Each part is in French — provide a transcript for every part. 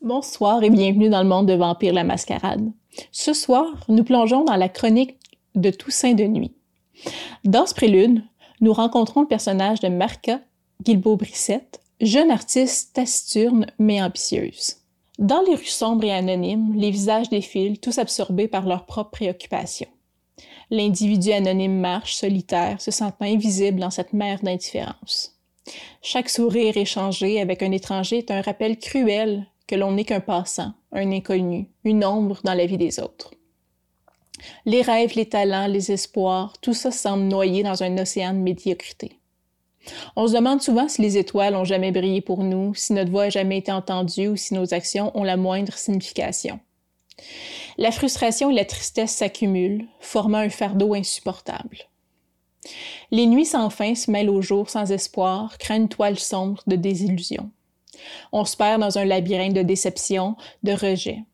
Bonsoir et bienvenue dans le monde de Vampire la Mascarade. Ce soir, nous plongeons dans la chronique de Toussaint de Nuit. Dans ce prélude, nous rencontrons le personnage de Marca Guilbeault-Brissette, jeune artiste taciturne mais ambitieuse. Dans les rues sombres et anonymes, les visages défilent, tous absorbés par leurs propres préoccupations. L'individu anonyme marche, solitaire, se sentant invisible dans cette mer d'indifférence. Chaque sourire échangé avec un étranger est un rappel cruel que l'on n'est qu'un passant, un inconnu, une ombre dans la vie des autres. Les rêves, les talents, les espoirs, tout ça semble noyé dans un océan de médiocrité. On se demande souvent si les étoiles ont jamais brillé pour nous, si notre voix a jamais été entendue ou si nos actions ont la moindre signification. La frustration et la tristesse s'accumulent, formant un fardeau insupportable. Les nuits sans fin se mêlent aux jours sans espoir, créent une toile sombre de désillusion. On se perd dans un labyrinthe de déception, de rejet.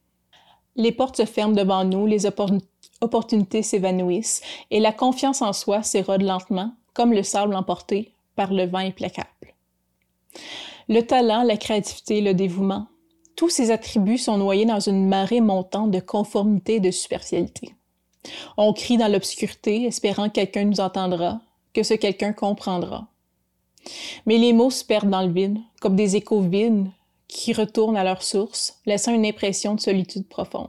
Les portes se ferment devant nous, les opportunités s'évanouissent et la confiance en soi s'érode lentement, comme le sable emporté par le vent implacable. Le talent, la créativité, le dévouement, tous ces attributs sont noyés dans une marée montante de conformité et de superficialité. On crie dans l'obscurité, espérant que quelqu'un nous entendra, que ce quelqu'un comprendra. Mais les mots se perdent dans le vide, comme des échos vides qui retournent à leur source, laissant une impression de solitude profonde.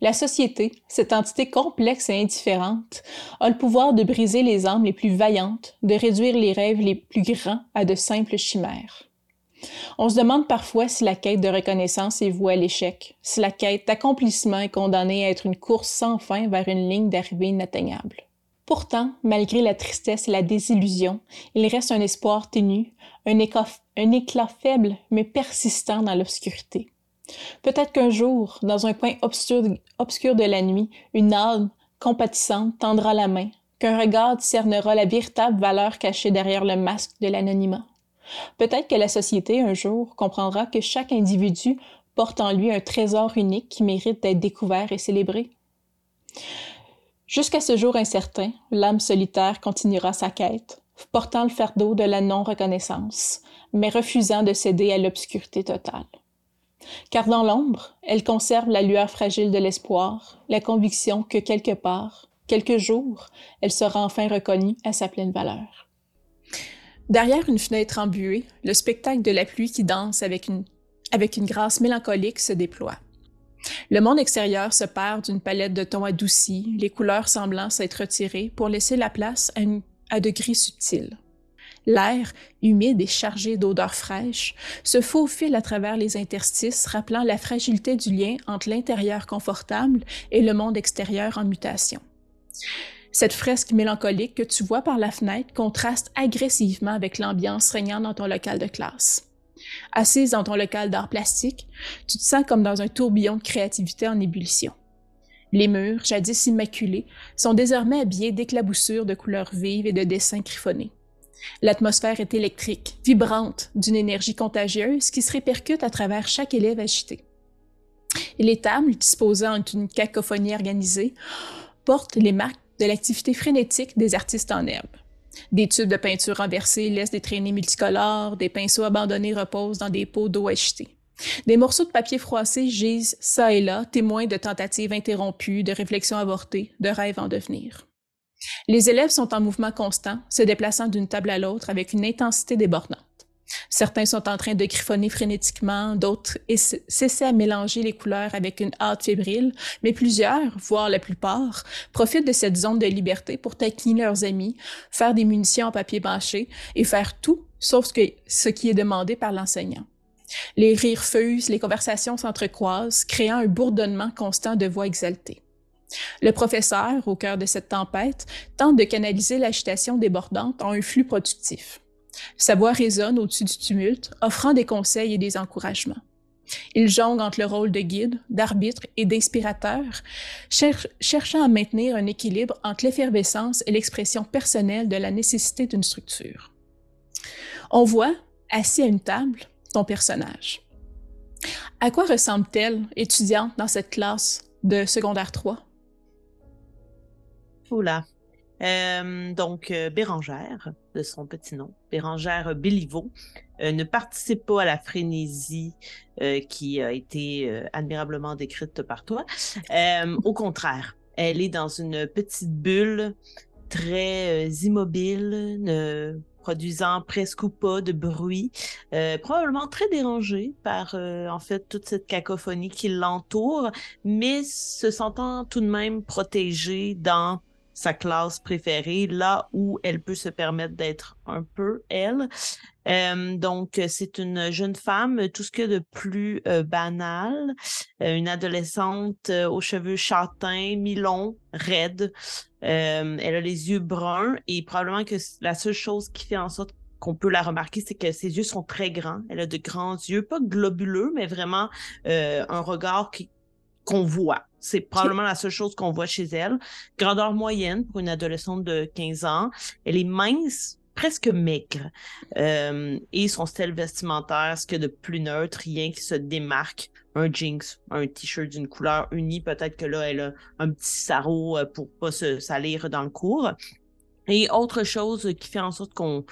La société, cette entité complexe et indifférente, a le pouvoir de briser les âmes les plus vaillantes, de réduire les rêves les plus grands à de simples chimères. On se demande parfois si la quête de reconnaissance est vouée à l'échec, si la quête d'accomplissement est condamnée à être une course sans fin vers une ligne d'arrivée inatteignable. Pourtant, malgré la tristesse et la désillusion, il reste un espoir ténu, un éclat, faible mais persistant dans l'obscurité. Peut-être qu'un jour, dans un coin obscur, obscur de la nuit, une âme compatissante tendra la main, qu'un regard discernera la véritable valeur cachée derrière le masque de l'anonymat. Peut-être que la société, un jour, comprendra que chaque individu porte en lui un trésor unique qui mérite d'être découvert et célébré. Jusqu'à ce jour incertain, l'âme solitaire continuera sa quête, portant le fardeau de la non-reconnaissance, mais refusant de céder à l'obscurité totale. Car dans l'ombre, elle conserve la lueur fragile de l'espoir, la conviction que quelque part, quelques jours, elle sera enfin reconnue à sa pleine valeur. Derrière une fenêtre embuée, le spectacle de la pluie qui danse avec une, avec une grâce mélancolique se déploie. Le monde extérieur se perd d'une palette de tons adoucis, les couleurs semblant s'être retirées pour laisser la place à, de gris subtils. L'air, humide et chargé d'odeurs fraîches, se faufile à travers les interstices, rappelant la fragilité du lien entre l'intérieur confortable et le monde extérieur en mutation. Cette fresque mélancolique que tu vois par la fenêtre contraste agressivement avec l'ambiance régnant dans ton local de classe. Assise dans ton local d'art plastique, tu te sens comme dans un tourbillon de créativité en ébullition. Les murs, jadis immaculés, sont désormais habillés d'éclaboussures de couleurs vives et de dessins griffonnés. L'atmosphère est électrique, vibrante, d'une énergie contagieuse qui se répercute à travers chaque élève agité. Et les tables, disposées en une cacophonie organisée, portent les marques de l'activité frénétique des artistes en herbe. Des tubes de peinture renversés laissent des traînées multicolores, des pinceaux abandonnés reposent dans des pots d'eau agitée. Des morceaux de papier froissé gisent ça et là, témoins de tentatives interrompues, de réflexions avortées, de rêves en devenir. Les élèves sont en mouvement constant, se déplaçant d'une table à l'autre avec une intensité débordante. Certains sont en train de griffonner frénétiquement, d'autres cessent à mélanger les couleurs avec une hâte fébrile, mais plusieurs, voire la plupart, profitent de cette zone de liberté pour taquiner leurs amis, faire des munitions en papier bâché et faire tout sauf ce, ce qui est demandé par l'enseignant. Les rires fusent, les conversations s'entrecroisent, créant un bourdonnement constant de voix exaltées. Le professeur, au cœur de cette tempête, tente de canaliser l'agitation débordante en un flux productif. Sa voix résonne au-dessus du tumulte, offrant des conseils et des encouragements. Il jongle entre le rôle de guide, d'arbitre et d'inspirateur, cherchant à maintenir un équilibre entre l'effervescence et l'expression personnelle de la nécessité d'une structure. On voit, assis à une table, ton personnage. À quoi ressemble-t-elle, étudiante dans cette classe de secondaire 3? Oula. Euh, donc, euh, Bérangère, de son petit nom, Bérangère Béliveau, ne participe pas à la frénésie qui a été admirablement décrite par toi. au contraire, elle est dans une petite bulle très immobile, ne produisant presque ou pas de bruit, probablement très dérangée par en fait toute cette cacophonie qui l'entoure, mais se sentant tout de même protégée dans sa classe préférée, là où elle peut se permettre d'être un peu elle. Euh, donc, c'est une jeune femme, tout ce que de plus euh, banal, euh, une adolescente aux cheveux châtains, mi-longs, raides. elle a les yeux bruns et probablement que la seule chose qui fait en sorte qu'on peut la remarquer, c'est que ses yeux sont très grands. Elle a de grands yeux, pas globuleux, mais vraiment un regard qui, qu'on voit. C'est probablement la seule chose qu'on voit chez elle. Grandeur moyenne pour une adolescente de 15 ans. Elle est mince, presque maigre. Euh, et son style vestimentaire, ce que de plus neutre, rien qui se démarque. Un jeans, un t-shirt d'une couleur unie. Peut-être que là, elle a un petit sarrau euh, pour pas se salir dans le cours. Et autre chose qui fait en sorte qu'on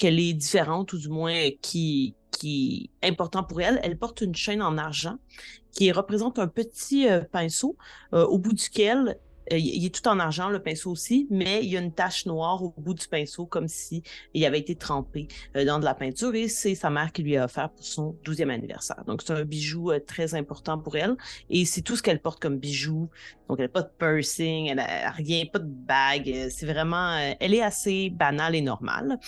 qu'elle est différente, ou du moins qui, est important pour elle, elle porte une chaîne en argent qui représente un petit euh, pinceau euh, au bout duquel il est tout en argent, le pinceau aussi, mais il y a une tache noire au bout du pinceau, comme si il avait été trempé dans de la peinture, et c'est sa mère qui lui a offert pour son 12e anniversaire. Donc, c'est un bijou très important pour elle, et c'est tout ce qu'elle porte comme bijou. Donc, elle n'a pas de piercing, elle n'a rien, pas de bague. C'est vraiment, elle est assez banale et normale.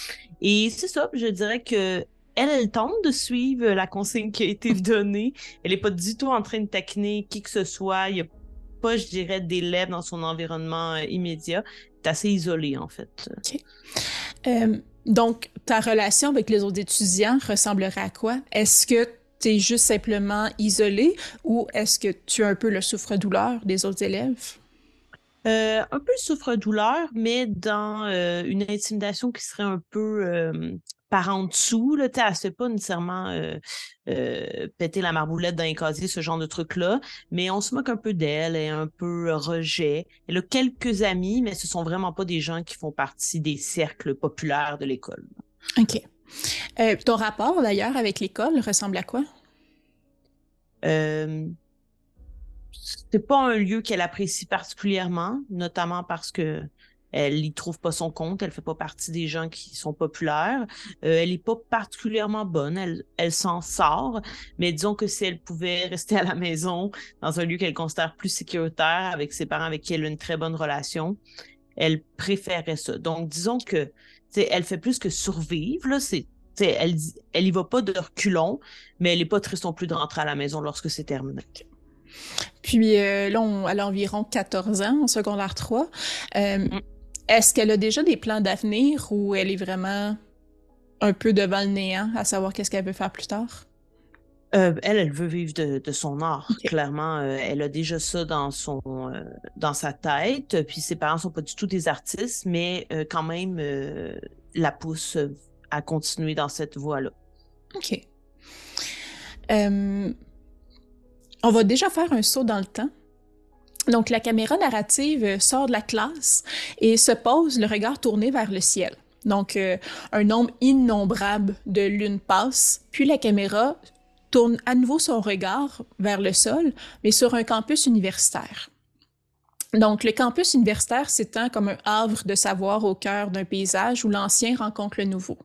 Et c'est ça, je dirais que elle, elle tente de suivre la consigne qui a été donnée. Elle n'est pas du tout en train de taquiner qui que ce soit. Il n'y a pas, je dirais, d'élèves dans son environnement euh, immédiat. Est assez isolée, en fait. OK. Euh, donc, ta relation avec les autres étudiants ressemblerait à quoi? Est-ce que tu es juste simplement isolée ou est-ce que tu as un peu le souffre-douleur des autres élèves? Euh, un peu souffre-douleur, mais dans une intimidation qui serait un peu par en dessous. Là, elle ne fait pas nécessairement euh, euh, péter la marboulette dans les casiers, ce genre de truc-là, mais on se moque un peu d'elle, et un peu rejet. Elle a quelques amis, mais ce sont vraiment pas des gens qui font partie des cercles populaires de l'école. OK. Euh, ton rapport, d'ailleurs, avec l'école ressemble à quoi? Euh, c'est pas un lieu qu'elle apprécie particulièrement, notamment parce que elle y trouve pas son compte, elle fait pas partie des gens qui sont populaires. Euh, elle est pas particulièrement bonne, elle, elle s'en sort, mais disons que si elle pouvait rester à la maison dans un lieu qu'elle considère plus sécuritaire avec ses parents avec qui elle a une très bonne relation, elle préférait ça. Donc disons que elle fait plus que survivre là, c'est elle, elle y va pas de reculons, mais elle est pas triste non plus de rentrer à la maison lorsque c'est terminé. Puis euh, là, elle a environ 14 ans en secondaire 3. Euh, mm. Est-ce qu'elle a déjà des plans d'avenir ou elle est vraiment un peu devant le néant à savoir qu'est-ce qu'elle veut faire plus tard? Euh, elle, elle veut vivre de, son art. Clairement, euh, elle a déjà ça dans son euh, dans sa tête. Puis ses parents sont pas du tout des artistes, mais quand même la pousse à continuer dans cette voie-là. OK. on va déjà faire un saut dans le temps. Donc la caméra narrative sort de la classe et se pose le regard tourné vers le ciel. Donc euh, un nombre innombrable de lunes passe, puis la caméra tourne à nouveau son regard vers le sol, mais sur un campus universitaire. Donc, le campus universitaire s'étend comme un havre de savoir au cœur d'un paysage où l'ancien rencontre le nouveau.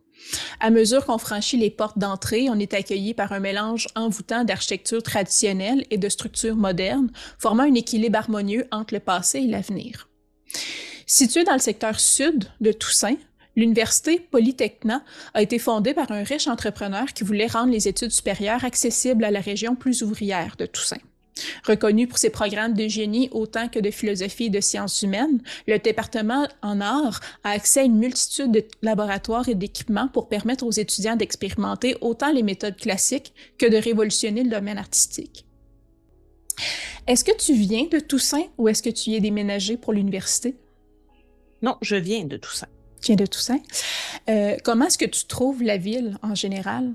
À mesure qu'on franchit les portes d'entrée, on est accueilli par un mélange envoûtant d'architecture traditionnelle et de structures modernes, formant un équilibre harmonieux entre le passé et l'avenir. Située dans le secteur sud de Toussaint, l'Université Polytechna a été fondée par un riche entrepreneur qui voulait rendre les études supérieures accessibles à la région plus ouvrière de Toussaint. Reconnu pour ses programmes de génie autant que de philosophie et de sciences humaines, le département en art a accès à une multitude de laboratoires et d'équipements pour permettre aux étudiants d'expérimenter autant les méthodes classiques que de révolutionner le domaine artistique. Est-ce que tu viens de Toussaint ou est-ce que tu y es déménagé pour l'université? Non, je viens de Toussaint. Tu viens de Toussaint. Euh, comment est-ce que tu trouves la ville en général?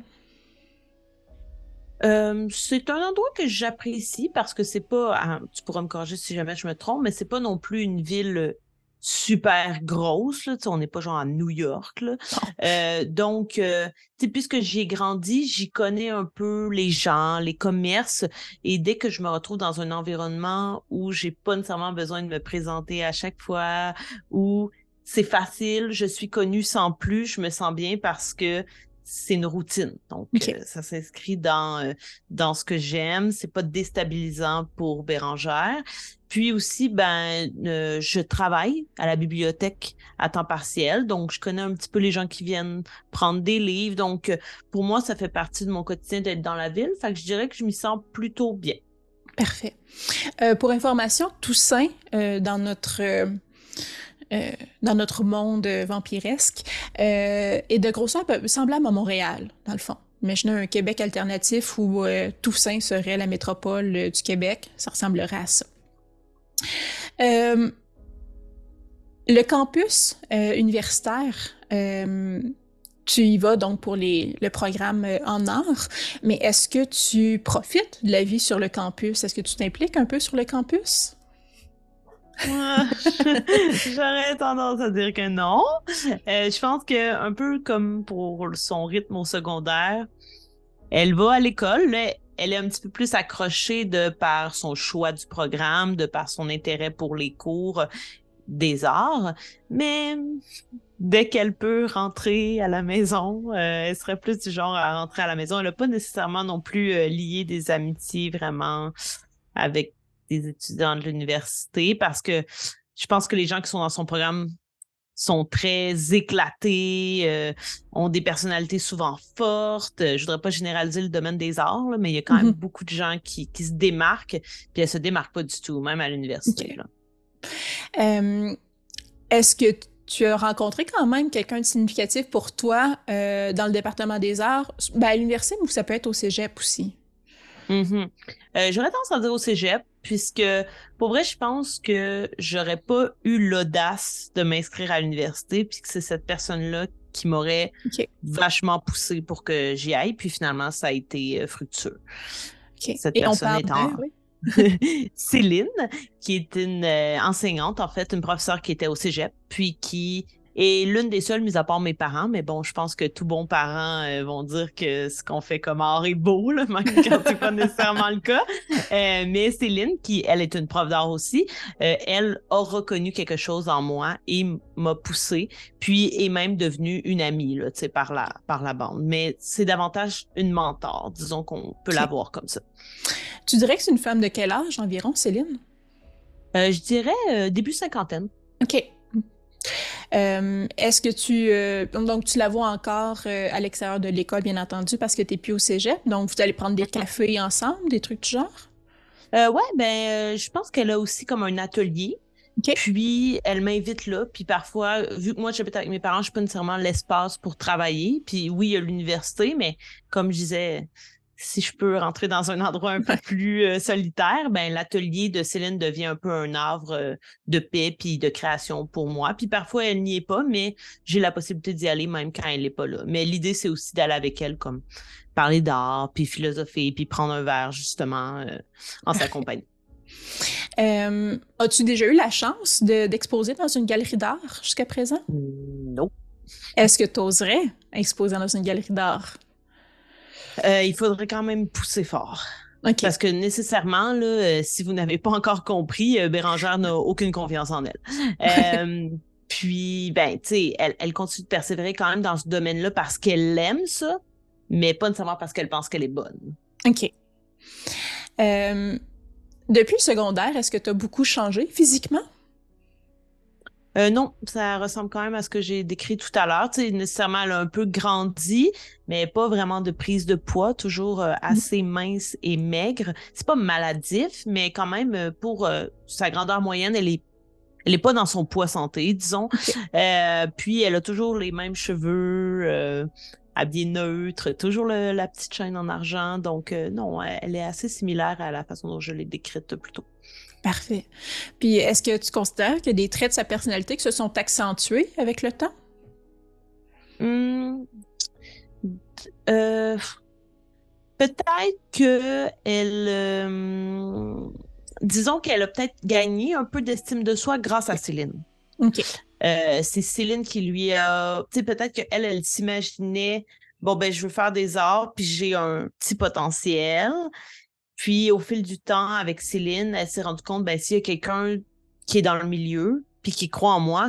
Euh, c'est un endroit que j'apprécie parce que c'est pas, ah, tu pourras me corriger si jamais je me trompe, mais c'est pas non plus une ville super grosse. Là, on n'est pas genre à New York. Là. Euh, donc, euh, puisque j'y ai grandi, j'y connais un peu les gens, les commerces. Et dès que je me retrouve dans un environnement où j'ai pas nécessairement besoin de me présenter à chaque fois, où c'est facile, je suis connue sans plus, je me sens bien parce que c'est une routine. Donc, euh, ça s'inscrit dans, euh, dans ce que j'aime. C'est pas déstabilisant pour Bérangère. Puis aussi, ben, euh, je travaille à la bibliothèque à temps partiel. Donc, je connais un petit peu les gens qui viennent prendre des livres. Donc, pour moi, ça fait partie de mon quotidien d'être dans la ville. Fait que je dirais que je m'y sens plutôt bien. Parfait. pour information, Toussaint, dans notre euh, dans notre monde vampiresque euh, et de grosseur semblable à Montréal, dans le fond. Imaginez un Québec alternatif où euh, Toussaint serait la métropole du Québec. Ça ressemblerait à ça. le campus universitaire, tu y vas donc pour les, le programme en art, mais est-ce que tu profites de la vie sur le campus? Est-ce que tu t'impliques un peu sur le campus? J'aurais tendance à dire que non. Euh, je pense que un peu comme pour son rythme au secondaire, elle va à l'école, elle est un petit peu plus accrochée de par son choix du programme, de par son intérêt pour les cours des arts, mais dès qu'elle peut rentrer à la maison, euh, elle serait plus du genre à rentrer à la maison. Elle n'a pas nécessairement non plus euh, lié des amitiés vraiment avec des étudiants de l'université parce que je pense que les gens qui sont dans son programme sont très éclatés, euh, ont des personnalités souvent fortes. Je voudrais pas généraliser le domaine des arts, mais il y a quand même mm-hmm. beaucoup de gens qui, qui, se démarquent, puis elles se démarquent pas du tout, même à l'université. Est-ce que tu as rencontré quand même quelqu'un de significatif pour toi euh, dans le département des arts, ben, à l'université, ou ça peut être au cégep aussi? Mm-hmm. Euh, j'aurais tendance à dire au cégep, puisque pour vrai, je pense que j'aurais pas eu l'audace de m'inscrire à l'université, puisque c'est cette personne-là qui m'aurait vachement poussé pour que j'y aille, puis finalement, ça a été euh, fructueux. Cette personne étant Céline, qui est une euh, enseignante, en fait, une professeure qui était au cégep, puis qui et l'une des seules, mis à part mes parents, mais bon, je pense que tous bons parents euh, vont dire que ce qu'on fait comme art est beau, là, même quand c'est pas nécessairement le cas. Euh, mais Céline, qui, elle est une prof d'art aussi, euh, elle a reconnu quelque chose en moi et m'a poussé, puis est même devenue une amie, là, tu sais, par la, par la bande. Mais c'est davantage une mentor, disons qu'on peut la voir comme ça. Tu dirais que c'est une femme de quel âge environ, Céline? je dirais début cinquantaine. OK. Euh, est-ce que tu euh, donc tu la vois encore euh, à l'extérieur de l'école, bien entendu, parce que tu n'es plus au cégep. Donc vous allez prendre des cafés ensemble, des trucs du genre? ouais, ben je pense qu'elle a aussi comme un atelier. Puis elle m'invite là, puis parfois, vu que moi j'habite avec mes parents, je n'ai pas nécessairement l'espace pour travailler. Puis oui, il y a l'université, mais comme je disais, si je peux rentrer dans un endroit un peu plus euh, solitaire, ben l'atelier de Céline devient un peu un havre euh, de paix puis de création pour moi. Puis parfois elle n'y est pas, mais j'ai la possibilité d'y aller même quand elle n'est pas là. Mais l'idée c'est aussi d'aller avec elle comme parler d'art, puis philosopher, puis prendre un verre justement euh, en sa compagnie. As-tu déjà eu la chance d'exposer dans une galerie d'art jusqu'à présent? Non. Est-ce que tu oserais exposer dans une galerie d'art? Euh, il faudrait quand même pousser fort. Parce que nécessairement, là, euh, si vous n'avez pas encore compris, euh, Bérangère n'a aucune confiance en elle. puis, ben, tu sais, elle, elle, continue de persévérer quand même dans ce domaine-là parce qu'elle aime ça, mais pas nécessairement parce qu'elle pense qu'elle est bonne. OK. depuis le secondaire, est-ce que tu as beaucoup changé physiquement? Euh, non, ça ressemble quand même à ce que j'ai décrit tout à l'heure. Tu sais, nécessairement, elle a un peu grandi, mais pas vraiment de prise de poids, toujours euh, mm. assez mince et maigre. C'est pas maladif, mais quand même, euh, pour sa grandeur moyenne, elle est elle est pas dans son poids santé, disons. puis elle a toujours les mêmes cheveux, habillée neutre, toujours la petite chaîne en argent. Donc non, elle est assez similaire à la façon dont je l'ai décrite plus tôt. Parfait. Puis est-ce que tu considères qu'il y a des traits de sa personnalité qui se sont accentués avec le temps? Hum, euh, peut-être que elle, euh, disons qu'elle a peut-être gagné un peu d'estime de soi grâce à Céline. OK. Euh, c'est Céline qui lui a. Tu sais, peut-être qu'elle, elle s'imaginait bon, ben, je veux faire des arts, puis j'ai un petit potentiel. Puis, au fil du temps, avec Céline, elle s'est rendue compte, ben, s'il y a quelqu'un qui est dans le milieu, puis qui croit en moi,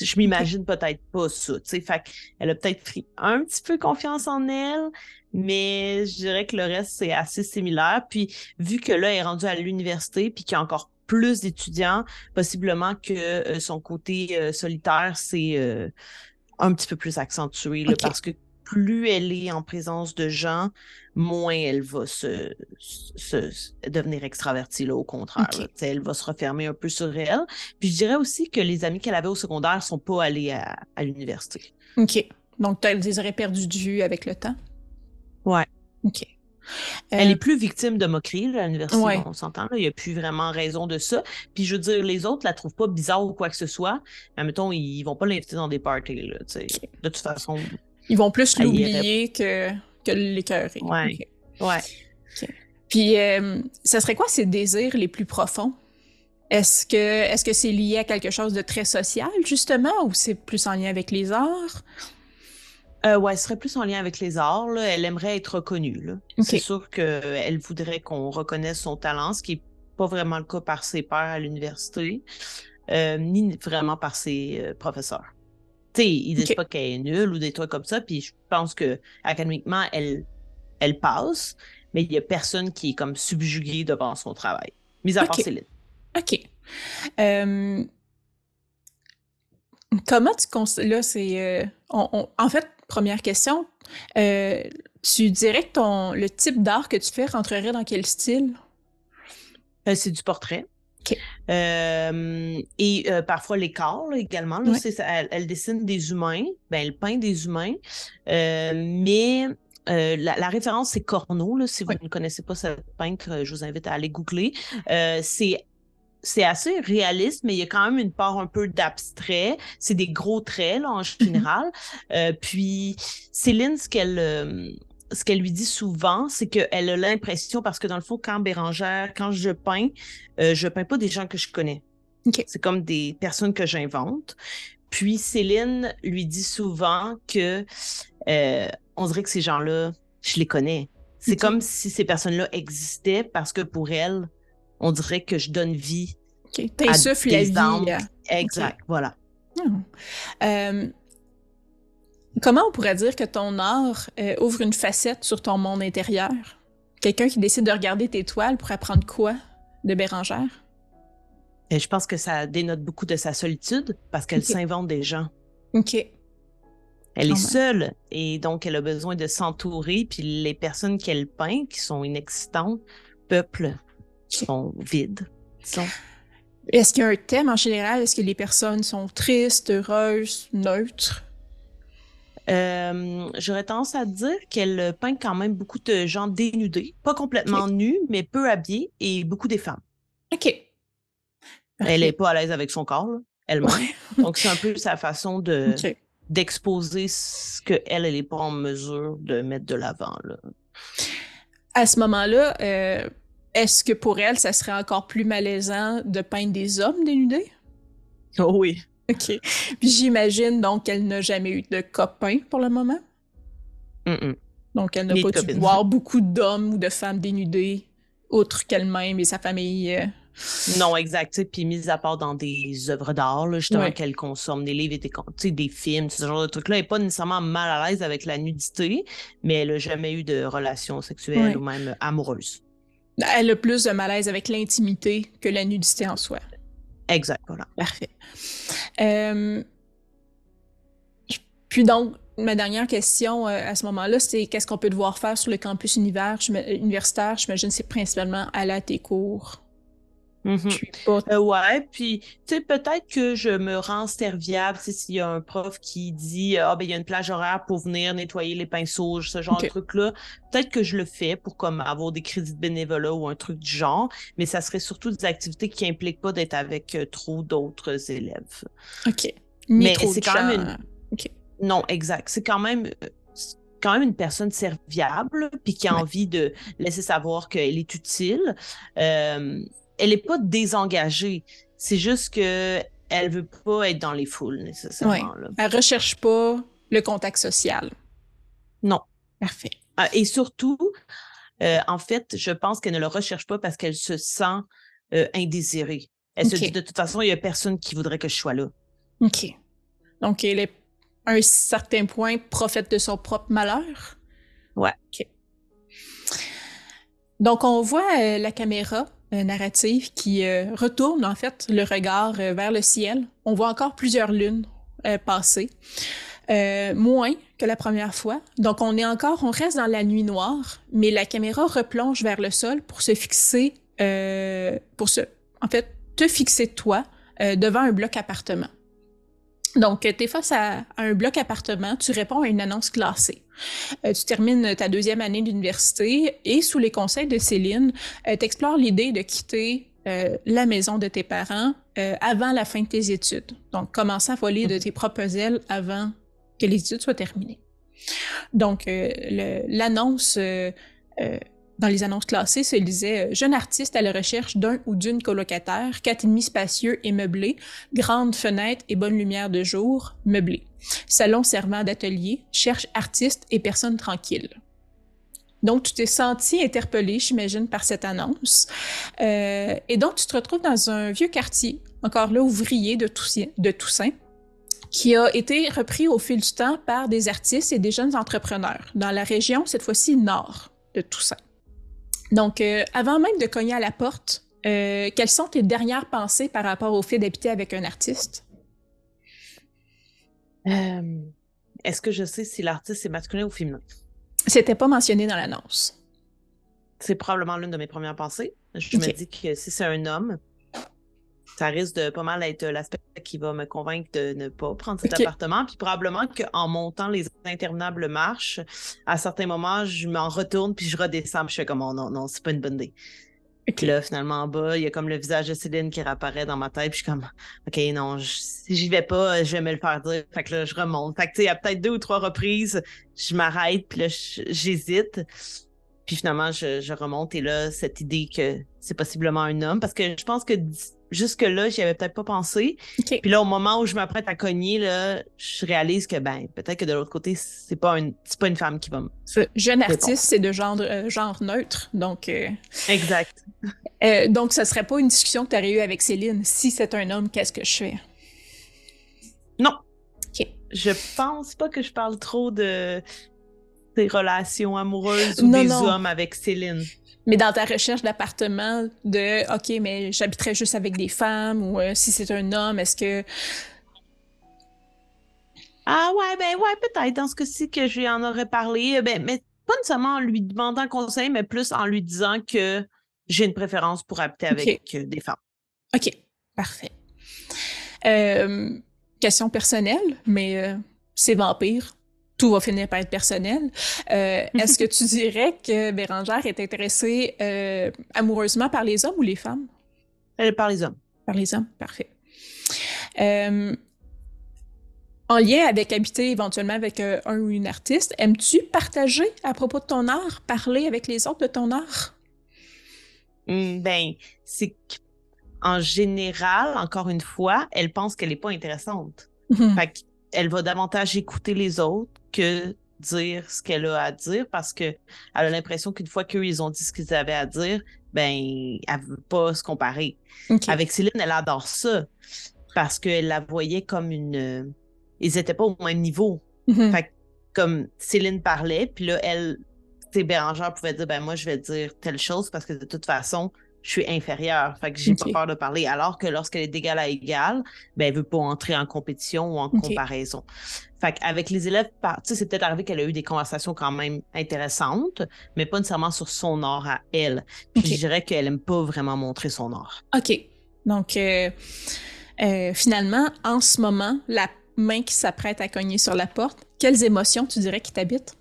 je m'imagine peut-être pas ça, tu sais. Fait qu'elle a peut-être pris un petit peu confiance en elle, mais je dirais que le reste, c'est assez similaire. Puis, vu que là, elle est rendue à l'université, puis qu'il y a encore plus d'étudiants, possiblement que euh, son côté euh, solitaire, c'est euh, un petit peu plus accentué, là, parce que plus elle est en présence de gens, moins elle va se, devenir extravertie, là, au contraire. elle va se refermer un peu sur elle. Puis je dirais aussi que les amis qu'elle avait au secondaire sont pas allés à, l'université. OK. Donc, tu les aurais perdu de vue avec le temps? Ouais. OK. Elle est euh, plus victime de moquerie à l'université, on s'entend. Il n'y a plus vraiment raison de ça. Puis je veux dire, les autres la trouvent pas bizarre ou quoi que ce soit. Mais mettons, ils vont pas l'inviter dans des parties. Là, De toute façon, ils vont plus l'oublier que, que l'écœurer. Ouais. Ouais. Puis, euh, ça serait quoi ses désirs les plus profonds? Est-ce que est-ce que c'est lié à quelque chose de très social, justement, ou c'est plus en lien avec les arts? Euh, ouais, ce serait plus en lien avec les arts. Elle aimerait être reconnue. C'est sûr qu'elle voudrait qu'on reconnaisse son talent, ce qui n'est pas vraiment le cas par ses pairs à l'université, euh, ni vraiment par ses euh, professeurs ils disent pas qu'elle est nulle ou des trucs comme ça. Puis je pense que académiquement, elle, elle passe, mais il y a personne qui est comme subjugué devant son travail. Mis à part Céline. OK. Euh, comment tu constates. Là, c'est. Euh, en fait, première question. Euh, tu dirais que ton, le type d'art que tu fais rentrerait dans quel style? c'est du portrait. Euh, et euh, parfois les corps également. elle, dessine des humains, ben, elle peint des humains, euh, mais la, référence, c'est Corneau. si vous ne connaissez pas ce peintre, je vous invite à aller googler. c'est c'est assez réaliste, mais il y a quand même une part un peu d'abstrait. C'est des gros traits là, en mmh général. puis Céline, ce qu'elle ce qu'elle lui dit souvent, c'est qu'elle a l'impression, parce que dans le fond, quand Bérangère, quand je peins, euh, je peins pas des gens que je connais. C'est comme des personnes que j'invente. Puis Céline lui dit souvent que euh, on dirait que ces gens-là, je les connais. C'est comme si ces personnes-là existaient parce que pour elle, on dirait que je donne vie. Okay. T'insuffles la vie. Exact, voilà. Hmm. Euh, Comment on pourrait dire que ton art euh, ouvre une facette sur ton monde intérieur? Quelqu'un qui décide de regarder tes toiles pour apprendre quoi de Bérangère? Et je pense que ça dénote beaucoup de sa solitude parce qu'elle s'invente des gens. OK. Elle est seule et donc elle a besoin de s'entourer. Puis les personnes qu'elle peint, qui sont inexistantes, peuplent, sont vides. Est-ce qu'il y a un thème en général? Est-ce que les personnes sont tristes, heureuses, neutres? Euh, j'aurais tendance à dire qu'elle peint quand même beaucoup de gens dénudés, pas complètement nus, mais peu habillés, et beaucoup des femmes. OK. Elle n'est pas à l'aise avec son corps, elle-même. Donc, c'est un peu sa façon de d'exposer ce qu'elle, elle n'est pas en mesure de mettre de l'avant. À ce moment-là, euh, est-ce que pour elle, ça serait encore plus malaisant de peindre des hommes dénudés? Oh oui. OK. Puis j'imagine donc qu'elle n'a jamais eu de copain pour le moment? Donc elle n'a pas dû voir beaucoup d'hommes ou de femmes dénudées, outre qu'elle-même et sa famille. Euh. Non, exact. Puis mise à part dans des œuvres d'art, justement, qu'elle consomme, des livres et des, des films, ce genre de trucs-là, elle n'est pas nécessairement mal à l'aise avec la nudité, mais elle n'a jamais eu de relation sexuelle ou même amoureuse. Elle a plus de malaise avec l'intimité que la nudité en soi. Exact, voilà. Parfait. Euh, puis donc, ma dernière question euh, à ce moment-là, c'est qu'est-ce qu'on peut devoir faire sur le campus universitaire? J'imagine c'est principalement aller à tes cours. Mm-hmm. Euh, ouais, puis tu sais, peut-être que je me rends serviable s'il y a un prof qui dit Ah, ben il y a une plage horaire pour venir nettoyer les pinceaux, ce genre de truc-là. Peut-être que je le fais pour comme avoir des crédits de bénévolat ou un truc du genre, mais ça serait surtout des activités qui impliquent pas d'être avec euh, trop d'autres élèves. OK. mais c'est quand même Non, exact. C'est quand même euh, quand même une personne serviable, puis qui a envie de laisser savoir qu'elle est utile. Euh, elle n'est pas désengagée. C'est juste que elle veut pas être dans les foules nécessairement. Ouais. Elle recherche pas le contact social. Non. Parfait. Ah, et surtout, euh, en fait, je pense qu'elle ne le recherche pas parce qu'elle se sent euh, indésirée. Elle se dit de toute façon, il n'y a personne qui voudrait que je sois là. OK. Donc, elle est à un certain point prophète de son propre malheur? Ouais. OK. Donc, on voit euh, la caméra narrative qui retourne, en fait, le regard vers le ciel. On voit encore plusieurs lunes passer. moins que la première fois. Donc, on est encore, on reste dans la nuit noire, mais la caméra replonge vers le sol pour se fixer, euh, pour se, en fait, te fixer toi euh, devant un bloc appartement. Donc, tu es face à, un bloc appartement, tu réponds à une annonce classée. Euh, tu termines ta deuxième année d'université et sous les conseils de Céline, euh, tu explores l'idée de quitter euh, la maison de tes parents euh, avant la fin de tes études. Donc, commencer à voler de tes propres ailes avant que les études soient terminées. Donc, euh, l'annonce, euh, euh, dans les annonces classées, se lisait Jeune artiste à la recherche d'un ou d'une colocataire, quatre demi spacieux et meublé, grande fenêtre et bonne lumière de jour, meublé. Salon servant d'atelier, cherche artiste et personne tranquille. Donc, tu t'es senti interpellé, j'imagine, par cette annonce. et donc, tu te retrouves dans un vieux quartier, encore là, ouvrier de Toussaint qui a été repris au fil du temps par des artistes et des jeunes entrepreneurs dans la région, cette fois-ci nord de Toussaint. Donc, euh, avant même de cogner à la porte, euh, quelles sont tes dernières pensées par rapport au fait d'habiter avec un artiste? Euh, est-ce que je sais si l'artiste est masculin ou féminin? C'était pas mentionné dans l'annonce. C'est probablement l'une de mes premières pensées. Je me dis que si c'est un homme, ça risque de pas mal être l'aspect qui va me convaincre de ne pas prendre cet appartement. Puis probablement qu'en montant les interminables marches, à certains moments, je m'en retourne puis je redescends. Puis je fais comme, oh, non, non, c'est pas une bonne idée. Puis là, finalement, en bas, il y a comme le visage de Céline qui réapparaît dans ma tête. Puis je suis comme, OK, non, si j'y vais pas, je vais me le faire dire. Fait que là, je remonte. Fait que, tu sais, il y a peut-être deux ou trois reprises, je m'arrête, puis là, j'hésite. Puis finalement, je, je, remonte et là, cette idée que c'est possiblement un homme, parce que je pense que jusque-là, j'y avais peut-être pas pensé. Puis là, au moment où je m'apprête à cogner, là, je réalise que ben peut-être que de l'autre côté, c'est pas une c'est pas une femme qui va me. jeune artiste, c'est de genre euh, genre neutre, donc. Euh, exact. Euh, donc, ce serait pas une discussion que tu aurais eue avec Céline. Si c'est un homme, qu'est-ce que je fais? Non. Ok. Je pense pas que je parle trop de relations amoureuses ou des hommes avec Céline? Mais dans ta recherche d'appartement, de OK, mais j'habiterais juste avec des femmes ou euh, si c'est un homme, est-ce que. Ah ouais, ben ouais, peut-être dans ce cas-ci que je lui en aurais parlé. Euh, ben, mais pas nécessairement en lui demandant conseil, mais plus en lui disant que j'ai une préférence pour habiter avec euh, des femmes. OK, parfait. question personnelle, mais c'est vampire tout va finir par être personnel. Euh, est-ce que tu dirais que Bérangère est intéressée euh, amoureusement par les hommes ou les femmes? Elle par les hommes. Par les hommes, parfait. Euh, en lien avec habiter éventuellement avec un ou une artiste, aimes-tu partager à propos de ton art, parler avec les autres de ton art? Mmh, ben, c'est en général, encore une fois, elle pense qu'elle n'est pas intéressante. Mmh. Fait elle va davantage écouter les autres que dire ce qu'elle a à dire parce que elle a l'impression qu'une fois qu'eux ils ont dit ce qu'ils avaient à dire, ben elle veut pas se comparer. Avec Céline, elle adore ça parce qu'elle la voyait comme une ils étaient pas au même niveau. Mm-hmm. Fait comme Céline parlait, puis là elle Bérangère pouvait dire ben moi je vais dire telle chose parce que de toute façon je suis inférieure. Fait que j'ai pas peur de parler. Alors que lorsqu'elle est d'égal à égal, ben, elle veut pas entrer en compétition ou en comparaison. Fait qu'avec les élèves, tu sais, c'est peut-être arrivé qu'elle a eu des conversations quand même intéressantes, mais pas nécessairement sur son art à elle. Puis je dirais qu'elle aime pas vraiment montrer son art. OK. Donc, euh, euh, finalement, en ce moment, la main qui s'apprête à cogner sur la porte, quelles émotions tu dirais qui t'habitent?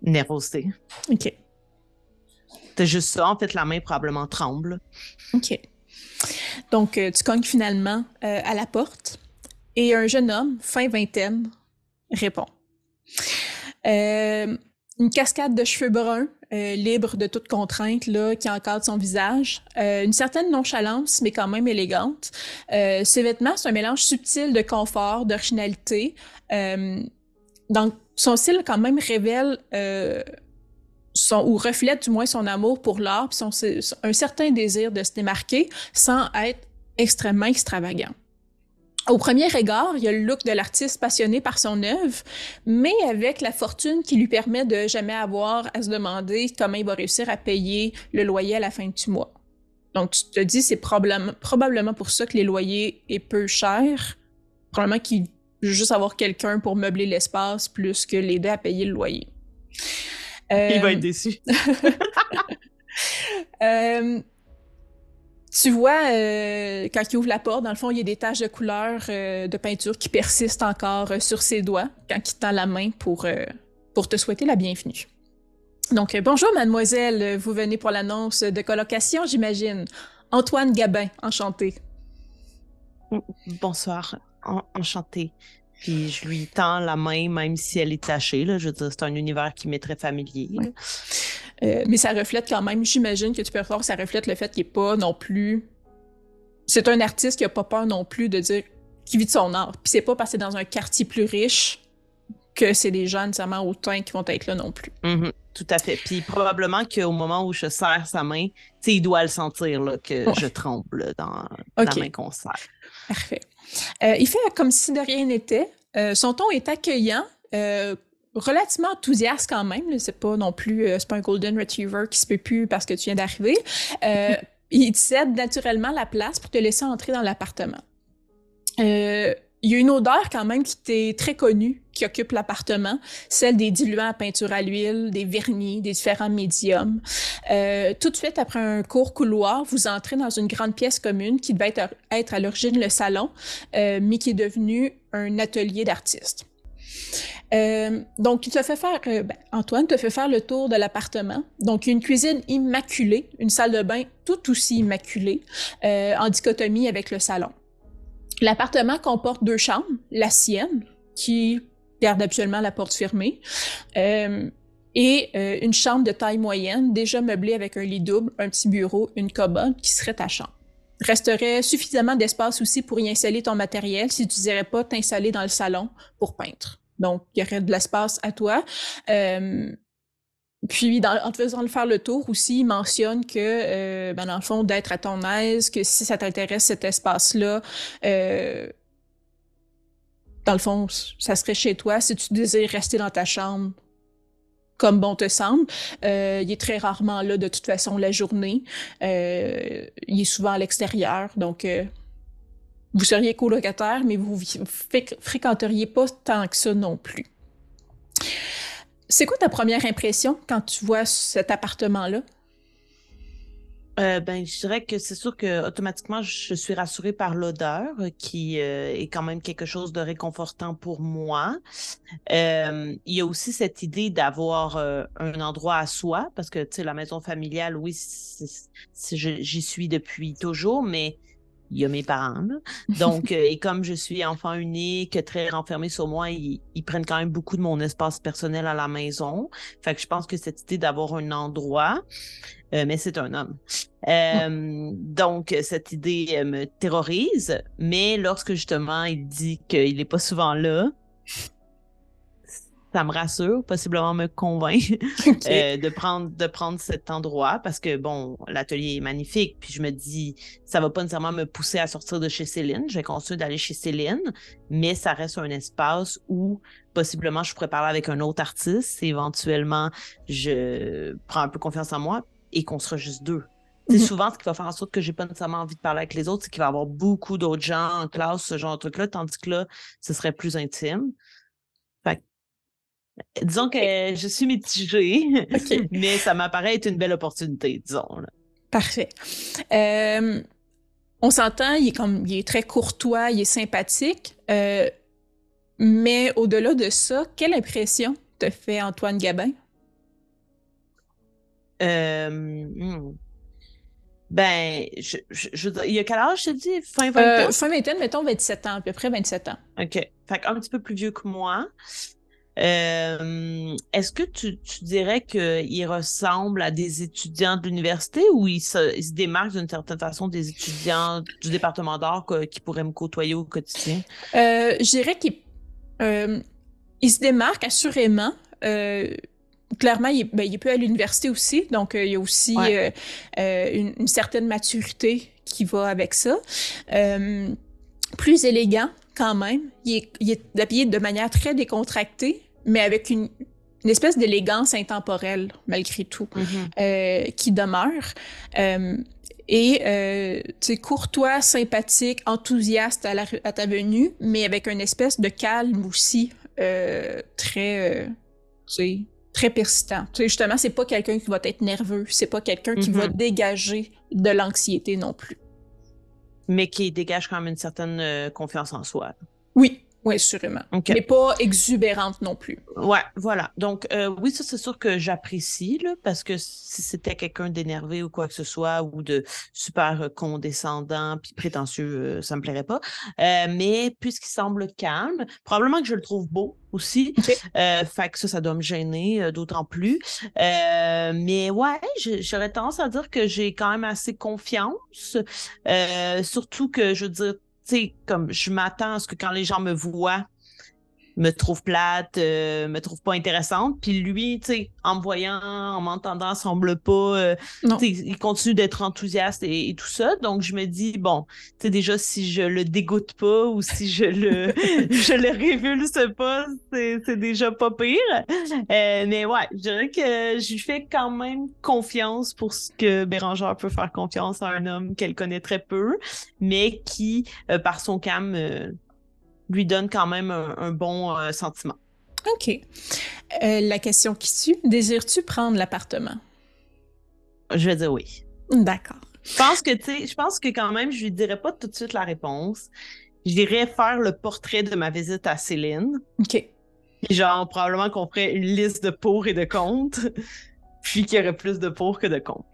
Nervosité. OK. C'est juste ça. En fait, la main probablement tremble. OK. Donc, euh, tu cognes finalement euh, à la porte et un jeune homme, fin vingtaine, répond. Euh, une cascade de cheveux bruns, libre de toute contrainte, là, qui encadre son visage. Une certaine nonchalance, mais quand même élégante. Ses vêtements, c'est un mélange subtil de confort, d'originalité. donc, son style, quand même, révèle son, ou reflète du moins son amour pour l'art, puis un certain désir de se démarquer sans être extrêmement extravagant. Au premier regard, il y a le look de l'artiste passionné par son œuvre, mais avec la fortune qui lui permet de jamais avoir à se demander comment il va réussir à payer le loyer à la fin du mois. Donc, tu te dis, c'est probablement pour ça que les loyers est peu cher. Probablement qu'il veut juste avoir quelqu'un pour meubler l'espace plus que l'aider à payer le loyer. Il va être euh, déçu. euh, tu vois, euh, quand il ouvre la porte, dans le fond, il y a des taches de couleur euh, de peinture qui persistent encore euh, sur ses doigts quand il tend la main pour, pour te souhaiter la bienvenue. Donc, bonjour mademoiselle, vous venez pour l'annonce de colocation, j'imagine. Antoine Gabin, enchanté. Bonsoir, enchanté. Puis je lui tends la main, même si elle est tachée. Là. Je veux dire, c'est un univers qui m'est très familier. Euh, mais ça reflète quand même, j'imagine que tu peux voir, ça reflète le fait qu'il n'est pas non plus. C'est un artiste qui n'a pas peur non plus de dire qu'il vit de son art. Puis c'est pas parce que c'est dans un quartier plus riche que c'est des gens nécessairement hautains qui vont être là non plus. Mm-hmm. tout à fait. Puis probablement qu'au moment où je serre sa main, il doit le sentir là, que je tremble dans la main qu'on serre. Parfait. Euh, il fait comme si de rien n'était. Euh, son ton est accueillant, relativement enthousiaste quand même. C'est pas non plus, euh, c'est pas un golden retriever qui se peut plus parce que tu viens d'arriver. Euh, il te cède naturellement la place pour te laisser entrer dans l'appartement. Euh, il y a une odeur quand même qui t'est très connue, qui occupe l'appartement, celle des diluants à peinture à l'huile, des vernis, des différents médiums. tout de suite, après un court couloir, vous entrez dans une grande pièce commune qui devait être, à l'origine le salon, mais qui est devenu un atelier d'artistes. Euh, donc, il te fait faire, euh, ben, Antoine te fait faire le tour de l'appartement. Donc, une cuisine immaculée, une salle de bain tout aussi immaculée, euh, en dichotomie avec le salon. L'appartement comporte deux chambres, la sienne, qui garde absolument la porte fermée, et une chambre de taille moyenne, déjà meublée avec un lit double, un petit bureau, une commode, qui serait ta chambre resterait suffisamment d'espace aussi pour y installer ton matériel si tu dirais pas t'installer dans le salon pour peindre. Donc, il y aurait de l'espace à toi. Euh, puis, en te faisant le faire le tour aussi, il mentionne que, euh, ben, dans le fond, d'être à ton aise, que si ça t'intéresse cet espace-là, euh, dans le fond, ça serait chez toi. Si tu désires rester dans ta chambre, comme bon te semble. Euh, il est très rarement là de toute façon la journée. Euh, il est souvent à l'extérieur, donc euh, vous seriez colocataire, mais vous fréquenteriez pas tant que ça non plus. C'est quoi ta première impression quand tu vois cet appartement-là? Euh, ben, je dirais que c'est sûr que automatiquement, je suis rassurée par l'odeur, euh, qui euh, est quand même quelque chose de réconfortant pour moi. il y a aussi cette idée d'avoir un endroit à soi, parce que tu sais, la maison familiale, oui, j'y suis depuis toujours, mais il y a mes parents. Donc, et comme je suis enfant unique, très renfermé sur moi, ils, ils, prennent quand même beaucoup de mon espace personnel à la maison. Fait que je pense que cette idée d'avoir un endroit, euh, mais c'est un homme. Euh, donc, cette idée me terrorise, mais lorsque justement il dit qu'il n'est pas souvent là, ça me rassure, possiblement me convainc euh, de prendre de prendre cet endroit parce que bon, l'atelier est magnifique. Puis je me dis, ça va pas nécessairement me pousser à sortir de chez Céline. Je vais continuer d'aller chez Céline, mais ça reste un espace où possiblement je pourrais parler avec un autre artiste. éventuellement, je prends un peu confiance en moi et qu'on sera juste deux. C'est mhm. souvent ce qui va faire en sorte que j'ai pas nécessairement envie de parler avec les autres, c'est qu'il va y avoir beaucoup d'autres gens en classe, ce genre de truc-là, tandis que là, ce serait plus intime. Disons que je suis mitigée, mais ça m'apparaît être une belle opportunité, disons. Parfait. Euh, on s'entend, il est comme il est très courtois, il est sympathique. Euh, mais au-delà de ça, quelle impression te fait Antoine Gabin? Euh, hmm. Ben, je, je, il y a quel âge, je te dis? Fin vingtaine? Fin vingtaine, mettons 27 ans, à peu près 27 ans. OK. Fait un petit peu plus vieux que moi. Euh, est-ce que tu, tu dirais qu'il ressemble à des étudiants de l'université ou il se, il se démarque d'une certaine façon des étudiants du département d'art qui pourraient me côtoyer au quotidien? Euh, je dirais qu'il euh, se démarque assurément. Euh, clairement, il, ben, il peut à l'université aussi, donc euh, il y a aussi Ouais. une, une certaine maturité qui va avec ça. Plus élégant quand même. Il est, il est habillé de manière très décontractée, mais avec une, une espèce d'élégance intemporelle, malgré tout, euh, qui demeure. Euh, et euh, tu sais, courtois, sympathique, enthousiaste à, la, à ta venue, mais avec une espèce de calme aussi euh, très, euh, très persistant. Tu sais, justement, c'est pas quelqu'un qui va être nerveux, c'est pas quelqu'un qui va Mhm. dégager de l'anxiété non plus. Mais qui dégage quand même une certaine confiance en soi. Oui, oui, sûrement. OK. Mais pas exubérante non plus. Ouais, voilà. Donc, euh, oui, ça, c'est sûr que j'apprécie, là, parce que si c'était quelqu'un d'énervé ou quoi que ce soit, ou de super condescendant puis prétentieux, euh, ça me plairait pas. Euh, mais puisqu'il semble calme, probablement que je le trouve beau aussi. OK. Euh, fait que ça, ça doit me gêner euh, d'autant plus. Euh, mais ouais, j'aurais tendance à dire que j'ai quand même assez confiance. Euh, surtout que, je veux dire, tu sais, comme je m'attends à ce que quand les gens me voient, me trouvent plate, euh, me trouvent pas intéressante. Puis lui, tu sais, en me voyant, en m'entendant, semble pas. euh, il continue d'être enthousiaste et, et tout ça. Donc je me dis bon, tu sais déjà si je le dégoûte pas ou si je le je le révulse pas, c'est c'est déjà pas pire. Euh, mais ouais, je dirais que je lui fais quand même confiance pour ce que Bérangère peut faire confiance à un homme qu'elle connaît très peu, mais qui euh, par son calme euh, lui donne quand même un, un bon euh, sentiment. OK. Euh, la question qui suit, désires-tu prendre l'appartement? Je vais dire oui. D'accord. Je pense que, tu sais, je pense que quand même, je lui dirais pas tout de suite la réponse. J'irais faire le portrait de ma visite à Céline. OK. Puis genre, probablement qu'on ferait une liste de pour et de contre. Puis qu'il y aurait plus de pour que de contre.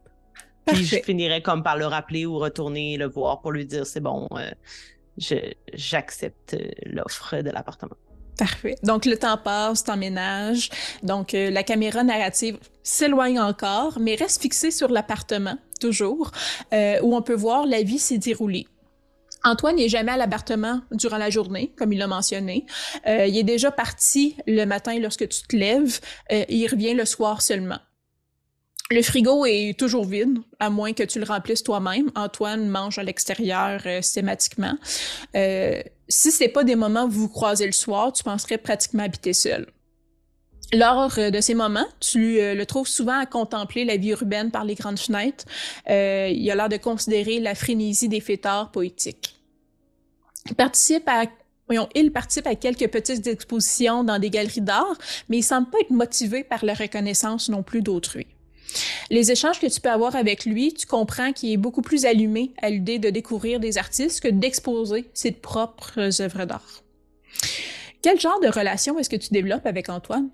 Puis je finirais comme par le rappeler ou retourner le voir pour lui dire c'est bon, euh, j'accepte euh, l'offre de l'appartement. Parfait. Donc, le temps passe, t'emménages. Donc, euh, la caméra narrative s'éloigne encore, mais reste fixée sur l'appartement, toujours, euh, où on peut voir la vie s'y dérouler. Antoine n'est jamais à l'appartement durant la journée, comme il l'a mentionné. Euh, il est déjà parti le matin lorsque tu te lèves. Euh, il revient le soir seulement. Le frigo est toujours vide, à moins que tu le remplisses toi-même. Antoine mange à l'extérieur euh, systématiquement. Euh, si c'est pas des moments où vous vous croisez le soir, tu penserais pratiquement habiter seul. Lors euh, de ces moments, tu euh, le trouves souvent à contempler la vie urbaine par les grandes fenêtres. Euh, il a l'air de considérer la frénésie des fêtards poétiques. Il participe à voyons, il participe à quelques petites expositions dans des galeries d'art, mais il semble pas être motivé par la reconnaissance non plus d'autrui. Les échanges que tu peux avoir avec lui, tu comprends qu'il est beaucoup plus allumé à l'idée de découvrir des artistes que d'exposer ses propres œuvres d'art. Quel genre de relation est-ce que tu développes avec Antoine?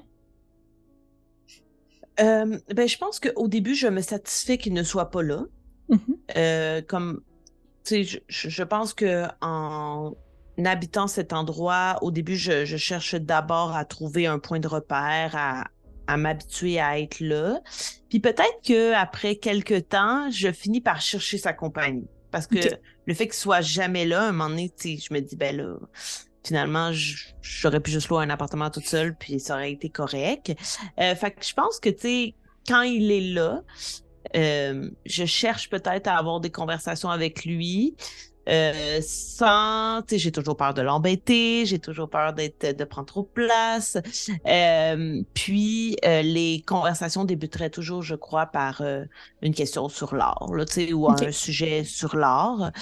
Euh, ben, je pense qu'au début, je me satisfais qu'il ne soit pas là. Mhm. Euh, comme, je, je- je pense que en habitant cet endroit, au début, je, je cherche d'abord à trouver un point de repère, à, à m'habituer à être là. Puis peut-être que après quelques temps, je finis par chercher sa compagnie. Parce que le fait qu'il soit jamais là, à un moment donné, tu sais, je me dis, ben là, finalement, j'aurais pu juste louer un appartement toute seule, puis ça aurait été correct. Euh, fait que je pense que, tu sais, quand il est là, euh, je cherche peut-être à avoir des conversations avec lui. Euh, sans, tu sais, j'ai toujours peur de l'embêter, j'ai toujours peur d'être, de prendre trop de place. Euh, puis euh, les conversations débuteraient toujours, je crois, par une question sur l'art, tu sais, ou un sujet sur l'art.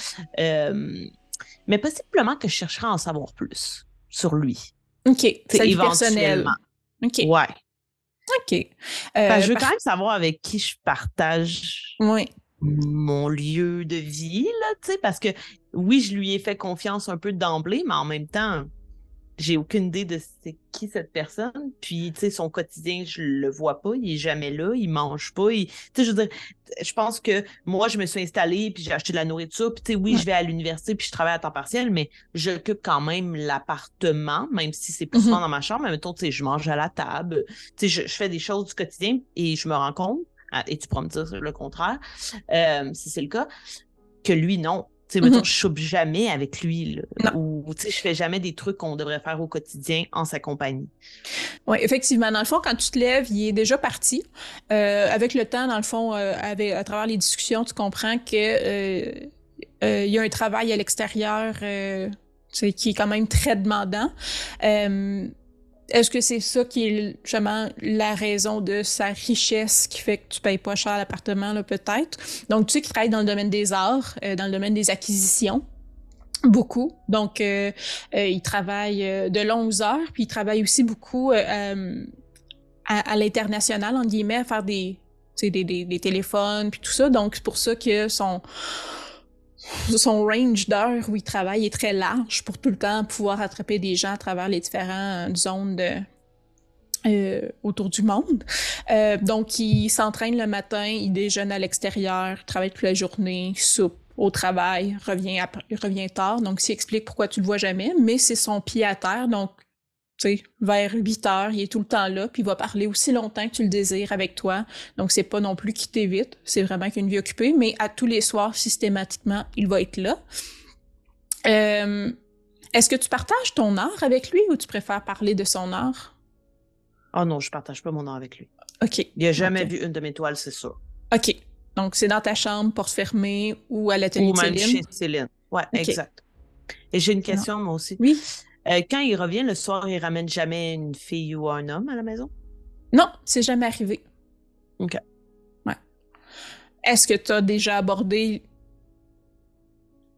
Mais possiblement que je chercherai à en savoir plus sur lui, OK, éventuellement. OK, Ouais. OK. Euh, je veux par- quand même savoir avec qui je partage Ouais. Mon lieu de vie, là, tu sais, parce que oui, je lui ai fait confiance un peu d'emblée, mais en même temps, j'ai aucune idée de c'est qui cette personne. Puis, tu sais, son quotidien, je le vois pas. Il est jamais là. Il mange pas. Tu sais, je veux dire, je pense que moi, je me suis installée, puis j'ai acheté de la nourriture. Puis, tu sais, oui, je vais à l'université, puis je travaille à temps partiel, mais j'occupe quand même l'appartement, même si c'est plus souvent mm-hmm. dans ma chambre. Mais mettons, tu sais, je mange à la table. Tu sais, je, fais des choses du quotidien et je me rends compte, et tu pourras me dire le contraire, euh, si c'est le cas, que lui, non sais, mettons, mm-hmm. je soupe jamais avec lui, là, ou tu sais, je fais jamais des trucs qu'on devrait faire au quotidien en sa compagnie. Oui, effectivement. Dans le fond, quand tu te lèves, il est déjà parti. Euh, avec le temps, dans le fond, euh, avec, à travers les discussions, tu comprends que il y a un travail à l'extérieur qui est quand même très demandant. Est-ce que c'est ça qui est justement la raison de sa richesse qui fait que tu payes pas cher l'appartement, là, peut-être? Donc, tu sais qu'il travaille dans le domaine des arts, euh, dans le domaine des acquisitions. Beaucoup. Donc, euh, euh, il travaille de longues heures, puis il travaille aussi beaucoup à, à l'international, en guillemets, à faire des, des, des, des téléphones, puis tout ça. Donc, c'est pour ça que son son range d'heures où il travaille est très large pour tout le temps pouvoir attraper des gens à travers les différentes zones de, euh, autour du monde. Euh, donc, il s'entraîne le matin, il déjeune à l'extérieur, travaille toute la journée, soupe au travail, revient, revient tard. Donc, s'il explique pourquoi tu le vois jamais, mais c'est son pied à terre. Donc, sais, vers 8 heures, il est tout le temps là, puis il va parler aussi longtemps que tu le désires avec toi. Donc, c'est pas non plus qu'il t'évite, c'est vraiment qu'il a une vie occupée, mais à tous les soirs, systématiquement, il va être là. Euh, est-ce que tu partages ton art avec lui ou tu préfères parler de son art? Oh non, je partage pas mon art avec lui. OK. Il a jamais vu une de mes toiles, c'est sûr. OK. Donc, c'est dans ta chambre, porte fermée ou à l'atelier de Céline? chez Céline. Ouais, exact. Et j'ai une question, moi aussi. Oui. Euh, quand il revient le soir, il ramène jamais une fille ou un homme à la maison? Non, c'est jamais arrivé. OK. Ouais. Est-ce que tu as déjà abordé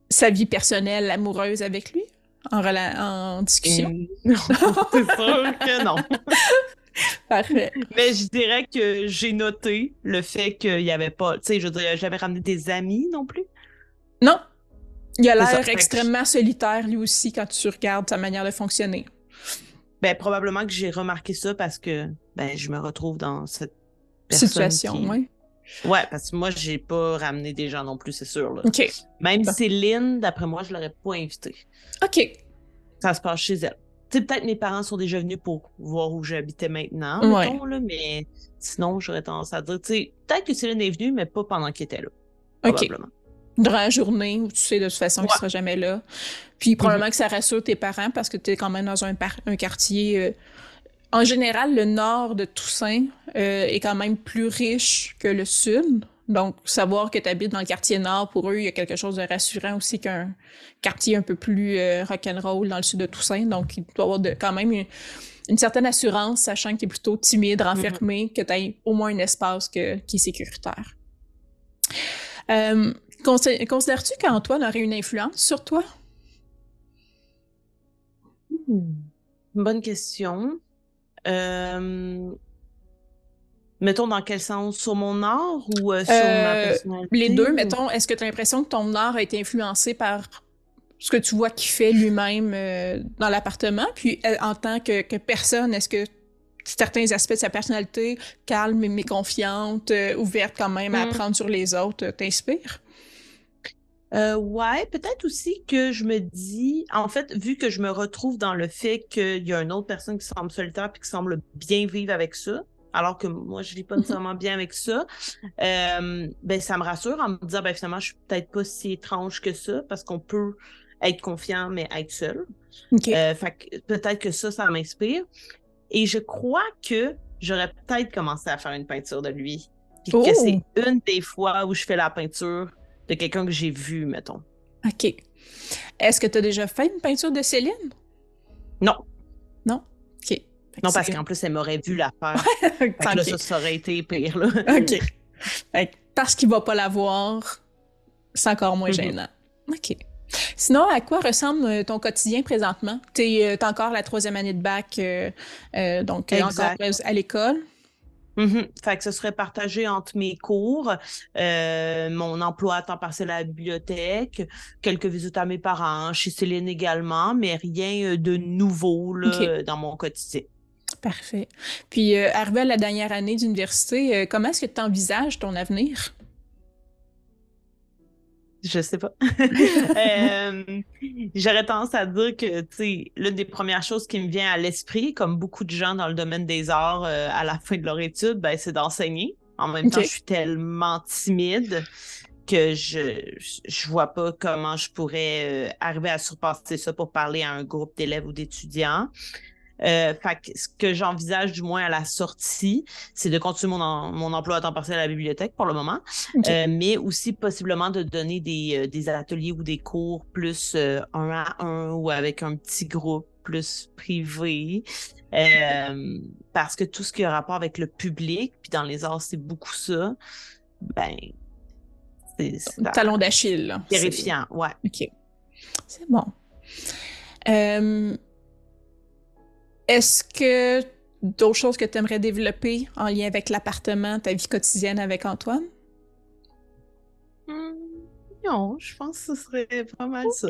sa vie personnelle amoureuse avec lui? En, en discussion? Mm. non, c'est sûr que non. Parfait. Mais je dirais que j'ai noté le fait qu'il n'y avait pas, tu sais, je dirais, jamais ramené des amis non plus? Non, il a l'air extrêmement solitaire, lui aussi, quand tu regardes sa manière de fonctionner. Ben, probablement que j'ai remarqué ça parce que ben, je me retrouve dans cette situation, oui. Ouais, parce que moi, j'ai pas ramené des gens non plus, c'est sûr. Là. OK. Même Céline, d'après moi, je l'aurais pas invitée. OK. Ça se passe chez elle. Tu sais, peut-être mes parents sont déjà venus pour voir où j'habitais maintenant, mettons, là, mais sinon, j'aurais tendance à dire, tu sais, peut-être que Céline est venue, mais pas pendant qu'elle était là. Probablement durant la journée où tu sais de toute façon qu'il sera jamais là. Puis probablement mhm. que ça rassure tes parents parce que tu es quand même dans un, un quartier. Euh, en général, le nord de Toussaint euh, est quand même plus riche que le sud. Donc, savoir que tu habites dans le quartier nord, pour eux, il y a quelque chose de rassurant aussi qu'un quartier un peu plus euh, rock'n'roll dans le sud de Toussaint. Donc, il doit y avoir de, quand même une, certaine assurance, sachant qu'il est plutôt timide, renfermé, mhm. que tu aies au moins un espace que, qui est sécuritaire. Euh, Considères-tu qu'Antoine aurait une influence sur toi? Hmm. Bonne question. Euh, mettons dans quel sens? Sur mon art ou euh, sur ma euh, personnalité? Les deux, mettons. Est-ce que tu as l'impression que ton art a été influencé par ce que tu vois qu'il fait lui-même dans l'appartement? Puis en tant que, que personne, est-ce que certains aspects de sa personnalité, calme mais confiante, ouverte quand même à hmm. apprendre sur les autres, t'inspirent? Euh, ouais, peut-être aussi que je me dis, en fait, vu que je me retrouve dans le fait qu'il y a une autre personne qui semble solitaire puis qui semble bien vivre avec ça, alors que moi, je vis pas nécessairement bien avec ça, euh, ben ça me rassure en me disant, ben finalement, je suis peut-être pas si étrange que ça parce qu'on peut être confiant mais être seul. Euh, fait peut-être que ça, ça m'inspire. Et je crois que j'aurais peut-être commencé à faire une peinture de lui. Puis que c'est oh! une des fois où je fais la peinture de quelqu'un que j'ai vu, mettons. OK. Est-ce que tu as déjà fait une peinture de Céline? Non. Non? OK. non, parce qu'en plus, elle m'aurait vu la faire. là, ça, aurait été pire, là. OK. parce qu'il va pas la voir, c'est encore moins mm-hmm. gênant. OK. Sinon, à quoi ressemble euh, ton quotidien présentement? Tu es, euh, encore la troisième année de bac, euh, donc encore à l'école? Mhm. Fait que ce serait partagé entre mes cours, euh, mon emploi à temps partiel à la bibliothèque, quelques visites à mes parents, chez Céline également, mais rien euh, de nouveau là, dans mon quotidien. Parfait. Puis, euh, arrivé à la dernière année d'université, comment est-ce que tu envisages ton avenir? Je sais pas. euh, J'aurais tendance à dire que, tu sais, l'une des premières choses qui me vient à l'esprit, comme beaucoup de gens dans le domaine des arts euh, à la fin de leur étude, ben, c'est d'enseigner. En même temps, je suis tellement timide que je je vois pas comment je pourrais euh, arriver à surpasser ça pour parler à un groupe d'élèves ou d'étudiants. Euh, fait que ce que j'envisage du moins à la sortie, c'est de continuer mon, mon emploi à temps partiel à la bibliothèque pour le moment, euh, mais aussi possiblement de donner des, euh, des ateliers ou des cours plus euh, un à un ou avec un petit groupe plus privé. parce que tout ce qui a rapport avec le public, puis dans les arts, c'est beaucoup ça, ben, c'est... Talon d'Achille. Terrifiant, ouais. OK. C'est bon. Euh, est-ce que d'autres choses que tu aimerais développer en lien avec l'appartement, ta vie quotidienne avec Antoine? Hmm, non, je pense que ce serait pas mal ça.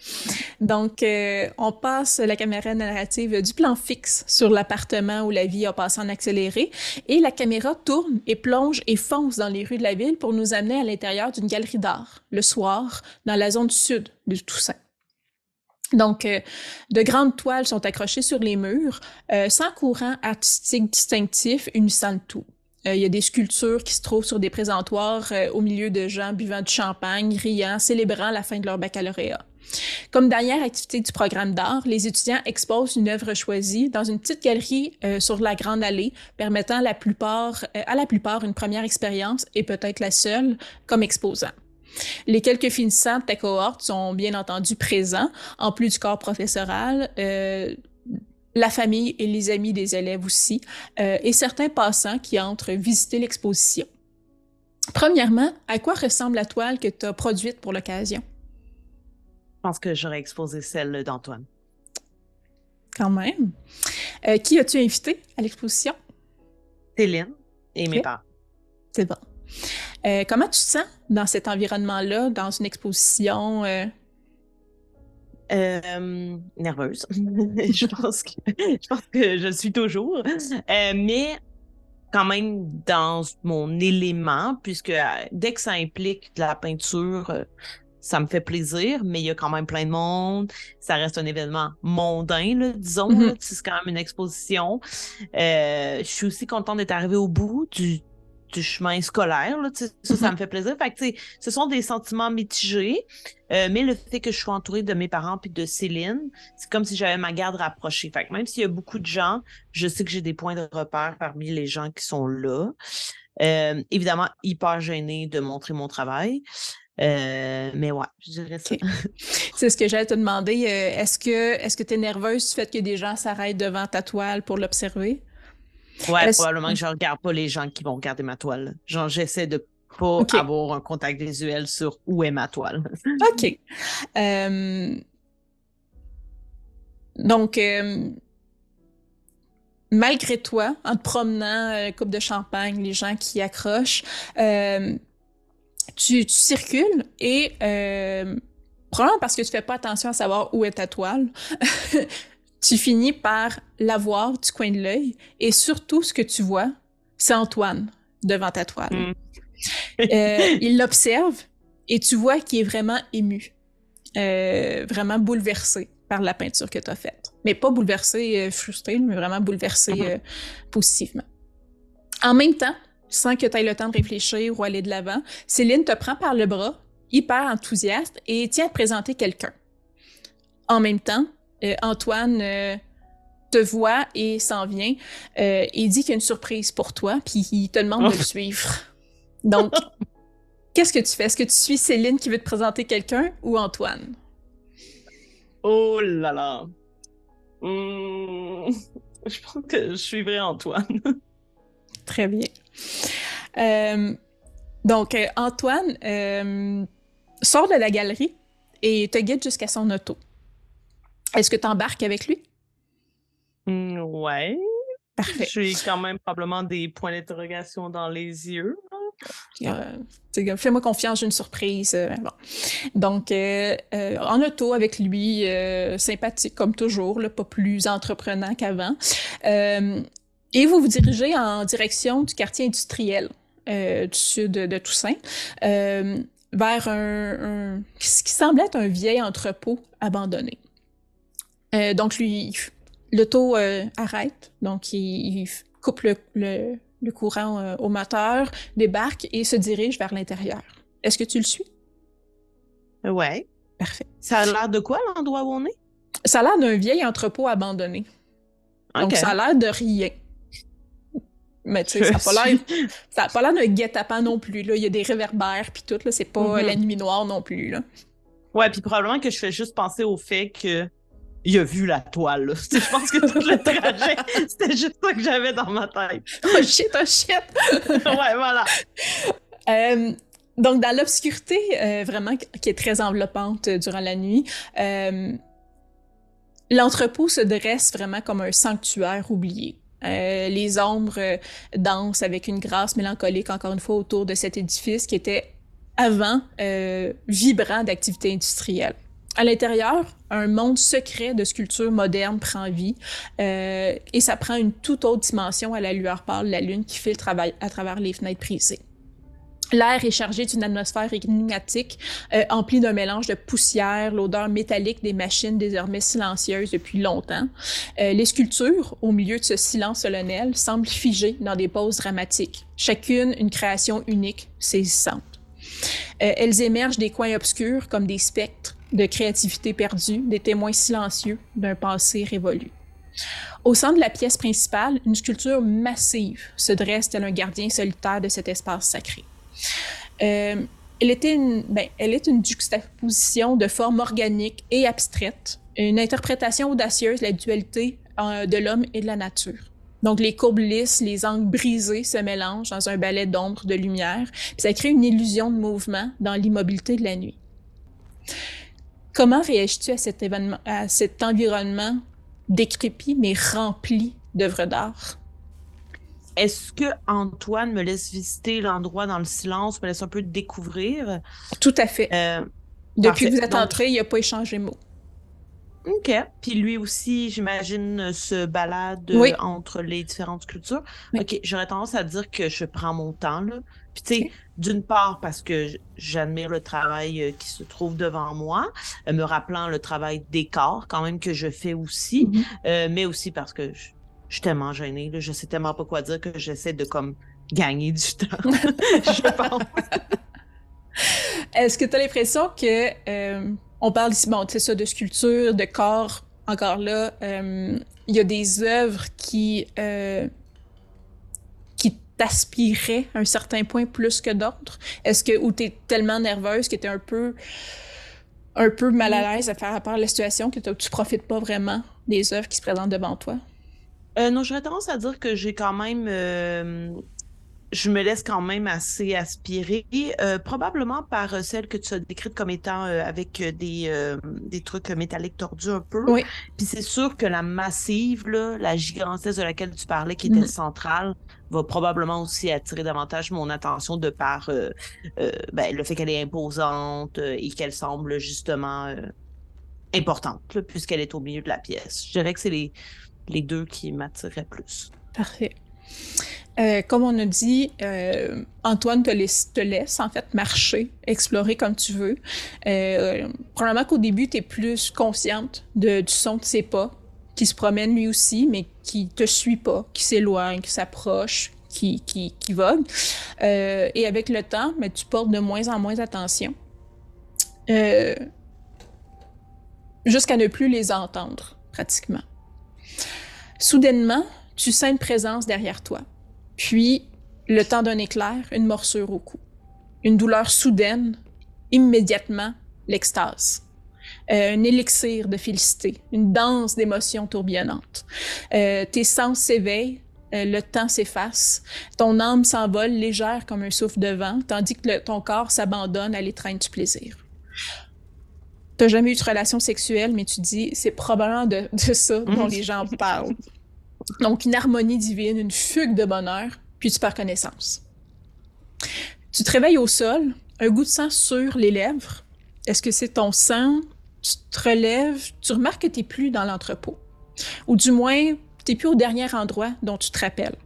Donc, euh, on passe la caméra narrative du plan fixe sur l'appartement où la vie a passé en accéléré et la caméra tourne et plonge et fonce dans les rues de la ville pour nous amener à l'intérieur d'une galerie d'art, le soir, dans la zone sud de Toussaint. Donc, euh, de grandes toiles sont accrochées sur les murs, euh, sans courant artistique distinctif unissant le tout. Euh, il y a des sculptures qui se trouvent sur des présentoirs au milieu de gens buvant du champagne, riant, célébrant la fin de leur baccalauréat. Comme dernière activité du programme d'art, les étudiants exposent une œuvre choisie dans une petite galerie sur la Grande Allée, permettant la plupart, à la plupart une première expérience et peut-être la seule comme exposant. Les quelques finissants de ta cohorte sont bien entendu présents, en plus du corps professoral. Euh, la famille et les amis des élèves aussi, euh, et certains passants qui entrent visiter l'exposition. Premièrement, à quoi ressemble la toile que tu as produite pour l'occasion? Je pense que j'aurais exposé celle d'Antoine. Quand même. Euh, qui as-tu invité à l'exposition? Céline et mes parents. C'est bon. Euh, comment tu te sens dans cet environnement-là, dans une exposition? Euh? Euh, nerveuse. je, pense que, je pense que je suis toujours. mais quand même dans mon élément, puisque dès que ça implique de la peinture, ça me fait plaisir, mais il y a quand même plein de monde. Ça reste un événement mondain, disons. Mm-hmm. C'est quand même une exposition. je suis aussi contente d'être arrivée au bout du, du chemin scolaire. Là, ça, ça mm-hmm. me fait plaisir. Fait que, ce sont des sentiments mitigés, euh, mais le fait que je sois entourée de mes parents puis de Céline, c'est comme si j'avais ma garde rapprochée. Fait que même s'il y a beaucoup de gens, je sais que j'ai des points de repère parmi les gens qui sont là. Euh, évidemment, hyper gênée de montrer mon travail. Euh, mais ouais, je dirais ça. C'est ce que j'allais te demander. Est-ce que est-ce que tu es nerveuse du fait que des gens s'arrêtent devant ta toile pour l'observer? Ouais, probablement que je regarde pas les gens qui vont regarder ma toile. Genre, j'essaie de pas avoir un contact visuel sur où est ma toile. OK. Euh, donc, euh, malgré toi, en te promenant, euh, coupe de champagne, les gens qui accrochent, tu, tu, circules et probablement parce que tu fais pas attention à savoir où est ta toile, tu finis par la voir du coin de l'œil et surtout ce que tu vois, c'est Antoine devant ta toile. Mm. euh, il l'observe et tu vois qu'il est vraiment ému, euh, vraiment bouleversé par la peinture que tu as faite. Mais pas bouleversé, euh, frustré, mais vraiment bouleversé euh, positivement. En même temps, sans que tu aies le temps de réfléchir ou aller de l'avant, Céline te prend par le bras, hyper enthousiaste, et tient à te présenter quelqu'un. En même temps, euh, Antoine euh, te voit et s'en vient euh, et dit qu'il y a une surprise pour toi, puis il te demande de le suivre. Donc, qu'est-ce que tu fais? Est-ce que tu suis Céline qui veut te présenter quelqu'un ou Antoine? Oh là là! Hmm, je pense que je suivrai Antoine. Très bien. donc, Antoine sort de la galerie et te guide jusqu'à son auto. Est-ce que tu embarques avec lui? Mmh, ouais. Parfait. J'ai quand même probablement des points d'interrogation dans les yeux. Euh, fais-moi confiance, j'ai une surprise. Euh, Donc, euh, en auto avec lui, sympathique comme toujours, pas plus entreprenant qu'avant. et vous vous dirigez en direction du quartier industriel du sud de, Toussaint, vers un, ce qui semble être un vieil entrepôt abandonné. Donc, lui, l'auto arrête, donc il, coupe le le courant euh, au moteur, débarque et se dirige vers l'intérieur. Est-ce que tu le suis? Ouais. Parfait. Ça a l'air de quoi l'endroit où on est? Ça a l'air d'un vieil entrepôt abandonné. Donc ça a l'air de rien. Mais tu sais, ça n'a pas l'air. Ça pas l'air d'un guet-apens non plus. Là. Il y a des réverbères puis tout, là. C'est pas mm-hmm. la nuit noire non plus. Là. Ouais, puis probablement que je fais juste penser au fait que il a vu la toile. Je pense que tout le trajet, c'était juste ça que j'avais dans ma tête. Oh shit, oh shit! ouais, voilà. Euh, donc, dans l'obscurité, euh, vraiment, qui est très enveloppante euh, durant la nuit, l'entrepôt se dresse vraiment comme un sanctuaire oublié. les ombres dansent avec une grâce mélancolique, encore une fois, autour de cet édifice qui était avant vibrant d'activité industrielle. À l'intérieur, un monde secret de sculptures modernes prend vie euh, et ça prend une toute autre dimension à la lueur pâle de la lune qui filtre à travers les fenêtres brisées. L'air est chargé d'une atmosphère énigmatique, euh, emplie d'un mélange de poussière, l'odeur métallique des machines désormais silencieuses depuis longtemps. Euh, les sculptures, au milieu de ce silence solennel, semblent figées dans des poses dramatiques, chacune une création unique, saisissante. Euh, elles émergent des coins obscurs comme des spectres, de créativité perdue, des témoins silencieux d'un passé révolu. Au centre de la pièce principale, une sculpture massive se dresse tel un gardien solitaire de cet espace sacré. Euh, elle, une, ben, elle est une juxtaposition de formes organiques et abstraites, une interprétation audacieuse de la dualité euh, de l'homme et de la nature. Donc, les courbes lisses, les angles brisés se mélangent dans un ballet d'ombre, de lumière, puis ça crée une illusion de mouvement dans l'immobilité de la nuit. Comment réagis-tu à cet événement, à cet environnement décrépit mais rempli d'œuvres d'art? Est-ce que Antoine me laisse visiter l'endroit dans le silence, me laisse un peu découvrir? Tout à fait. Euh, Depuis que vous êtes entré, il n'a pas échangé mot. OK. Puis lui aussi, j'imagine, se balade entre les différentes cultures. OK, j'aurais tendance à dire que je prends mon temps, là. Puis, tu sais, d'une part, parce que j'admire le travail euh, qui se trouve devant moi, euh, me rappelant le travail des corps, quand même, que je fais aussi, mm-hmm. euh, mais aussi parce que je, suis tellement gênée, là, je sais tellement pas quoi dire que j'essaie de, comme, gagner du temps, je pense. Est-ce que tu as l'impression que, on parle ici, bon, tu sais ça, de sculpture, de corps, encore là, il y a des œuvres qui t'aspirais à un certain point plus que d'autres? Est-ce que, ou t'es tellement nerveuse que t'es un peu, un peu mal à l'aise à faire rapport à la situation que tu profites pas vraiment des œuvres qui se présentent devant toi? Euh, non, j'aurais tendance à dire que j'ai quand même euh, je me laisse quand même assez aspirer, euh, probablement par euh, celle que tu as décrite comme étant euh, avec des, des trucs métalliques tordus un peu. Oui. Puis c'est sûr que la massive, là, la gigantesque de laquelle tu parlais, qui était mm. centrale, va probablement aussi attirer davantage mon attention de par ben, le fait qu'elle est imposante et qu'elle semble justement importante, puisqu'elle est au milieu de la pièce. Je dirais que c'est les, les deux qui m'attiraient plus. Parfait. Euh, comme on a dit, euh, Antoine te laisse, en fait marcher, explorer comme tu veux. Euh, probablement qu'au début, tu es plus consciente du son de ses pas, qui se promène lui aussi, mais qui te suit pas, qui s'éloigne, qui s'approche, qui, qui, qui vogue. et avec le temps, mais tu portes de moins en moins attention. Jusqu'à ne plus les entendre, pratiquement. Soudainement, tu sens une présence derrière toi. Puis, le temps d'un éclair, une morsure au cou. Une douleur soudaine, immédiatement, l'extase. Euh, un élixir de félicité, une danse d'émotions tourbillonnantes. Euh, tes sens s'éveillent, euh, le temps s'efface, ton âme s'envole légère comme un souffle de vent, tandis que ton corps s'abandonne à l'étreinte du plaisir. T'as jamais eu de relation sexuelle, mais tu dis, c'est probablement de, ça dont les gens parlent. Donc, une harmonie divine, une fugue de bonheur, puis tu perds connaissance. Tu te réveilles au sol, un goût de sang sur les lèvres. Est-ce que c'est ton sang? Tu te relèves, tu remarques que tu plus dans l'entrepôt. Ou du moins, tu n'es plus au dernier endroit dont tu te rappelles.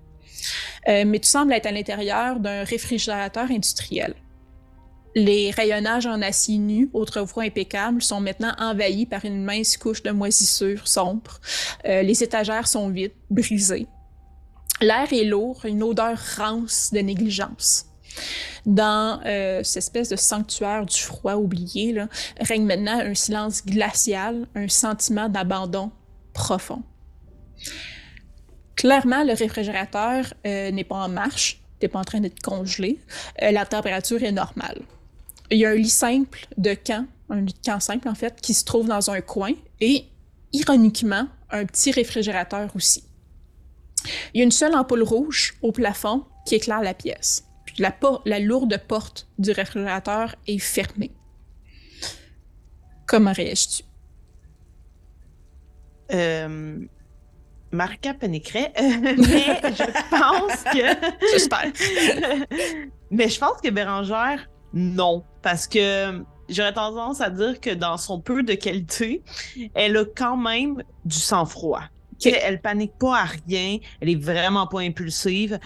Euh, mais tu sembles être à l'intérieur d'un réfrigérateur industriel. Les rayonnages en acier nu, autrefois impeccables, sont maintenant envahis par une mince couche de moisissure sombre. Euh, les étagères sont vides, brisées. L'air est lourd, une odeur rance de négligence. Dans euh, cette espèce de sanctuaire du froid oublié, règne maintenant un silence glacial, un sentiment d'abandon profond. Clairement, le réfrigérateur euh, n'est pas en marche, t'es pas en train d'être congelé. La température est normale. Il y a un lit simple de camp, un lit de camp simple en fait, qui se trouve dans un coin et, ironiquement, un petit réfrigérateur aussi. Il y a une seule ampoule rouge au plafond qui éclaire la pièce. Puis la, la lourde porte du réfrigérateur est fermée. Comment réagis-tu? Euh, Marca paniquerait, mais je pense que. J'espère. mais je pense que Bérangère, non. Parce que j'aurais tendance à dire que dans son peu de qualité, elle a quand même du sang-froid. Elle Elle panique pas à rien, elle est vraiment pas impulsive.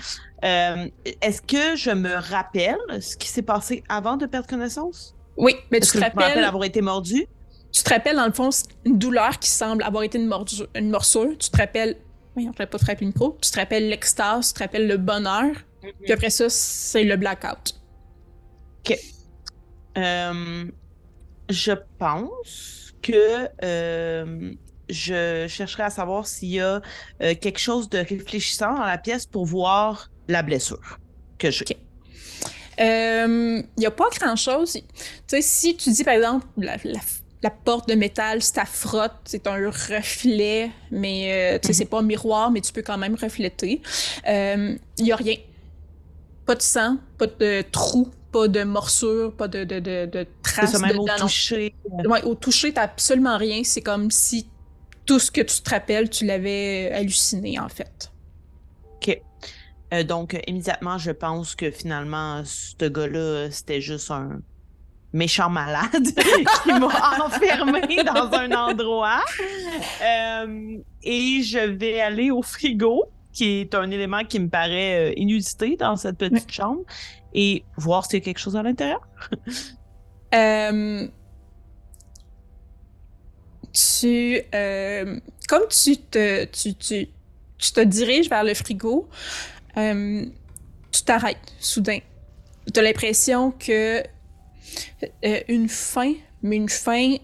Euh, est-ce que je me rappelle ce qui s'est passé avant de perdre connaissance? Oui, mais tu te rappelles avoir été mordu? Tu te rappelles, dans le fond, une douleur qui semble avoir été une, une morsure. Tu te rappelles. Oui, on ne pas te rappeler le micro. Tu te rappelles l'extase, tu te rappelles le bonheur. Mm-hmm. Puis après ça, c'est le blackout. OK. Euh, je pense que euh, je chercherai à savoir s'il y a euh, quelque chose de réfléchissant dans la pièce pour voir la blessure que j'ai. Il n'y a pas grand-chose. Tu sais, si tu dis, par exemple, la, la porte de métal, ça frotte, c'est un reflet, mais tu sais, c'est mhm. pas un miroir, mais tu peux quand même refléter. Il euh, y a rien. Pas de sang, pas de trou, pas de morsure, pas de, de, de, de traces. Ça, même au toucher. Ouais, au toucher, t'as absolument rien. C'est comme si tout ce que tu te rappelles, tu l'avais halluciné, en fait. OK. Euh, donc, immédiatement, je pense que finalement, ce gars-là, c'était juste un méchant malade qui m'a enfermé dans un endroit. Euh, et je vais aller au frigo, qui est un élément qui me paraît euh, inusité dans cette petite chambre, et voir s'il y a quelque chose à l'intérieur. euh, tu, euh, comme tu te, tu, tu, tu, te diriges vers le frigo, euh, tu t'arrêtes soudain. Tu as l'impression que euh, une faim, mais une faim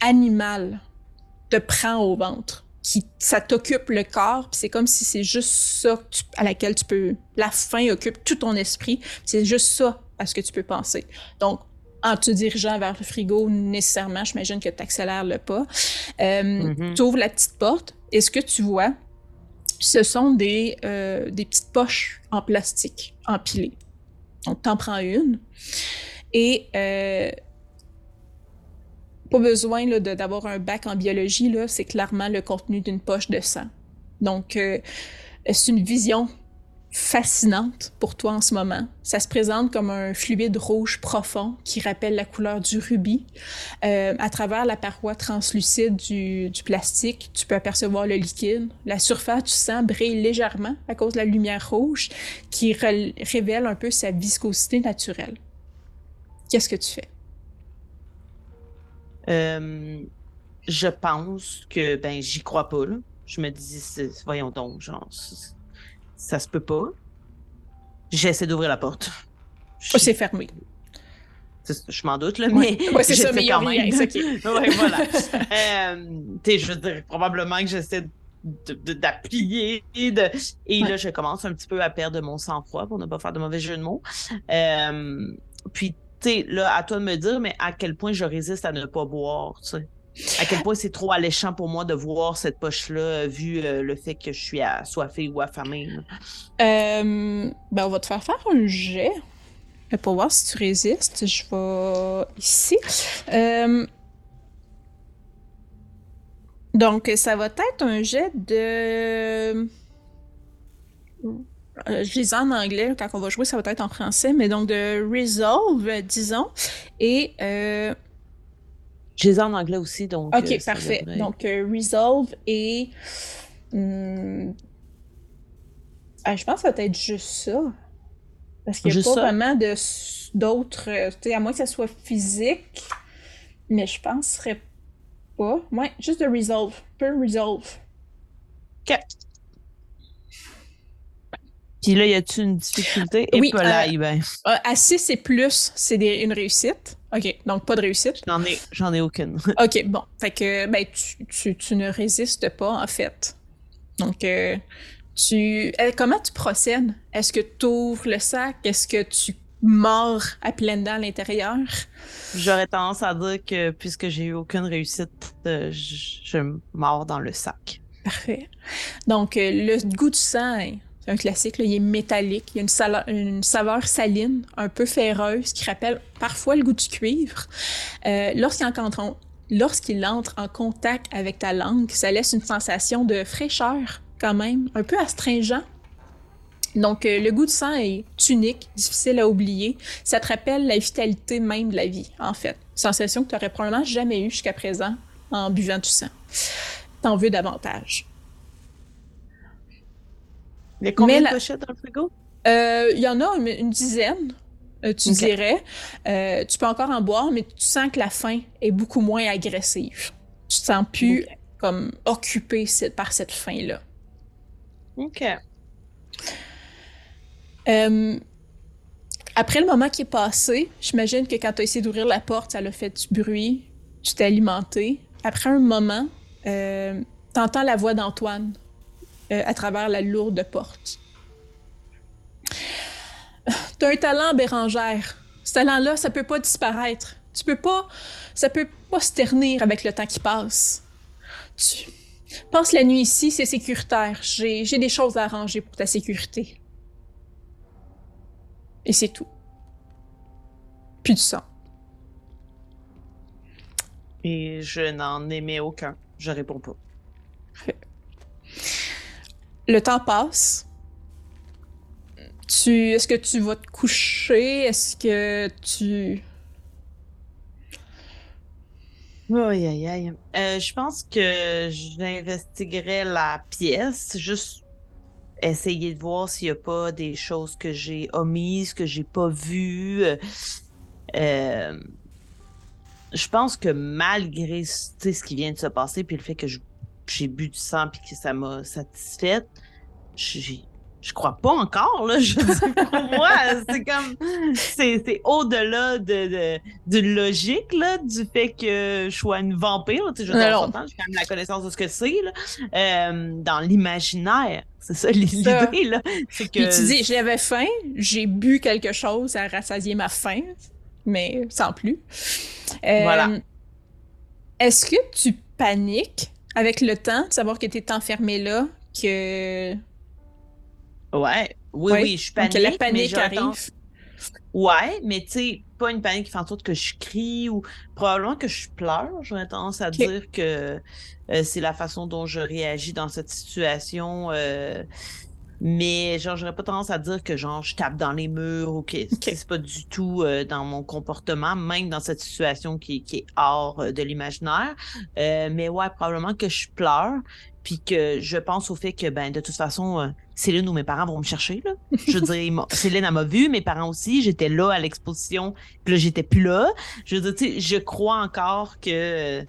animale te prend au ventre. Qui, ça t'occupe le corps, c'est comme si c'est juste ça à laquelle tu peux. La faim occupe tout ton esprit, c'est juste ça à ce que tu peux penser. Donc, en te dirigeant vers le frigo, nécessairement, j'imagine que tu accélères le pas. Euh, mm-hmm. Tu ouvres la petite porte et ce que tu vois, ce sont des, des petites poches en plastique empilées. Donc, t'en prends une. Et euh, pas besoin d'avoir un bac en biologie, c'est clairement le contenu d'une poche de sang. Donc, euh, c'est une vision fascinante pour toi en ce moment. Ça se présente comme un fluide rouge profond qui rappelle la couleur du rubis. Euh, à travers la paroi translucide du, du, plastique, tu peux apercevoir le liquide. La surface du sang brille légèrement à cause de la lumière rouge qui révèle un peu sa viscosité naturelle. Qu'est-ce que tu fais? Euh, je pense que ben j'y crois pas. Là. Je me dis, voyons donc, genre, ça se peut pas. J'essaie d'ouvrir la porte. Oh, c'est fermé. Je m'en doute, là, mais. Ouais, c'est ça, mais quand même. Rien, ouais, voilà. euh, je veux dire, probablement que j'essaie d'appuyer. De, et là, je commence un petit peu à perdre mon sang-froid pour ne pas faire de mauvais jeu de mots. Euh, puis, tu là, à toi de me dire, mais à quel point je résiste à ne pas boire, tu sais. À quel point c'est trop alléchant pour moi de voir cette poche-là, vu euh, le fait que je suis assoiffée ou affamée. Ben, on va te faire faire un jet. Pour voir si tu résistes, je vais ici. Donc, ça va être un jet de. Euh, je les en anglais, quand on va jouer, ça va être en français, mais donc de Resolve, disons. Et. Euh... Je les en anglais aussi, donc. Ok, euh, parfait. Donc, euh, Resolve et. Hmm, ah, je pense que ça va être juste ça. Parce qu'il n'y a pas vraiment d'autres. à moins que ça soit physique. Mais je penserais pas. Ouais, juste de Resolve. Peu Resolve. Ok. Puis là, y a-tu une difficulté? Et oui, là, euh, ben. euh, à 6 et plus, c'est une réussite. OK, donc pas de réussite. J'en ai, j'en ai aucune. OK, bon. Fait que, ben, tu, tu, tu ne résistes pas, en fait. Donc, euh, tu... comment tu procèdes? Est-ce que tu ouvres le sac? Est-ce que tu mords à pleines dents à l'intérieur? J'aurais tendance à dire que, puisque j'ai eu aucune réussite, je, je mords dans le sac. Parfait. Donc, le goût du sang un classique, il est métallique, il a une, saveur saline, un peu ferreuse, qui rappelle parfois le goût du cuivre. Euh, lorsqu'il entre, lorsqu'il entre en contact avec ta langue, ça laisse une sensation de fraîcheur quand même, un peu astringent. Donc, euh, le goût du sang est unique, difficile à oublier. Ça te rappelle la vitalité même de la vie, en fait. Sensation que tu n'aurais probablement jamais eue jusqu'à présent en buvant du sang. T'en veux davantage. Il y a combien de pochettes dans le frigo? Euh, il y en a une, dizaine, euh, tu dirais. Euh, tu peux encore en boire, mais tu sens que la faim est beaucoup moins agressive. Tu te sens plus comme occupé par cette faim-là. OK. après le moment qui est passé, j'imagine que quand tu as essayé d'ouvrir la porte, ça a fait du bruit, tu t'es alimenté. Après un moment, tu entends la voix d'Antoine euh, à travers la lourde porte. T'as un talent, Bérangère. Ce talent-là, ça peut pas disparaître. Tu peux pas... Ça peut pas se ternir avec le temps qui passe. Tu... Passe la nuit ici, c'est sécuritaire. J'ai des choses à arranger pour ta sécurité. Et c'est tout. Plus de sang. Et je n'en aimais aucun. Je réponds pas. Le temps passe. Tu, est-ce que tu vas te coucher? Est-ce que tu... Aïe, aïe, aïe. Euh, je pense que j'investiguerai la pièce, juste essayer de voir s'il n'y a pas des choses que j'ai omises, que j'ai pas vues. Euh, je pense que malgré ce qui vient de se passer, puis le fait que je j'ai bu du sang puis que ça m'a satisfaite, je crois pas encore, là. Je dis pour moi, c'est comme. C'est au-delà de, de, logique, là, du fait que je sois une vampire. Tu sais, je j'ai quand même la connaissance de ce que c'est, là. Euh, dans l'imaginaire. C'est ça l'idée, là. C'est que. tu dis, j'avais faim, j'ai bu quelque chose à rassasier ma faim, mais sans plus. Euh, voilà. Est-ce que tu paniques avec le temps, de savoir que tu es enfermé là, que. Ouais, oui, oui, je panique. Que la panique arrive. Ouais, mais tu sais, pas une panique qui fait en sorte que je crie ou probablement que je pleure. J'aurais tendance à dire que euh, c'est la façon dont je réagis dans cette situation. Euh, mais genre, j'aurais pas tendance à dire que genre je tape dans les murs ou que c'est pas du tout euh, dans mon comportement, même dans cette situation qui, qui est hors euh, de l'imaginaire. Euh, mais ouais, probablement que je pleure, puis que je pense au fait que ben de toute façon, Céline ou mes parents vont me chercher. Là. Je veux dire, Céline elle m'a vu, mes parents aussi, j'étais là à l'exposition, puis là j'étais plus là. Je veux dire, tu sais, je crois encore que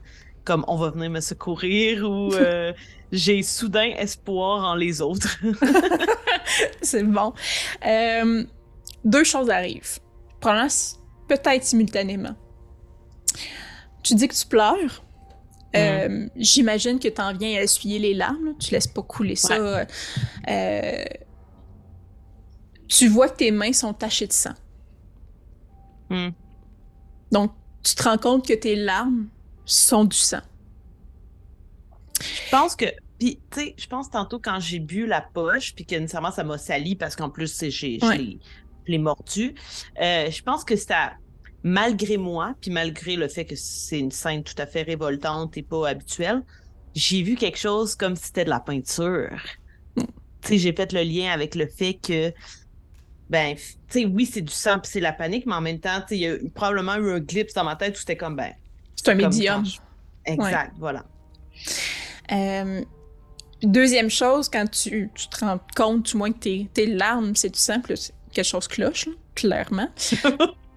comme on va venir me secourir ou j'ai soudain espoir en les autres. c'est bon. Euh, deux choses arrivent. Premièrement, peut-être simultanément. Tu dis que tu pleures. Euh, mm. J'imagine que tu en viens à essuyer les larmes. Tu laisses pas couler ça. Euh, tu vois que tes mains sont tachées de sang. Mm. Donc, tu te rends compte que tes larmes sont du sang. Je pense que. Puis, tu sais, je pense tantôt quand j'ai bu la poche, puis que nécessairement ça m'a sali parce qu'en plus, j'ai, je l'ai mordu. Euh, je pense que ça, malgré moi, puis malgré le fait que c'est une scène tout à fait révoltante et pas habituelle, j'ai vu quelque chose comme si c'était de la peinture. Tu sais, j'ai fait le lien avec le fait que, ben, tu sais, oui, c'est du sang puis c'est la panique, mais en même temps, tu sais, il y a probablement eu un glimpse dans ma tête où c'était comme, ben. C'est un médium. Exact, voilà. Euh, deuxième chose, quand tu, tu, te rends compte, du moins, que tes, tes larmes, c'est tout simple, quelque chose cloche, clairement.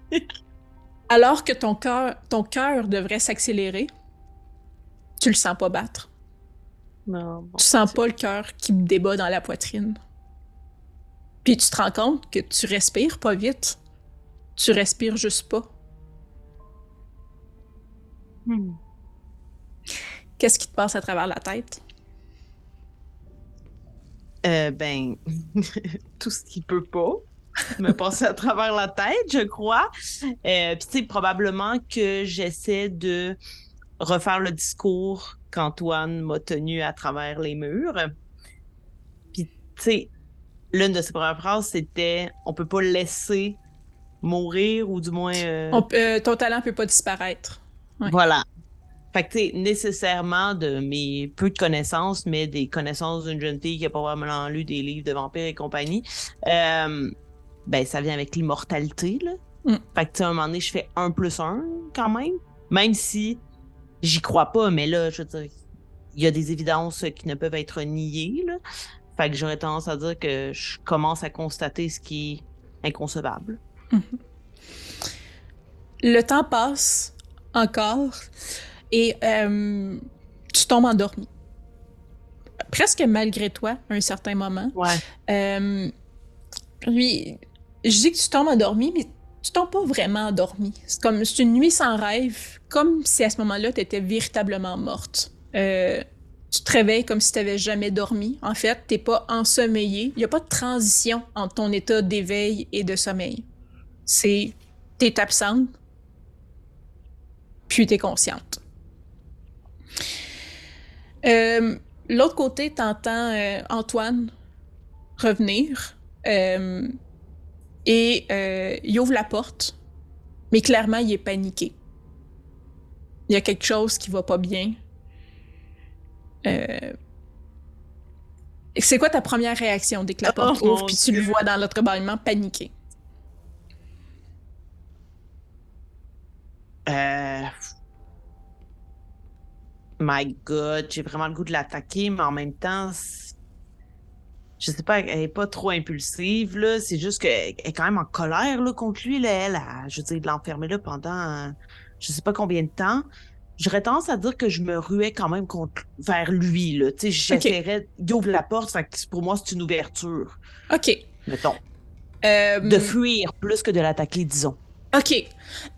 Alors que ton cœur, ton cœur devrait s'accélérer, tu le sens pas battre. Non. tu sens pas le cœur qui débat dans la poitrine. Puis tu te rends compte que tu respires pas vite. Tu respires juste pas. Hmm. Qu'est-ce qui te passe à travers la tête? Euh, ben, tout ce qui peut pas me passer à travers la tête, je crois. Euh, Puis, tu sais, probablement que j'essaie de refaire le discours qu'Antoine m'a tenu à travers les murs. Puis, tu sais, l'une de ses premières phrases, c'était on peut pas laisser mourir ou du moins. Euh... On, ton talent peut pas disparaître. Ouais. Voilà. Fait que, tu sais, nécessairement de mes peu de connaissances, mais des connaissances d'une jeune fille qui a probablement lu des livres de vampires et compagnie, euh, ben, ça vient avec l'immortalité, là. Mm. Fait que, tu sais, à un moment donné, je fais un plus un, quand même. Même si j'y crois pas, mais là, je veux dire, il y a des évidences qui ne peuvent être niées, là. Fait que j'aurais tendance à dire que je commence à constater ce qui est inconcevable. Mm -hmm. Le temps passe encore et euh, tu tombes endormi. Presque malgré toi, à un certain moment. Ouais. Euh, puis, je dis que tu tombes endormi, mais tu tombes pas vraiment endormi. C'est comme c'est une nuit sans rêve, comme si à ce moment-là, tu étais véritablement morte. Euh, tu te réveilles comme si tu n'avais jamais dormi. En fait, tu n'es pas ensommeillé. Il n'y a pas de transition entre ton état d'éveil et de sommeil. C'est. Tu es absente, puis tu es consciente. Euh, L'autre côté, tu entends euh, Antoine revenir. Euh, et euh, il ouvre la porte, mais clairement, il est paniqué. Il y a quelque chose qui va pas bien. C'est quoi ta première réaction dès que la porte Oh, ouvre mon puis tu le vois dans l'entrebâillement paniqué? Euh... My God, j'ai vraiment le goût de l'attaquer, mais en même temps, je sais pas, elle est pas trop impulsive, là. C'est juste qu'elle est quand même en colère, là, contre lui, là. Elle, a, je veux dire, de l'enfermer là pendant euh, je sais pas combien de temps. J'aurais tendance à dire que je me ruais quand même contre, vers lui, là. Tu sais, j'essaierais, il ouvre la porte, fait que pour moi, c'est une ouverture, OK. mettons. Euh, De fuir plus que de l'attaquer, disons. OK.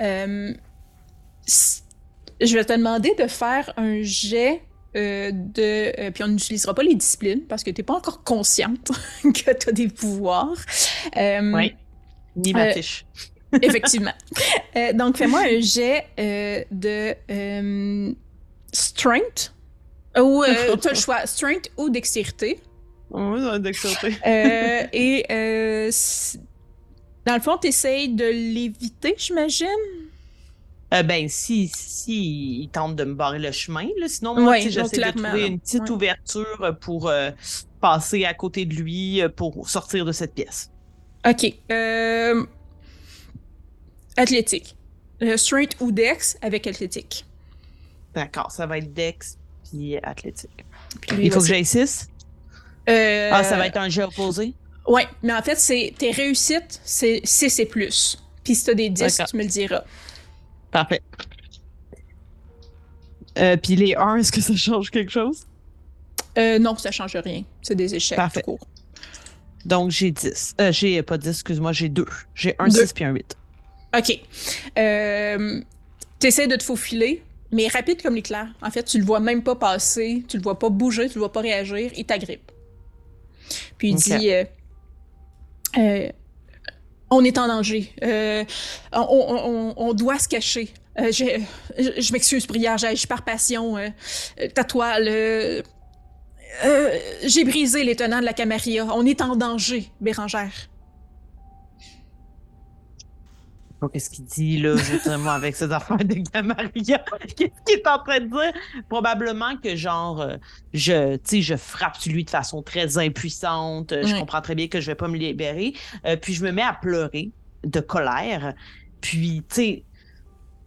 Euh, je vais te demander de faire un jet euh, de... euh, puis on n'utilisera pas les disciplines parce que tu n'es pas encore consciente que tu as des pouvoirs. Euh, Oui. Ni ma Euh, fiche. Effectivement. Euh, donc, fais-moi un jet euh, de euh, strength. Ou euh, tu as le choix, strength ou dextérité. Oui, dextérité. Euh, et euh, dans le fond, tu essayes de l'éviter, j'imagine? Euh, ben, si, si il tente de me barrer le chemin, là. Sinon, moi, j'essaie de trouver une petite ouverture pour euh, passer à côté de lui euh, pour sortir de cette pièce. OK. Euh, athlétique. Strength ou dex avec athlétique. D'accord, ça va être Dex puis athlétique. Puis Il faut que j'aille 6. Euh, Ah, ça va être un jet opposé? Ouais, mais en fait, c'est tes réussites, c'est 6 et plus. Puis si t'as des 10, D'accord. tu me le diras. Parfait. Euh, puis les 1, est-ce que ça change quelque chose? Euh, non, ça change rien. C'est des échecs Parfait. tout court. Donc, j'ai 10. Euh, j'ai pas 10, excuse-moi, j'ai 2. J'ai un Deux. 6 puis un 8. OK. Euh, T'essaies de te faufiler, mais rapide comme l'éclair. En fait, tu le vois même pas passer, tu le vois pas bouger, tu le vois pas réagir, il t'agrippe. Puis il Ok. dit euh, euh, On est en danger. Euh, on, on- on- doit se cacher. Euh, je je m'excuse, prière, j'agis par passion. Euh, ta toile. euh, euh, J'ai brisé les tenants de la Camarilla. On est en danger, Bérangère. Qu'est-ce qu'il dit là, justement, avec ses affaires de Gamaria? Qu'est-ce qu'il est en train de dire? Probablement que, genre, euh, je, je frappe sur lui de façon très impuissante. Euh, je comprends très bien que je vais pas me libérer. Euh, puis je me mets à pleurer de colère. Puis, tu sais,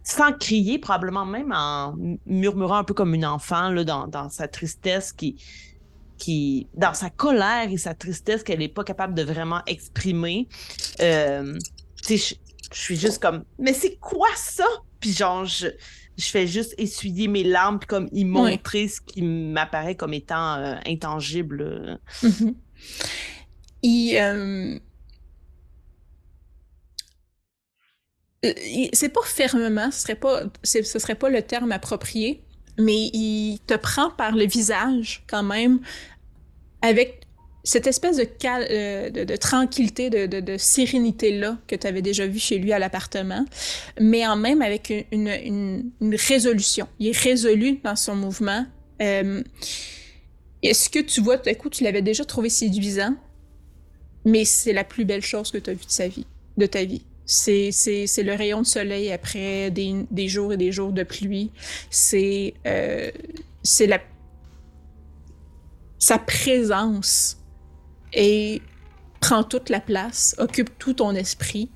sans crier, probablement même en murmurant un peu comme une enfant là, dans, dans sa tristesse qui, qui, dans sa colère et sa tristesse qu'elle n'est pas capable de vraiment exprimer. Euh, tu je suis juste comme, mais c'est quoi ça? Puis genre, je, fais juste essuyer mes larmes, puis comme y montrer ce qui m'apparaît comme étant euh, intangible. Euh, c'est pas fermement, ce serait pas, ce serait pas le terme approprié, mais il te prend par le visage quand même avec cette espèce de, euh, de, tranquillité, de, sérénité-là que tu avais déjà vu chez lui à l'appartement, mais en même avec une, résolution. Il est résolu dans son mouvement. Euh, est-ce que tu vois, tout coup, tu l'avais déjà trouvé séduisant, mais c'est la plus belle chose que tu as vue de, sa vie, de ta vie. C'est, le rayon de soleil après des, jours et des jours de pluie. C'est, euh, la sa présence et prend toute la place, occupe tout ton esprit.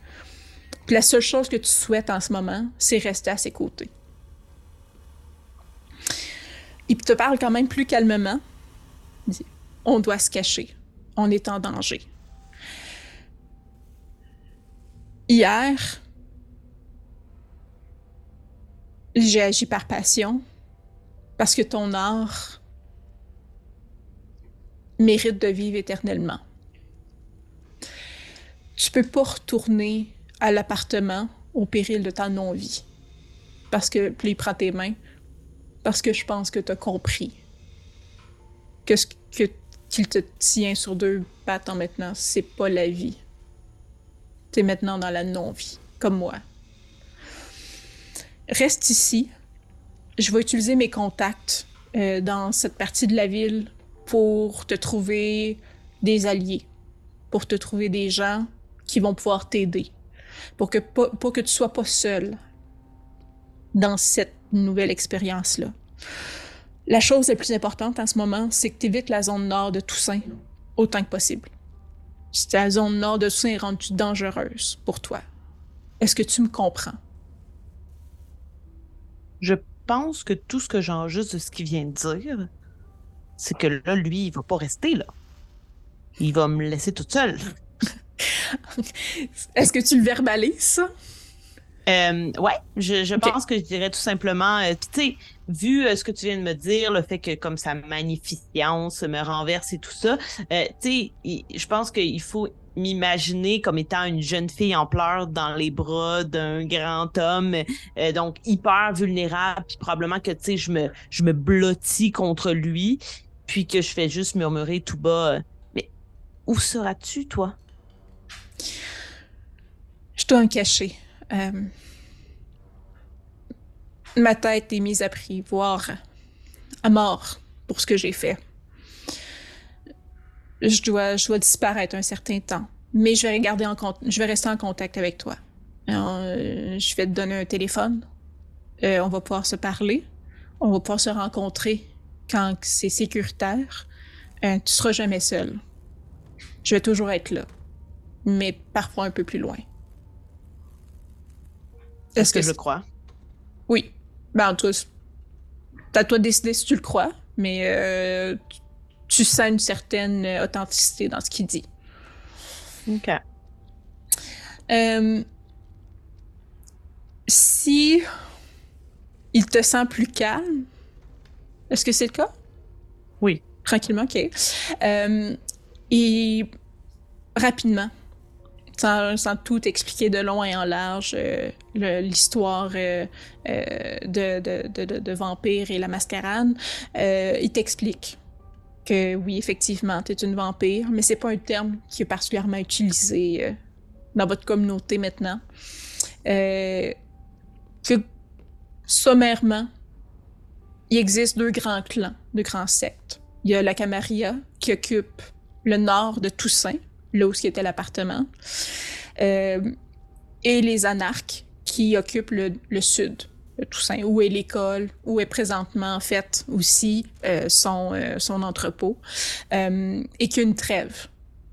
Puis la seule chose que tu souhaites en ce moment, c'est rester à ses côtés. Il te parle quand même plus calmement. Il dit, on doit se cacher. On est en danger. Hier, j'ai agi par passion parce que ton art mérite de vivre éternellement. Tu peux pas retourner à l'appartement au péril de ta non-vie. Parce que, puis il prend tes mains, parce que je pense que tu as compris que ce que qu'il te tient sur deux pattes en maintenant, c'est pas la vie. Tu es maintenant dans la non-vie, comme moi. Reste ici. Je vais utiliser mes contacts euh, dans cette partie de la ville pour te trouver des alliés, pour te trouver des gens qui vont pouvoir t'aider, pour que, pour que tu sois pas seul dans cette nouvelle expérience-là. La chose la plus importante en ce moment, c'est que tu évites la zone nord de Toussaint autant que possible. La zone nord de Toussaint est rendue dangereuse pour toi. Est-ce que tu me comprends? Je pense que tout ce que j'enregistre de ce qu'il vient de dire, c'est que là, lui, il va pas rester là. Il va me laisser toute seule. Est-ce que tu le verbalises, ça? Euh, ouais, je, pense que je dirais tout simplement, euh, tu sais, vu euh, ce que tu viens de me dire, le fait que comme sa magnificence me renverse et tout ça, euh, tu sais, je pense qu'il faut m'imaginer comme étant une jeune fille en pleurs dans les bras d'un grand homme, donc hyper vulnérable, puis probablement que tu sais, je me, je me blottis contre lui, puis que je fais juste murmurer tout bas, mais où seras-tu, toi? Je dois en cacher. Euh, ma tête est mise à prix, voire à mort pour ce que j'ai fait. Je dois, je dois disparaître un certain temps, mais je vais, regarder en, je vais rester en contact avec toi. Euh, je vais te donner un téléphone. Euh, on va pouvoir se parler. On va pouvoir se rencontrer quand c'est sécuritaire. tu seras jamais seul. Je vais toujours être là, mais parfois un peu plus loin. Est-ce que, je le crois? Oui. Ben, en tout cas, à toi de décider si tu le crois, mais euh, tu sens une certaine authenticité dans ce qu'il dit. OK. Euh, si il te sent plus calme, est-ce que c'est le cas? Oui. Tranquillement, OK. Euh, et rapidement, sans, tout expliquer de long et en large euh, l'histoire euh, euh, de, de, Vampire et la mascarade, il t'explique que oui, effectivement, tu es une vampire, mais c'est pas un terme qui est particulièrement utilisé dans votre communauté maintenant. que sommairement, il existe deux grands clans, deux grands sectes. Il y a la Camarilla qui occupe le nord de Toussaint, là où était l'appartement. Euh, et les anarques qui occupent le, sud de Toussaint, où est l'école, où est présentement en fait aussi euh, son, euh, son entrepôt, et qu'il y a une trêve.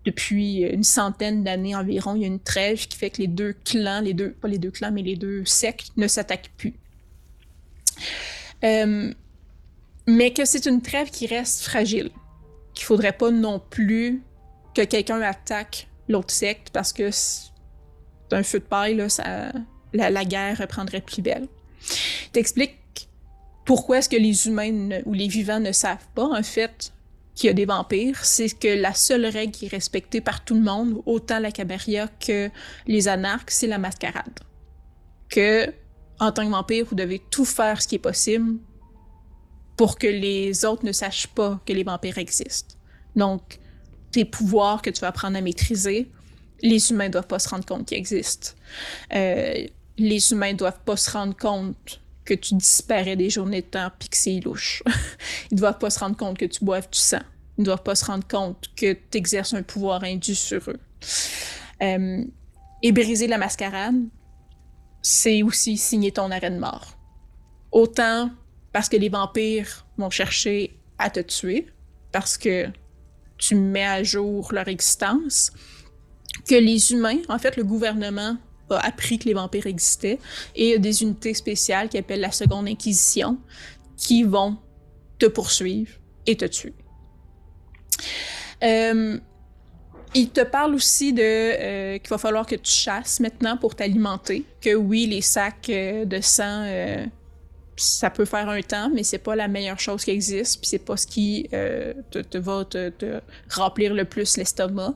Depuis une centaine d'années environ, il y a une trêve qui fait que les deux clans, les deux, pas les deux clans, mais les deux sectes ne s'attaquent plus. mais que c'est une trêve qui reste fragile, qu'il faudrait pas non plus que quelqu'un attaque l'autre secte parce que d'un feu de paille, là, ça, la, guerre reprendrait plus belle. T'expliques pourquoi est-ce que les humains ou les vivants ne savent pas, en fait, qu'il y a des vampires. C'est que la seule règle qui est respectée par tout le monde, autant la Camarilla que les anarques, c'est la mascarade. Que, en tant que vampire, vous devez tout faire ce qui est possible pour que les autres ne sachent pas que les vampires existent. Donc, tes pouvoirs que tu vas apprendre à maîtriser, les humains doivent pas se rendre compte qu'ils existent. Euh, les humains doivent pas se rendre compte que tu disparais des journées de temps puis que c'est louche. Ils doivent pas se rendre compte que tu boives du sang. Ils doivent pas se rendre compte que tu exerces un pouvoir indu sur eux. Euh, et briser la mascarade, c'est aussi signer ton arrêt de mort. Autant parce que les vampires vont chercher à te tuer, parce que tu mets à jour leur existence, que les humains, en fait, le gouvernement a appris que les vampires existaient et des unités spéciales qui appellent la Seconde Inquisition qui vont te poursuivre et te tuer. Euh, il te parle aussi de euh, qu'il va falloir que tu chasses maintenant pour t'alimenter. Que oui, les sacs euh, de sang, ça peut faire un temps, mais c'est pas la meilleure chose qui existe, puis c'est pas ce qui te, va te, remplir le plus l'estomac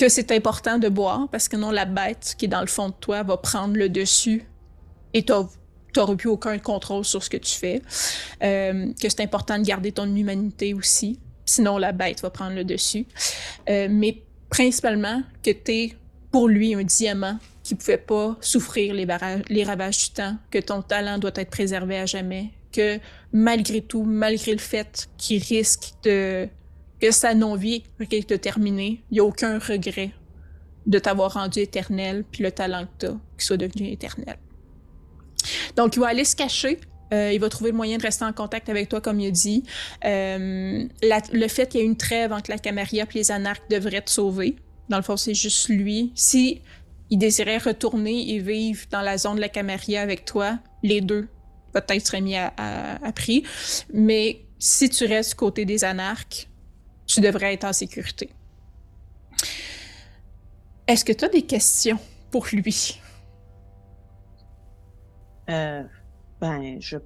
que c'est important de boire parce que non, la bête qui est dans le fond de toi va prendre le dessus et tu n'auras plus aucun contrôle sur ce que tu fais. Euh, que c'est important de garder ton humanité aussi, sinon la bête va prendre le dessus. Euh, mais principalement que tu es pour lui un diamant qui ne pouvait pas souffrir les, ravages du temps, que ton talent doit être préservé à jamais, que malgré tout, malgré le fait qu'il risque de que sa non-vie est terminée, il n'y a aucun regret de t'avoir rendu éternel, puis le talent que tu as, qu'il soit devenu éternel. Donc, il va aller se cacher. Euh, il va trouver le moyen de rester en contact avec toi, comme il a dit. Euh, le fait qu'il y ait une trêve entre la Camarilla et les anarques devrait te sauver. Dans le fond, c'est juste lui. Si il désirait retourner et vivre dans la zone de la Camarilla avec toi, les deux peut-être seraient mis à, à prix. Mais si tu restes côté des anarques, tu devrais être en sécurité. Est-ce que tu as des questions pour lui? Euh, ben, je.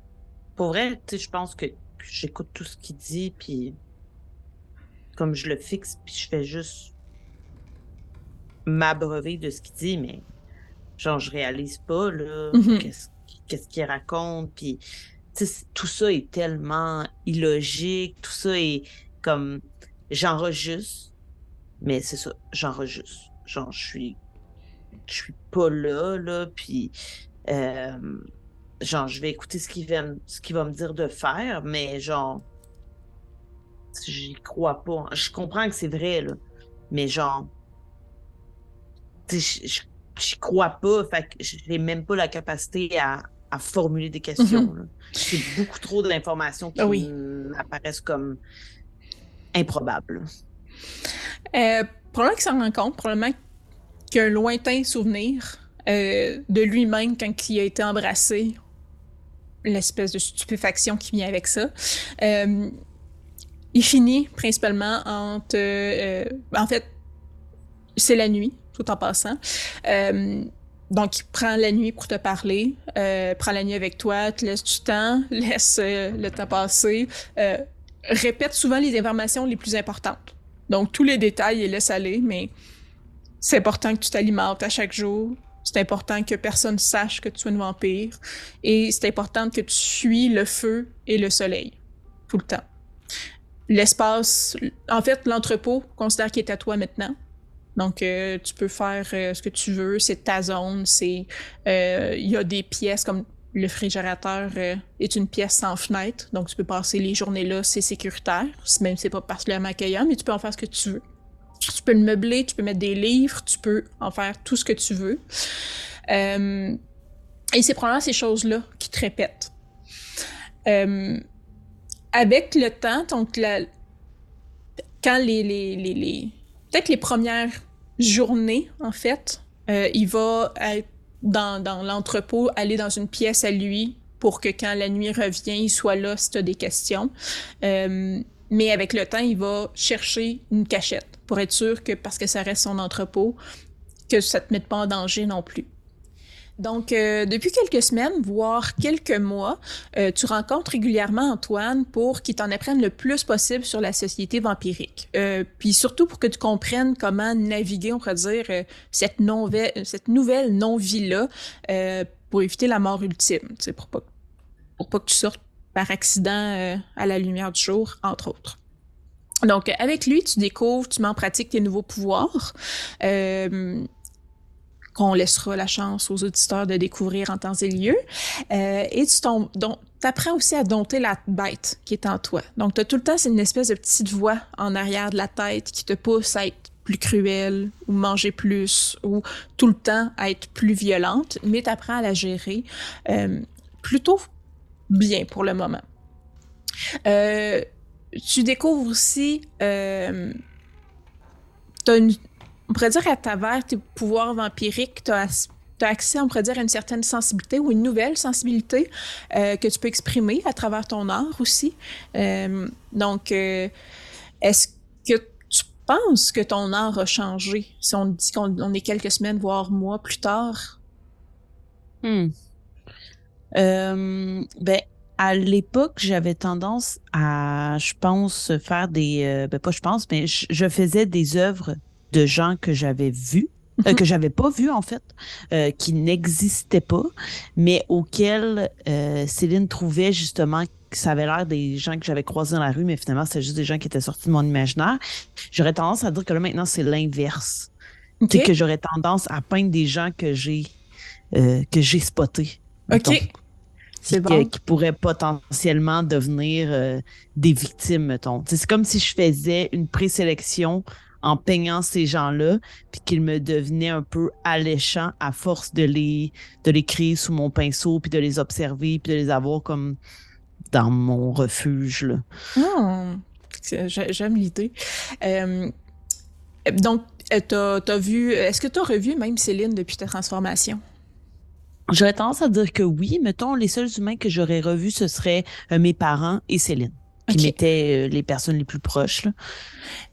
Pour vrai, je pense que j'écoute tout ce qu'il dit, puis comme je le fixe, puis je fais juste m'abreuver de ce qu'il dit, mais genre, je réalise pas, là, mm-hmm. qu'est-ce qu'il raconte, puis tout ça est tellement illogique, tout ça est comme j'enregistre, mais c'est ça, j'enregistre. Genre, je suis, je suis pas là, là, puis, euh, genre, je vais écouter ce qu'il va, ce qu'il va me dire de faire, mais genre, j'y crois pas. Je comprends que c'est vrai, là, mais genre, j'y crois pas, fait que j'ai même pas la capacité à, à formuler des questions. Mm-hmm. C'est beaucoup trop d'informations qui oui. m'apparaissent comme improbable. Euh, probablement qu'il s'en rend compte, probablement qu'un lointain souvenir euh, de lui-même quand il a été embrassé, l'espèce de stupéfaction qui vient avec ça. Euh, il finit principalement entre... Euh, en fait, c'est la nuit, tout en passant. donc, il prend la nuit pour te parler, prend la nuit avec toi, te laisse du temps, laisse le temps passer, répète souvent les informations les plus importantes. Donc, tous les détails, il laisse aller, mais c'est important que tu t'alimentes à chaque jour. C'est important que personne sache que tu es une vampire. Et c'est important que tu suis le feu et le soleil. Tout le temps. L'espace, en fait, l'entrepôt, considère qu'il est à toi maintenant. Donc, euh, tu peux faire euh, ce que tu veux. C'est ta zone. C'est, euh, il y a des pièces comme le réfrigérateur euh, est une pièce sans fenêtre, donc tu peux passer les journées là, c'est sécuritaire, même si c'est pas particulièrement accueillant, mais tu peux en faire ce que tu veux. Tu peux le meubler, tu peux mettre des livres, tu peux en faire tout ce que tu veux. Et c'est probablement ces choses-là qui te répètent. Avec le temps, donc la, quand les, les, les peut-être les premières journées, en fait, euh, il va être dans, dans l'entrepôt, aller dans une pièce à lui pour que quand la nuit revient, il soit là si tu as des questions. Euh, mais avec le temps, il va chercher une cachette pour être sûr que, parce que ça reste son entrepôt, que ça te mette pas en danger non plus. Donc, euh, depuis quelques semaines, voire quelques mois, euh, tu rencontres régulièrement Antoine pour qu'il t'en apprenne le plus possible sur la société vampirique. Euh, puis surtout pour que tu comprennes comment naviguer, on pourrait dire, cette, nouvelle, cette nouvelle non-vie-là pour éviter la mort ultime, pour pas, pour pas que tu sortes par accident à la lumière du jour, entre autres. Donc, avec lui, tu découvres, tu mets en pratique tes nouveaux pouvoirs. Euh, qu'on laissera la chance aux auditeurs de découvrir en temps et lieu. Euh, et tu apprends aussi à dompter la bête qui est en toi. Donc, tu as tout le temps, c'est une espèce de petite voix en arrière de la tête qui te pousse à être plus cruelle ou manger plus ou tout le temps à être plus violente, mais tu apprends à la gérer euh, plutôt bien pour le moment. Euh, tu découvres aussi... Euh, as une, on pourrait dire à travers tes pouvoirs vampiriques, tu as, accès, on pourrait dire, à une certaine sensibilité ou une nouvelle sensibilité euh, que tu peux exprimer à travers ton art aussi. Euh, donc, euh, est-ce que tu penses que ton art a changé? Si on dit qu'on est quelques semaines, voire mois plus tard? Hmm. ben, à l'époque, j'avais tendance à, je pense, faire des, ben pas je pense, mais je faisais des œuvres de gens que j'avais vus, euh, mhm. que j'avais pas vus en fait, euh, qui n'existaient pas, mais auxquels euh, Céline trouvait justement que ça avait l'air des gens que j'avais croisés dans la rue, mais finalement c'était juste des gens qui étaient sortis de mon imaginaire. J'aurais tendance à dire que là maintenant c'est l'inverse, okay. que j'aurais tendance à peindre des gens que j'ai que j'ai spotés. Ok. C'est bon. qui pourraient potentiellement devenir des victimes, mettons. C'est comme si je faisais une présélection en peignant ces gens-là, puis qu'ils me devenaient un peu alléchants à force de les de les créer sous mon pinceau, puis de les observer, puis de les avoir comme dans mon refuge. Là. Hmm. J'aime l'idée. Euh, donc, euh, t'as as vu, est-ce que tu as revu même Céline depuis ta transformation? J'aurais tendance à dire que oui. Mettons, les seuls humains que j'aurais revus, ce seraient euh, mes parents et Céline qui mettaient les personnes les plus proches. Là.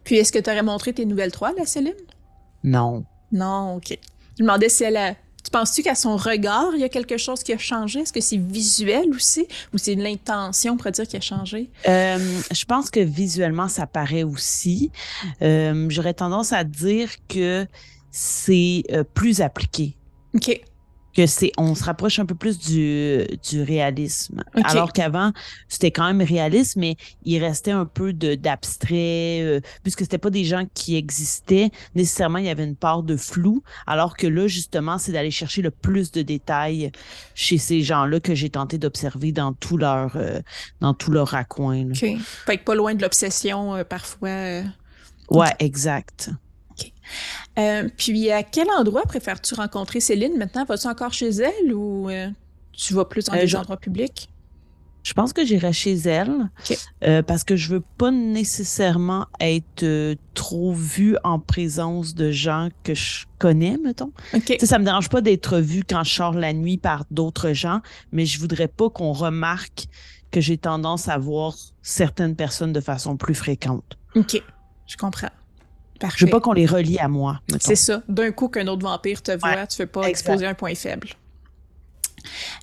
Puis, est-ce que tu aurais montré tes nouvelles toiles à Céline? Non. Non, OK. Je me demandais si elle a... Tu penses-tu qu'à son regard, il y a quelque chose qui a changé? Est-ce que c'est visuel aussi? Ou c'est l'intention, pour dire, qui a changé? Euh, je pense que visuellement, ça paraît aussi. Euh, j'aurais tendance à dire que c'est euh, plus appliqué. OK que c'est on se rapproche un peu plus du, du réalisme. Alors qu'avant, c'était quand même réaliste, mais il restait un peu d'abstrait, euh, puisque c'était pas des gens qui existaient. Nécessairement, il y avait une part de flou. Alors que là, justement, c'est d'aller chercher le plus de détails chez ces gens-là que j'ai tenté d'observer dans tout leur euh, dans tout leur raccoin. OK. Fait que pas loin de l'obsession euh, parfois. Ouais, exact. Euh, puis, à quel endroit préfères-tu rencontrer Céline? Maintenant? Vas-tu encore chez elle ou euh, tu vas plus dans euh, des endroits publics? Je pense que j'irai chez elle parce que je veux pas nécessairement être trop vue en présence de gens que je connais, mettons. Okay. Ça me dérange pas d'être vue quand je sors la nuit par d'autres gens, mais je voudrais pas qu'on remarque que j'ai tendance à voir certaines personnes de façon plus fréquente. OK, je comprends. Je veux pas qu'on les relie à moi. C'est ça. D'un coup qu'un autre vampire te voit, tu tu veux pas exposer un point faible.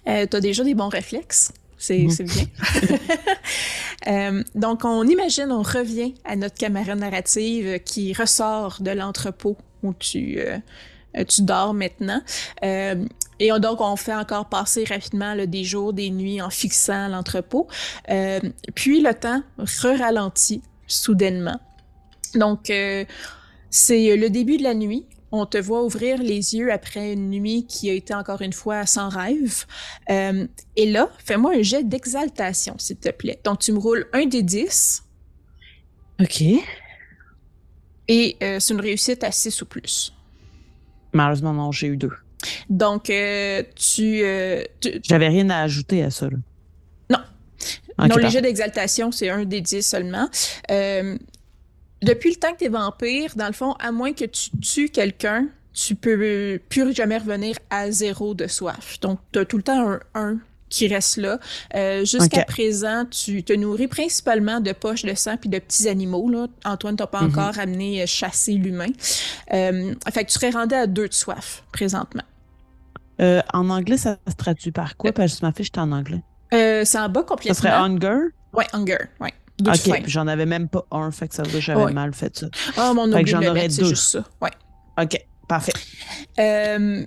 Euh, tu as déjà des bons réflexes. C'est mhm. bien. Euh, donc, on imagine, on revient à notre caméra narrative qui ressort de l'entrepôt où tu, euh, tu dors maintenant. et donc, on fait encore passer rapidement des jours, des nuits en fixant l'entrepôt. puis, le temps re-ralentit soudainement. Donc, euh, c'est le début de la nuit. On te voit ouvrir les yeux après une nuit qui a été encore une fois sans rêve. Euh, et là, fais-moi un jet d'exaltation, s'il te plaît. Donc, tu me roules un des dix. OK. Et c'est une réussite à 6 ou plus. Malheureusement, non, j'ai eu deux. Donc, tu, J'avais rien à ajouter à ça. Là. Non. non, le jet d'exaltation, c'est un des 10 seulement. Depuis le temps que tu es vampire, dans le fond, à moins que tu tues quelqu'un, tu peux plus jamais revenir à zéro de soif. Donc, tu as tout le temps un 1 qui reste là. Euh, jusqu'à présent, tu te nourris principalement de poches de sang puis de petits animaux. Là. Antoine t'a pas mhm. encore amené euh, chasser l'humain. Euh, fait que tu serais rendu à deux de soif présentement. en anglais, ça se traduit par quoi? Parce que ma fiche est en anglais. c'est en bas complètement. Ça serait hunger? Oui, hunger, oui. Ok, j'en avais même pas un, fait que ça veut dire que j'avais mal fait ça. Ah, mon fait que j'en aurais deux. juste ça. Ouais. Ok, parfait. Euh,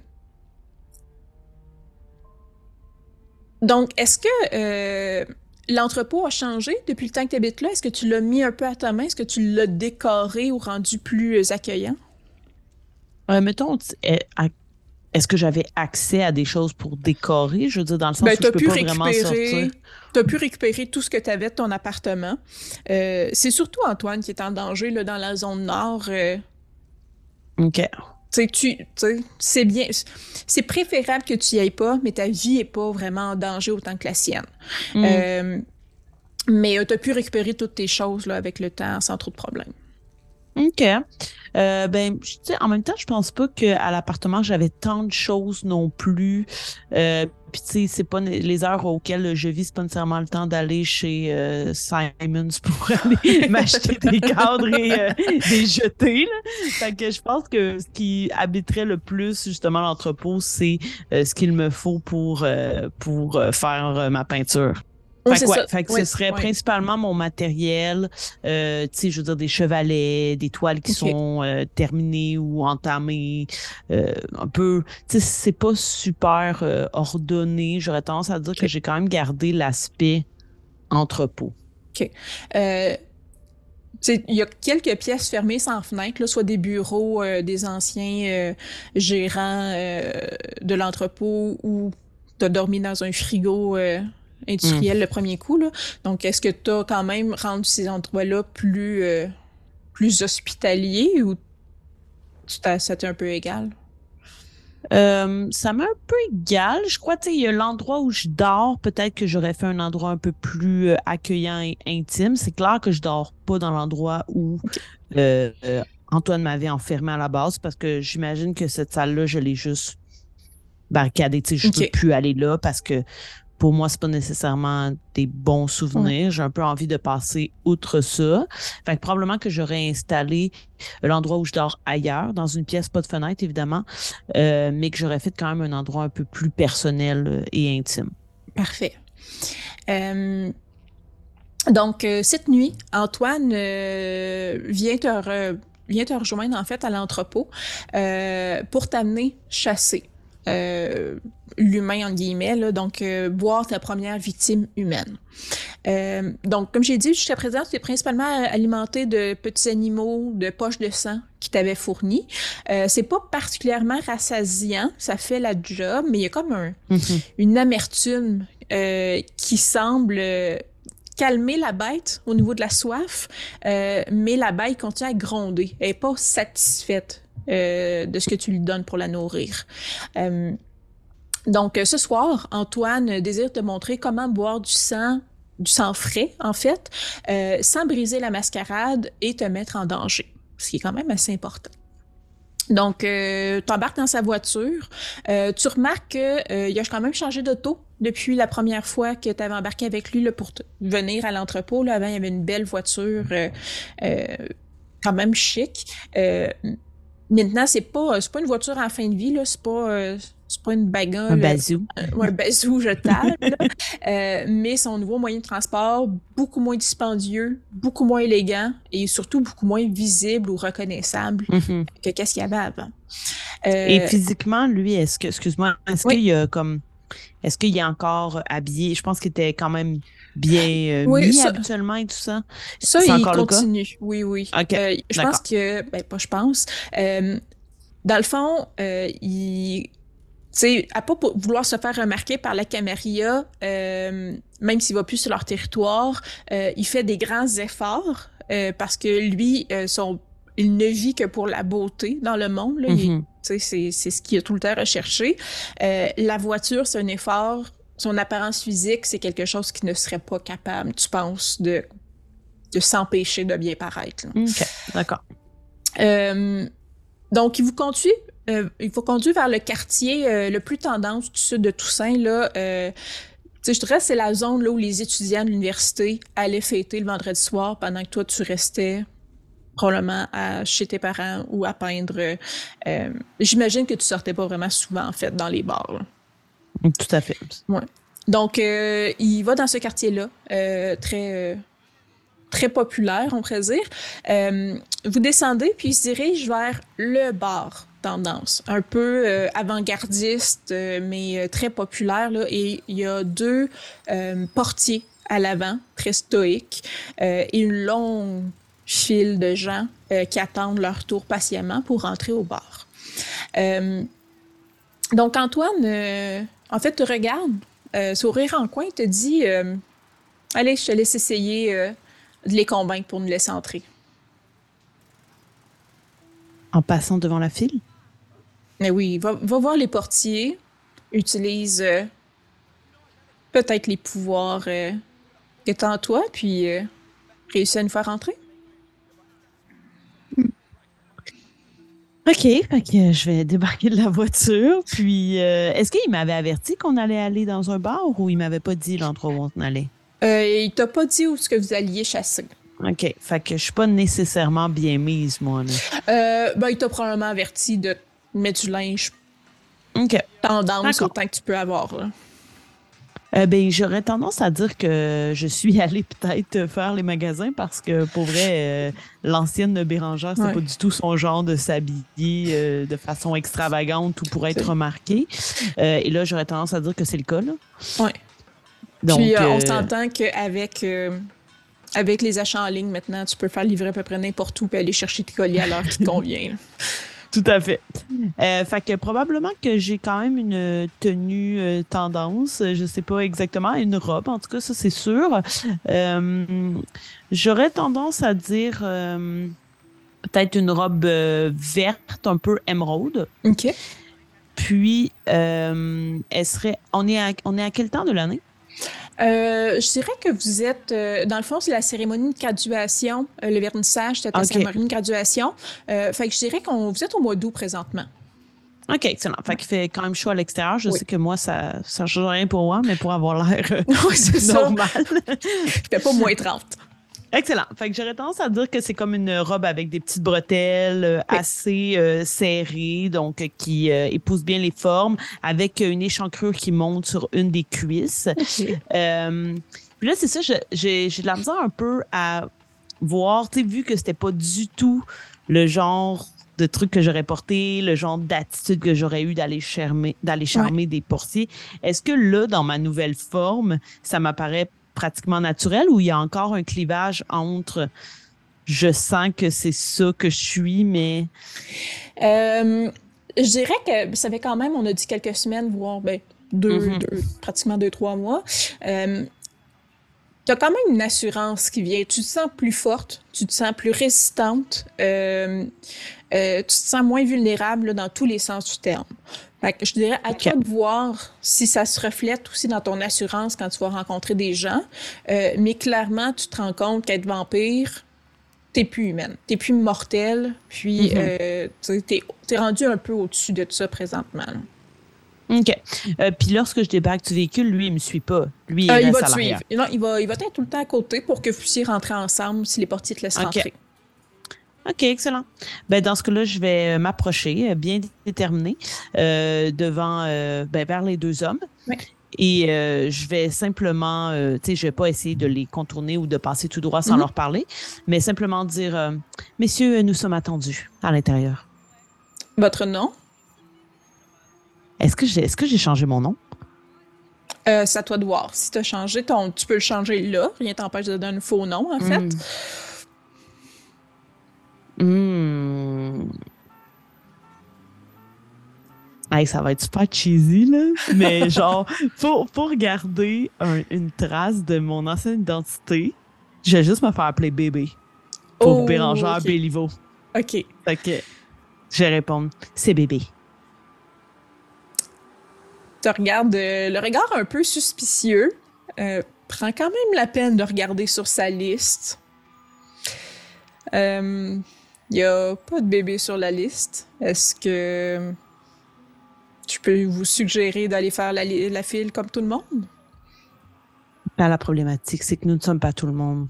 Donc, est-ce que euh, l'entrepôt a changé depuis le temps que tu habites là? Est-ce que tu l'as mis un peu à ta main? Est-ce que tu l'as décoré ou rendu plus euh, accueillant? Euh, mettons, eh, est-ce que j'avais accès à des choses pour décorer? Je veux dire, dans le sens ben, où je peux pas vraiment sortir. Tu as pu récupérer tout ce que tu avais de ton appartement. c'est surtout Antoine qui est en danger là, dans la zone nord. OK tu, c'est bien, c'est préférable que tu y ailles pas, mais ta vie est pas vraiment en danger autant que la sienne. Mm. Euh, mais euh, tu as pu récupérer toutes tes choses là, avec le temps sans trop de problèmes. OK. Euh, ben, en même temps, je pense pas qu'à l'appartement, j'avais tant de choses non plus. Euh, puis, tu sais, c'est pas les heures auxquelles je vis, c'est pas nécessairement le temps d'aller chez euh, Simons pour aller m'acheter des cadres et euh, des jeter. Là. Fait que je pense que ce qui habiterait le plus, justement, l'entrepôt, c'est ce qu'il me faut pour, pour faire ma peinture. Fait, que, ce serait principalement mon matériel, euh, tu sais, je veux dire des chevalets, des toiles qui sont euh, terminées ou entamées, euh, un peu, tu sais, c'est pas super euh, ordonné. J'aurais tendance à dire que j'ai quand même gardé l'aspect entrepôt. Ok. Euh, il y a quelques pièces fermées sans fenêtre, là, soit des bureaux des anciens gérants de l'entrepôt ou tu as dormi dans un frigo industriel le premier coup. Là. Donc, est-ce que tu as quand même rendu ces endroits-là plus, euh, plus hospitaliers ou ça t'est un peu égal? Euh, ça m'est un peu égal. Je crois, tu sais, il y a l'endroit où je dors. Peut-être que j'aurais fait un endroit un peu plus euh, accueillant et intime. C'est clair que je dors pas dans l'endroit où Antoine m'avait enfermé à la base parce que j'imagine que cette salle-là, je l'ai juste barricadée. Tu sais, je peux plus aller là parce que pour moi, c'est pas nécessairement des bons souvenirs. J'ai un peu envie de passer outre ça. Fait que probablement que j'aurais installé l'endroit où je dors ailleurs, dans une pièce, pas de fenêtre, évidemment, euh, mais que j'aurais fait quand même un endroit un peu plus personnel euh, et intime. Parfait. Euh, donc, cette nuit, Antoine vient te vient te rejoindre en fait à l'entrepôt pour t'amener chasser l'humain en guillemets, là, donc euh, boire ta première victime humaine. Euh, donc, comme j'ai dit, jusqu'à présent, tu es principalement alimenté de petits animaux, de poches de sang qui t'avaient fourni. Euh, c'est pas particulièrement rassasiant, ça fait la job, mais il y a comme un, mm-hmm. une amertume euh, qui semble calmer la bête au niveau de la soif, mais la bête continue à gronder. Elle est pas satisfaite euh, de ce que tu lui donnes pour la nourrir. Euh, donc, ce soir, Antoine désire te montrer comment boire du sang du sang frais, en fait, euh, sans briser la mascarade et te mettre en danger, ce qui est quand même assez important. Donc, euh, tu embarques dans sa voiture. tu remarques qu'il a quand même changé d'auto depuis la première fois que tu avais embarqué avec lui là, pour venir à l'entrepôt. Avant, il y avait une belle voiture quand même chic. Maintenant, c'est pas, pas une voiture en fin de vie, là. C'est pas, euh, c'est pas une bagarre. Un bazou. Euh, un bazou jetable. euh, mais son nouveau moyen de transport, beaucoup moins dispendieux, beaucoup moins élégant et surtout beaucoup moins visible ou reconnaissable mm-hmm. que qu'est-ce qu'il y avait avant. et euh, physiquement, lui, est-ce que, excuse-moi, est-ce qu'il y a comme, est-ce qu'il est encore habillé? Je pense qu'il était quand même bien euh, mis habituellement et tout ça? Ça, il continue. Oui, oui. Euh, je pense que, ben, pas je pense. Euh, dans le fond, il sais, à pas vouloir se faire remarquer par la Camarilla, même s'il va plus sur leur territoire, il fait des grands efforts parce que lui, son il ne vit que pour la beauté dans le monde. Là. Mhm. C'est ce qu'il a tout le temps recherché. Euh, la voiture, c'est un effort. Son apparence physique, c'est quelque chose qui ne serait pas capable, tu penses, de, de s'empêcher de bien paraître. là. OK, d'accord. Euh, donc, il vous conduit, euh, il vous conduit vers le quartier euh, le plus tendance du sud de Toussaint. Là, euh, je dirais que c'est la zone là, où les étudiants de l'université allaient fêter le vendredi soir pendant que toi, tu restais probablement à, chez tes parents ou à peindre. J'imagine que tu sortais pas vraiment souvent, en fait, dans les bars. là. Tout à fait. Donc, il va dans ce quartier-là, très, très populaire, on pourrait dire. Euh, vous descendez, puis il se dirige vers le bar tendance, un peu euh, avant-gardiste, euh, mais euh, très populaire. Là, et il y a deux portiers à l'avant, très stoïques, et une longue file de gens qui attendent leur tour patiemment pour rentrer au bar. Donc, Antoine, en fait, te regarde, sourire en coin, te dit Allez, je te laisse essayer de les convaincre pour nous laisser entrer. En passant devant la file? Mais oui, va, va voir les portiers, utilise euh, peut-être les pouvoirs euh, que t'as en toi, puis euh, réussis à nous faire entrer. OK, fait que je vais débarquer de la voiture. Puis, euh, est-ce qu'il m'avait averti qu'on allait aller dans un bar ou il m'avait pas dit l'endroit où on allait? Euh, il t'a pas dit où est-ce que vous alliez chasser. OK, fait que je suis pas nécessairement bien mise, moi. Là. Ben, il t'a probablement averti de mettre du linge OK. tendance autant que tu peux avoir. Là. Euh, ben, j'aurais tendance à dire que je suis allée peut-être faire les magasins parce que, pour vrai, euh, l'ancienne Bérangère, c'est Ouais. pas du tout son genre de s'habiller euh, de façon extravagante ou pour être C'est- remarqué. Euh, et là, j'aurais tendance à dire que c'est le cas. Là. Ouais. Donc, Puis on s'entend qu'avec avec les achats en ligne maintenant, tu peux faire livrer à peu près n'importe où puis aller chercher tes colliers à l'heure qui te convient. Tout à fait. Euh, fait que probablement que j'ai quand même une tenue euh, tendance, je sais pas exactement, une robe, en tout cas, ça c'est sûr. Euh, J'aurais tendance à dire peut-être une robe verte, un peu émeraude. OK. Puis, elle serait. On est, à, on est à quel temps de l'année? Euh, je dirais que vous êtes, euh, dans le fond, c'est la cérémonie de graduation, euh, le vernissage, c'est la Ok. cérémonie de graduation. Fait que je dirais qu'on vous êtes au mois d'août présentement. OK, excellent. Fait qu'il fait quand même chaud à l'extérieur. Je Oui. sais que moi, ça ne change rien pour moi, mais pour avoir l'air normal. Il fait pas moins 30. Excellent. Fait que j'aurais tendance à dire que c'est comme une robe avec des petites bretelles euh, Oui. assez euh, serrées, donc euh, qui euh, épouse bien les formes, avec une échancrure qui monte sur une des cuisses. Puis là, c'est ça, j'ai de la misère un peu à voir, tu sais, vu que c'était pas du tout le genre de truc que j'aurais porté, le genre d'attitude que j'aurais eu d'aller charmer, d'aller charmer des portiers. Est-ce que là, dans ma nouvelle forme, ça m'apparaît pratiquement naturel ou il y a encore un clivage entre je sens que c'est ça que je suis, mais Euh, je dirais que ça fait quand même, on a dit quelques semaines, voire ben, deux, Mhm. deux- pratiquement deux, trois mois. Euh, tu as quand même une assurance qui vient. Tu te sens plus forte, tu te sens plus résistante, euh, euh, tu te sens moins vulnérable là, dans tous les sens du terme. Fait que je dirais à toi de voir si ça se reflète aussi dans ton assurance quand tu vas rencontrer des gens. Euh, mais clairement, tu te rends compte qu'être vampire, t'es plus humaine, t'es plus mortelle, puis Mhm. euh, t'es t'es rendu un peu au-dessus de tout ça présentement. là. OK. Euh, Puis lorsque je débarque du véhicule, lui, il me suit pas. Lui, il Euh, il va te suivre. Non, il va, il va être tout le temps à côté pour que vous puissiez rentrer ensemble si les portiers te laissent rentrer. OK, excellent. Ben, dans ce cas-là, je vais euh, m'approcher, euh, bien déterminé, euh, devant, euh, ben, vers les deux hommes. Oui. Et euh, je vais simplement, tu sais, je vais pas essayer de les contourner ou de passer tout droit sans Mhm. leur parler, mais simplement dire, messieurs, nous sommes attendus à l'intérieur. Votre nom, Est-ce que j'ai, est-ce que j'ai changé mon nom? c'est à toi de voir. Si tu as changé, ton, tu peux le changer là. Rien t'empêche de donner un faux nom, en fait. Hmm. Hey, ça va être super cheesy, là. Mais genre, pour, pour garder un- une trace de mon ancienne identité, je vais juste me faire appeler bébé. Pour Oh, Bérangère ok. Béliveau. OK. Ok. Je vais répondre, c'est bébé. Tu regardes euh, le regard un peu suspicieux. Euh, prend quand même la peine de regarder sur sa liste. Il n'y a pas de bébé sur la liste. Est-ce que je peux vous suggérer d'aller faire la, file comme tout le monde? Pas la problématique, c'est que nous ne sommes pas tout le monde.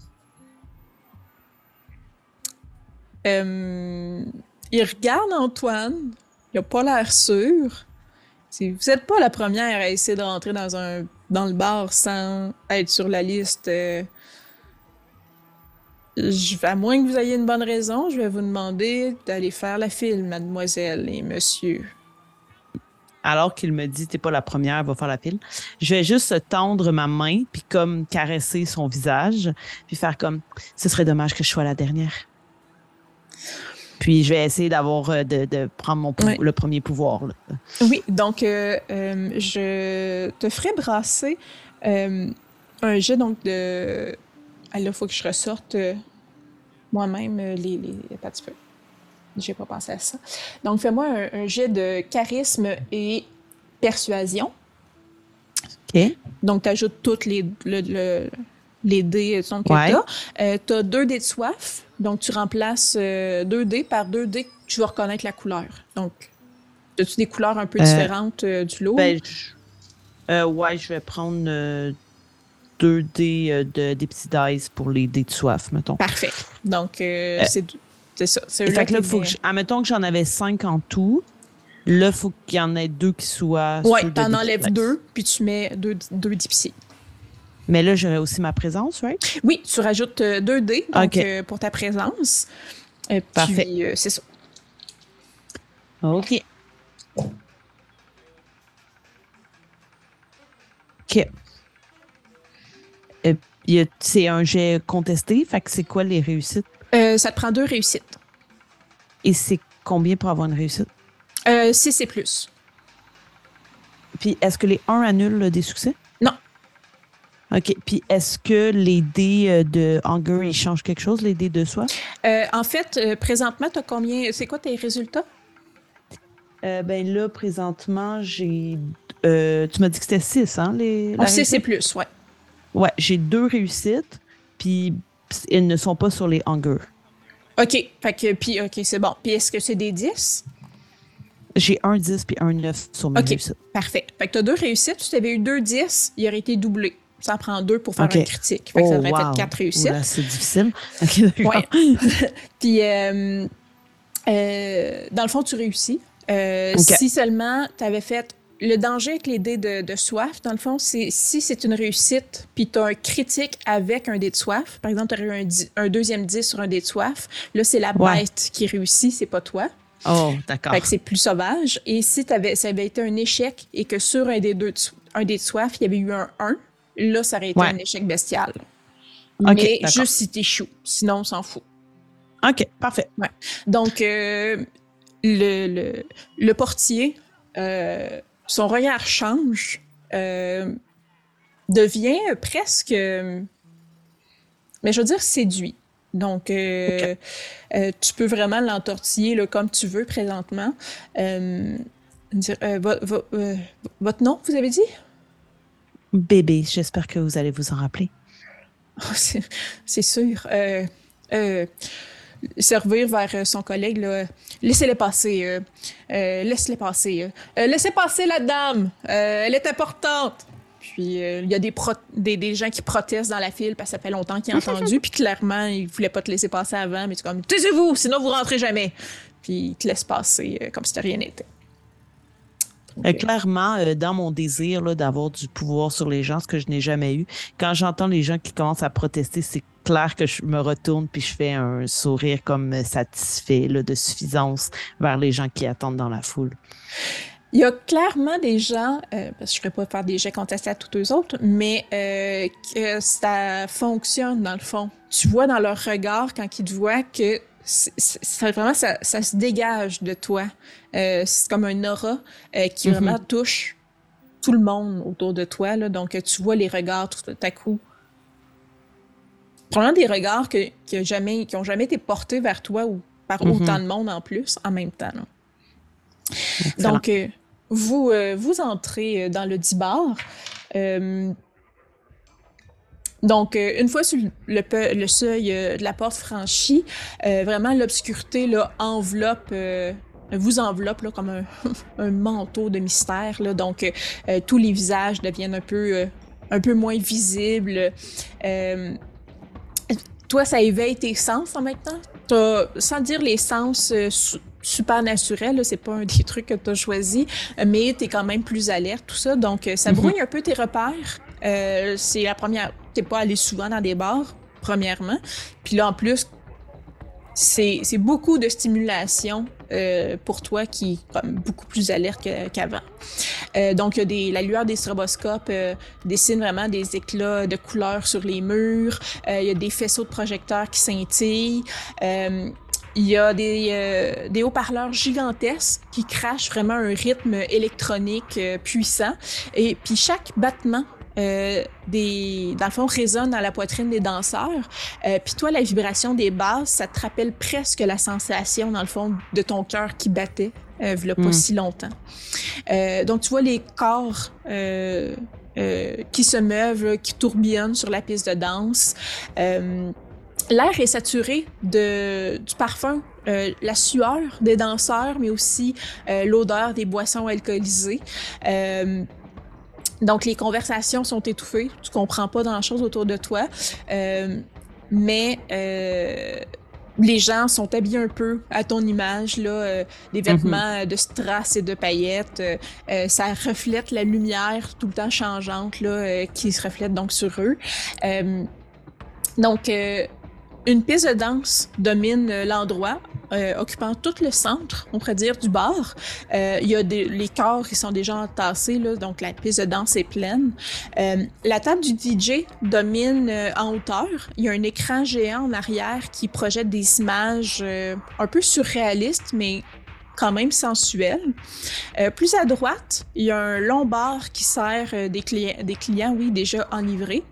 Euh, il regarde Antoine. Il a pas l'air sûr. Vous n'êtes pas la première à essayer de rentrer dans un dans le bar sans être sur la liste. Je à moins que vous ayez une bonne raison, je vais vous demander d'aller faire la file, mademoiselle et monsieur. Alors qu'il me dit, t'es pas la première, va faire la pile. Je vais juste tendre ma main, puis comme caresser son visage, puis faire comme, ce serait dommage que je sois la dernière. Puis je vais essayer d'avoir, euh, de, de prendre mon le premier pouvoir. là. Oui, donc euh, euh, je te ferai brasser euh, un jet donc de. Ah là, il faut que je ressorte euh, moi-même euh, les. les... Peu. J'ai pas pensé à ça. Donc fais-moi un, un jet de charisme et persuasion. OK? Donc tu ajoutes toutes les, le- le- les dés euh, que tu as. tu as deux dés de soif. Donc tu remplaces euh, deux dés par deux dés que tu vas reconnaître la couleur. Donc, as-tu des couleurs un peu Euh, différentes euh, du lot? Ben, je- euh, ouais, je vais prendre euh, deux dés euh, de, des petits dice pour les dés de soif, mettons. Parfait. Donc, euh, Euh, c'est c'est ça. C'est Fait là que là, faut que je, admettons que j'en avais cinq en tout. Là, il faut qu'il y en ait deux qui soient. De t'en des enlèves deux, puis tu mets deux, deux d'épicier. Mais là, j'aurais aussi ma présence, right? Oui, tu rajoutes deux dés donc, euh, pour ta présence. Puis, Parfait. euh, c'est ça. OK. OK. Euh, c'est un jet contesté, fait que c'est quoi les réussites? Euh, ça te prend deux réussites. Et c'est combien pour avoir une réussite? Euh, si c'est plus. Puis est-ce que les 1 annulent des succès? Non. OK. Puis est-ce que les dés euh, de Hunger, ils changent quelque chose, les dés de? Euh, en fait, euh, présentement, tu as combien. C'est quoi tes résultats? Euh, ben là, présentement, j'ai. euh, tu m'as dit que c'était 6, hein? Les, sait réussite? c'est plus, ouais. Ouais, j'ai deux réussites, puis elles ne sont pas sur les Hunger. OK. Fait que, puis, OK, c'est bon. Puis, est-ce que c'est des 10? J'ai un 10 puis un 9 sur mes OK. réussites. Parfait. Fait que tu as deux réussites. Si tu avais eu deux 10, il aurait été doublé. Ça en prend deux pour faire OK. un critique. Fait que ça Oh, aurait wow. fait quatre réussites. C'est difficile. Ouais. Puis, euh, euh, dans le fond, tu réussis. Euh. Si seulement tu avais fait. Le danger avec les dés de, de soif, dans le fond, c'est si c'est une réussite, puis tu as un critique avec un dé de soif. Par exemple, tu aurais eu un, un deuxième 10 sur un dé de soif. Là, c'est la Ouais. bête qui réussit, c'est pas toi. Oh, d'accord. Fait que c'est plus sauvage. Et si t'avais, ça avait été un échec et que sur un des deux, de so- un des de soif, il y avait eu un 1, là, ça aurait été Ouais. un échec bestial. Ok, Mais juste si t'échoues. Sinon, on s'en fout. OK, parfait. Donc, euh, le, le, le portier, euh, son regard change, euh, devient presque, mais je veux dire, séduit. Donc, euh, euh, tu peux vraiment l'entortiller là, comme tu veux présentement. Dire, vo- vo- votre nom, vous avez dit? Bébé, j'espère que vous allez vous en rappeler. Oh, c'est c'est sûr. Servir vers euh, son collègue, là. Laissez-les passer. euh, euh, laissez-les passer. euh. Laissez passer la dame. elle est importante. Puis il y a des, pro- des, des gens qui protestent dans la file parce que ça fait longtemps qu'ils ont entendu. Puis clairement, ils voulaient pas te laisser passer avant. Mais tu es comme, taisez-vous, sinon vous rentrez jamais. Puis ils te laissent passer comme si rien n'était. Euh, clairement, euh, dans mon désir d'avoir du pouvoir sur les gens, ce que je n'ai jamais eu, quand j'entends les gens qui commencent à protester, c'est clair que je me retourne puis je fais un sourire comme satisfait là, de suffisance vers les gens qui attendent dans la foule. Il y a clairement des gens, euh, parce que je ne ferais pas faire des jets contestés à tous eux autres, mais euh, que ça fonctionne dans le fond. Tu vois dans leur regard quand ils te voient que c'est vraiment ça, ça se dégage de toi. Euh, c'est comme un aura euh, qui Mhm. vraiment touche tout le monde autour de toi. Là. Donc tu vois les regards tout à coup. Probablement des regards que, que jamais, qui ont jamais été portés vers toi ou par mm-hmm. autant de monde en plus en même temps. Donc, euh, vous, vous entrez dans le Dibar. Donc, une fois sur le, le seuil de la porte franchie, vraiment l'obscurité enveloppe vous enveloppe là, comme un, un, manteau de mystère. Là, donc, tous les visages deviennent un peu, un peu moins visibles. toi, ça éveille tes sens en même temps? sans dire les sens euh, super naturels, c'est pas un des trucs que tu as choisi, mais tu es quand même plus alerte, tout ça. Donc, euh, ça mhm. brouille un peu tes repères. Euh, c'est la première. T'es pas allé souvent dans des bars, premièrement. Puis là, en plus, c'est beaucoup de stimulation euh, pour toi qui est beaucoup plus alerte qu'avant. Euh, donc, des, la lueur des stroboscopes euh, dessine vraiment des éclats de couleurs sur les murs. il y a des faisceaux de projecteurs qui scintillent. Il y a des, des haut-parleurs gigantesques qui crachent vraiment un rythme électronique puissant. Et puis chaque battement euh, des, dans le fond, résonne dans la poitrine des danseurs. Euh, Puis toi, la vibration des basses, ça te rappelle presque la sensation, dans le fond, de ton cœur qui battait euh, il pas hmm. si longtemps. Euh, donc, tu vois les corps euh, qui se meuvent, qui tourbillonnent sur la piste de danse. L'air est saturé de, du parfum, la sueur des danseurs, mais aussi l'odeur des boissons alcoolisées. Donc, les conversations sont étouffées. Tu comprends pas grand-chose autour de toi. Euh, mais euh, les gens sont habillés un peu à ton image, là, euh, des mhm. vêtements de strass et de paillettes. ça reflète la lumière tout le temps changeante là, qui se reflète donc sur eux. donc, une piste de danse domine l'endroit euh, occupant tout le centre, on pourrait dire, du bar. Euh, il y a des, les corps qui sont déjà entassés, là, donc la piste de danse est pleine. Euh, la table du DJ domine euh, en hauteur. Il y a un écran géant en arrière qui projette des images euh, un peu surréalistes, mais quand même sensuelles. Euh, plus à droite, il y a un long bar qui sert des, clients, des clients, oui, déjà enivrés.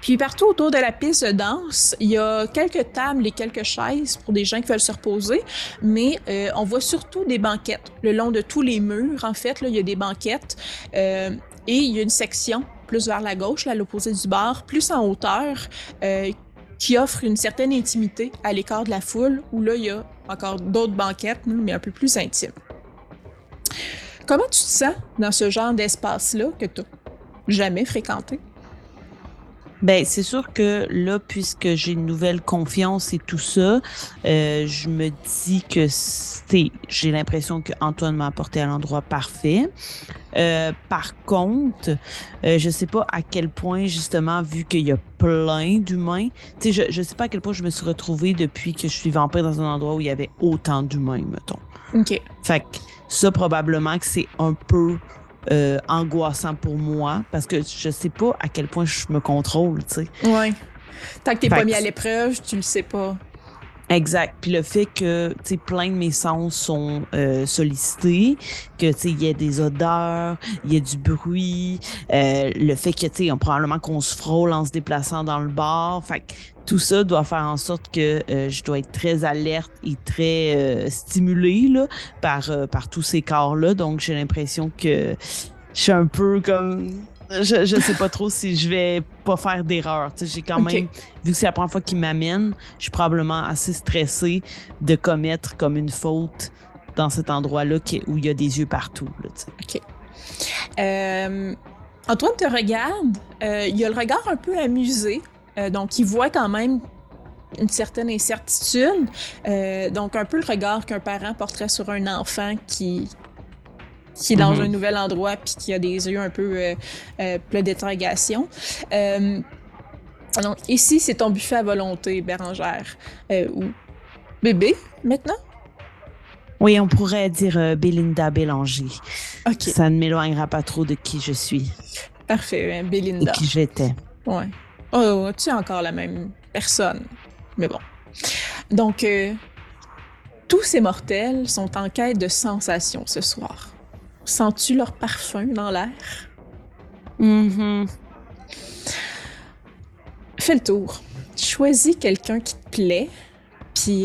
Puis partout autour de la piste de danse, il y a quelques tables et quelques chaises pour des gens qui veulent se reposer, mais euh, on voit surtout des banquettes le long de tous les murs. En fait, là, il y a des banquettes euh, et il y a une section plus vers la gauche, là, à l'opposé du bar, plus en hauteur, euh, qui offre une certaine intimité à l'écart de la foule, où là, il y a encore d'autres banquettes, mais un peu plus intimes. Comment tu te sens dans ce genre d'espace-là que tu n'as jamais fréquenté? Ben, c'est sûr que là, puisque j'ai une nouvelle confiance et tout ça, euh, je me dis que c'est, j'ai l'impression que Antoine m'a apporté à l'endroit parfait. Euh, par contre, euh, je sais pas à quel point, justement, vu qu'il y a plein d'humains, tu sais, je, je sais pas à quel point je me suis retrouvée depuis que je suis vampire dans un endroit où il y avait autant d'humains, mettons. OK. Fait que ça, probablement que c'est un peu euh, angoissant pour moi parce que je sais pas à quel point je me contrôle, tu sais. Ouais. Tant que t'es pas mis à l'épreuve, tu le sais pas. Exact. Puis le fait que plein de mes sens sont euh, sollicités, que il y a des odeurs, il y a du bruit, euh, le fait que tu sais probablement qu'on se frôle en se déplaçant dans le bar, fait que tout ça doit faire en sorte que euh, je dois être très alerte et très euh, stimulée là, par, euh, par tous ces corps-là. Donc, j'ai l'impression que je suis un peu comme... Je, je sais pas trop si je vais pas faire d'erreur. J'ai quand même, vu que c'est la première fois qu'il m'amène, je suis probablement assez stressée de commettre comme une faute dans cet endroit-là où il y a des yeux partout. Là, OK. Antoine te regarde. il y a le regard un peu amusé euh, donc, il voit quand même une certaine incertitude. Euh, donc, un peu le regard qu'un parent porterait sur un enfant qui, qui est dans mhm. un nouvel endroit puis qui a des yeux un peu euh, euh pleins d'interrogation. donc, ici, c'est ton buffet à volonté, Bérangère. ou bébé, maintenant? Oui, on pourrait dire Belinda Bélanger. OK. Ça ne m'éloignera pas trop de qui je suis. Parfait, Belinda. Et qui j'étais. Ouais. Oh, tu es encore la même personne. Mais bon. Donc, euh, tous ces mortels sont en quête de sensations ce soir. Sens-tu leur parfum dans l'air? Mm Fais le tour. Choisis quelqu'un qui te plaît, puis puis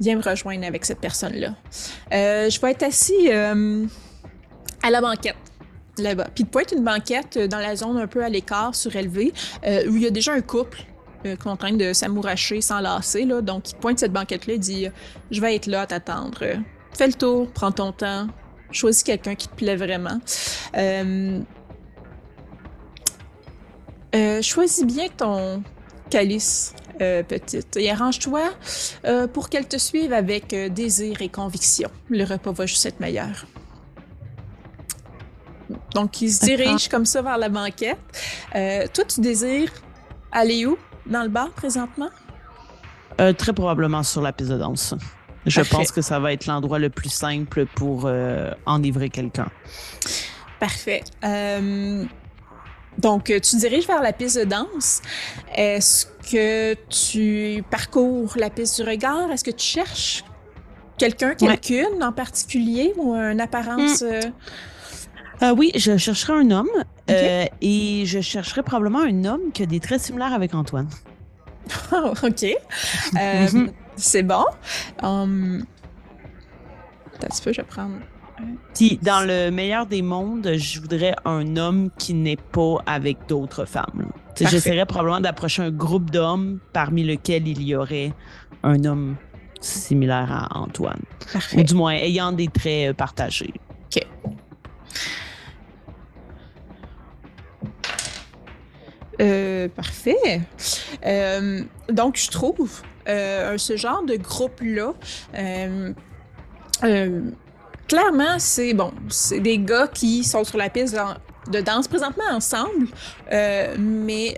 viens me rejoindre avec cette personne-là. je vais être assis à la banquette là-bas. Puis de être une banquette dans la zone un peu à l'écart, surélevée, où il y a déjà un couple qui est en train de s'amouracher, s'enlacer. Là. Donc, il pointe cette banquette-là et dit Je vais être là à t'attendre. Fais le tour, prends ton temps, choisis quelqu'un qui te plaît vraiment. Euh, euh, choisis bien ton calice, euh, petite, et arrange-toi pour qu'elle te suive avec désir et conviction. Le repas va juste être meilleur. Donc, il se dirige comme ça vers la banquette. toi, tu désires aller où? Dans le bar, présentement? très probablement sur la piste de danse. Je pense que ça va être l'endroit le plus simple pour euh, enivrer quelqu'un. Parfait. Euh, donc, tu diriges vers la piste de danse. Est-ce que tu parcours la piste du regard? Est-ce que tu cherches quelqu'un, quelqu'une en particulier ou une apparence? Euh? oui, je chercherai un homme et je chercherai probablement un homme qui a des traits similaires avec Antoine. OK. Mhm. C'est bon. Um... Un peu, je vais prendre. Dans le meilleur des mondes, je voudrais un homme qui n'est pas avec d'autres femmes. J'essaierais probablement d'approcher un groupe d'hommes parmi lesquels il y aurait un homme similaire à Antoine. Ou du moins ayant des traits euh, partagés. OK. Euh, parfait. Euh, donc, je trouve ce genre de groupe-là, euh, euh, clairement, c'est bon, c'est des gars qui sont sur la piste de danse présentement ensemble, mais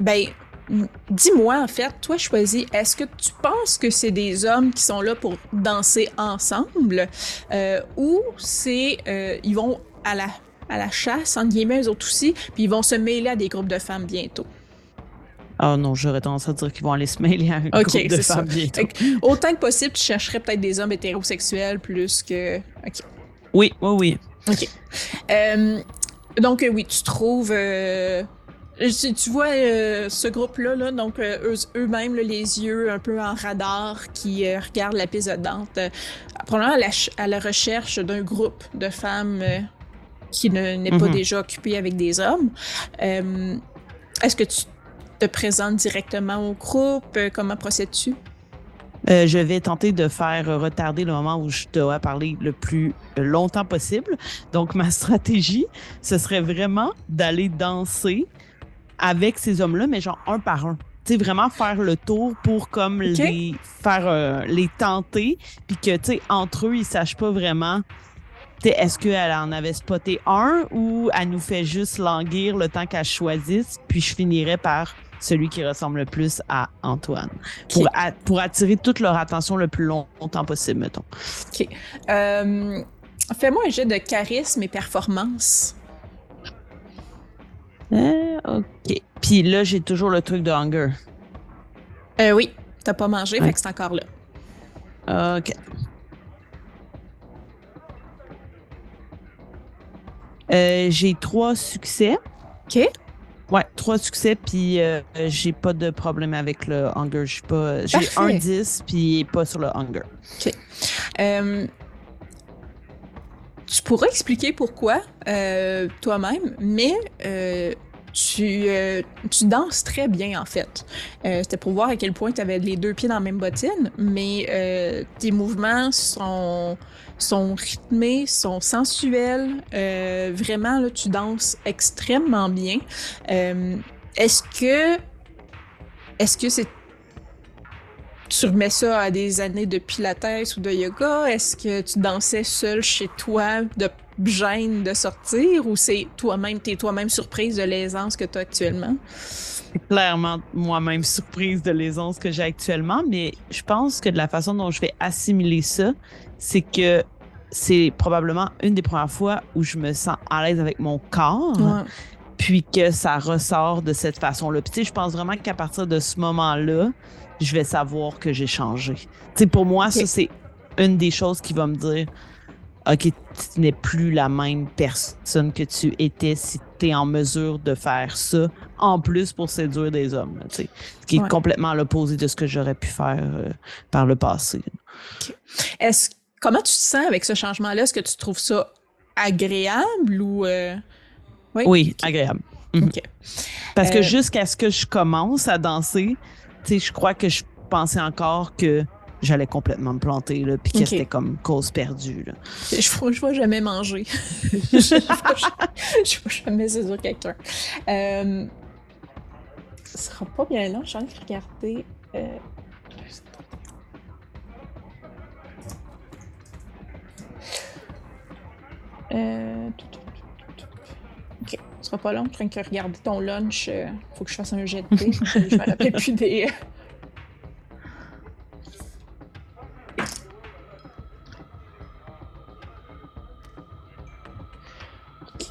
ben dis-moi en fait, toi choisis, est-ce que tu penses que c'est des hommes qui sont là pour danser ensemble ou c'est ils vont à la à la chasse, entre guillemets, eux autres aussi, puis ils vont se mêler à des groupes de femmes bientôt. Ah non, j'aurais tendance à dire qu'ils vont aller se mêler à un groupe de femmes bientôt. autant que possible, tu chercherais peut-être des hommes hétérosexuels plus que. OK. Oui, oui, oui. OK. Euh, donc, euh, oui, tu trouves. Euh, tu, vois ce groupe-là, là, donc eux-mêmes, les yeux un peu en radar, qui regardent la piste de Dante, probablement à la, à la recherche d'un groupe de femmes qui n'est pas mhm. déjà occupé avec des hommes. Euh, est-ce que tu te présentes directement au groupe? Euh, comment procèdes-tu? Euh, je vais tenter de faire retarder le moment où je dois parler le plus longtemps possible. Donc, ma stratégie, ce serait vraiment d'aller danser avec ces hommes-là, mais genre un par un. Tu sais, vraiment faire le tour pour comme les faire les tenter, puis que, tu sais, entre eux, ils sachent pas vraiment est-ce qu'elle en avait spoté un ou elle nous fait juste languir le temps qu'elle choisisse, puis je finirais par celui qui ressemble le plus à Antoine. Pour, attirer toute leur attention le plus longtemps possible, mettons. OK. Euh, fais-moi un jet de charisme et performance. Euh, OK. Puis là, j'ai toujours le truc de hunger. Euh, oui. T'as pas mangé, fait que c'est encore là. OK. Euh, j'ai trois succès. OK. Ouais, trois succès, puis euh, j'ai pas de problème avec le hunger. J'ai pas. J'ai un 10, puis pas sur le hunger. OK. Euh, tu pourrais expliquer pourquoi toi-même, mais tu, tu danses très bien, en fait. C'était pour voir à quel point tu avais les deux pieds dans la même bottine, mais tes mouvements sont sont rythmés, sont sensuels. Euh, vraiment, là, tu danses extrêmement bien. Euh, est-ce que. Est-ce que c'est. Tu remets ça à des années de pilates ou de yoga? Est-ce que tu dansais seul chez toi de gêne de sortir ou c'est toi-même, t'es toi-même surprise de l'aisance que tu as actuellement? clairement moi-même surprise de l'aisance que j'ai actuellement, mais je pense que de la façon dont je vais assimiler ça, c'est que c'est probablement une des premières fois où je me sens à l'aise avec mon corps. Puis que ça ressort de cette façon-là. Puis tu sais, je pense vraiment qu'à partir de ce moment-là, je vais savoir que j'ai changé. Tu sais, pour moi, ça, c'est une des choses qui va me dire OK, tu n'es plus la même personne que tu étais si tu es en mesure de faire ça, en plus pour séduire des hommes. ce qui est complètement à l'opposé de ce que j'aurais pu faire euh, par le passé. Est-ce comment tu te sens avec ce changement-là? Est-ce que tu trouves ça agréable ou euh, Oui, agréable. Mhm. Parce que euh, jusqu'à ce que je commence à danser, je crois que je pensais encore que j'allais complètement me planter, là, puis que c'était comme cause perdue. Là. Je ne vais jamais manger. je ne vais jamais séduire quelqu'un. Euh, ce sera pas bien long, j'ai envie de regarder. Euh... Euh... Ok, ce sera pas long. Je train de regarder ton lunch. Euh, faut que je fasse un jet de thé. je me rappelle plus des.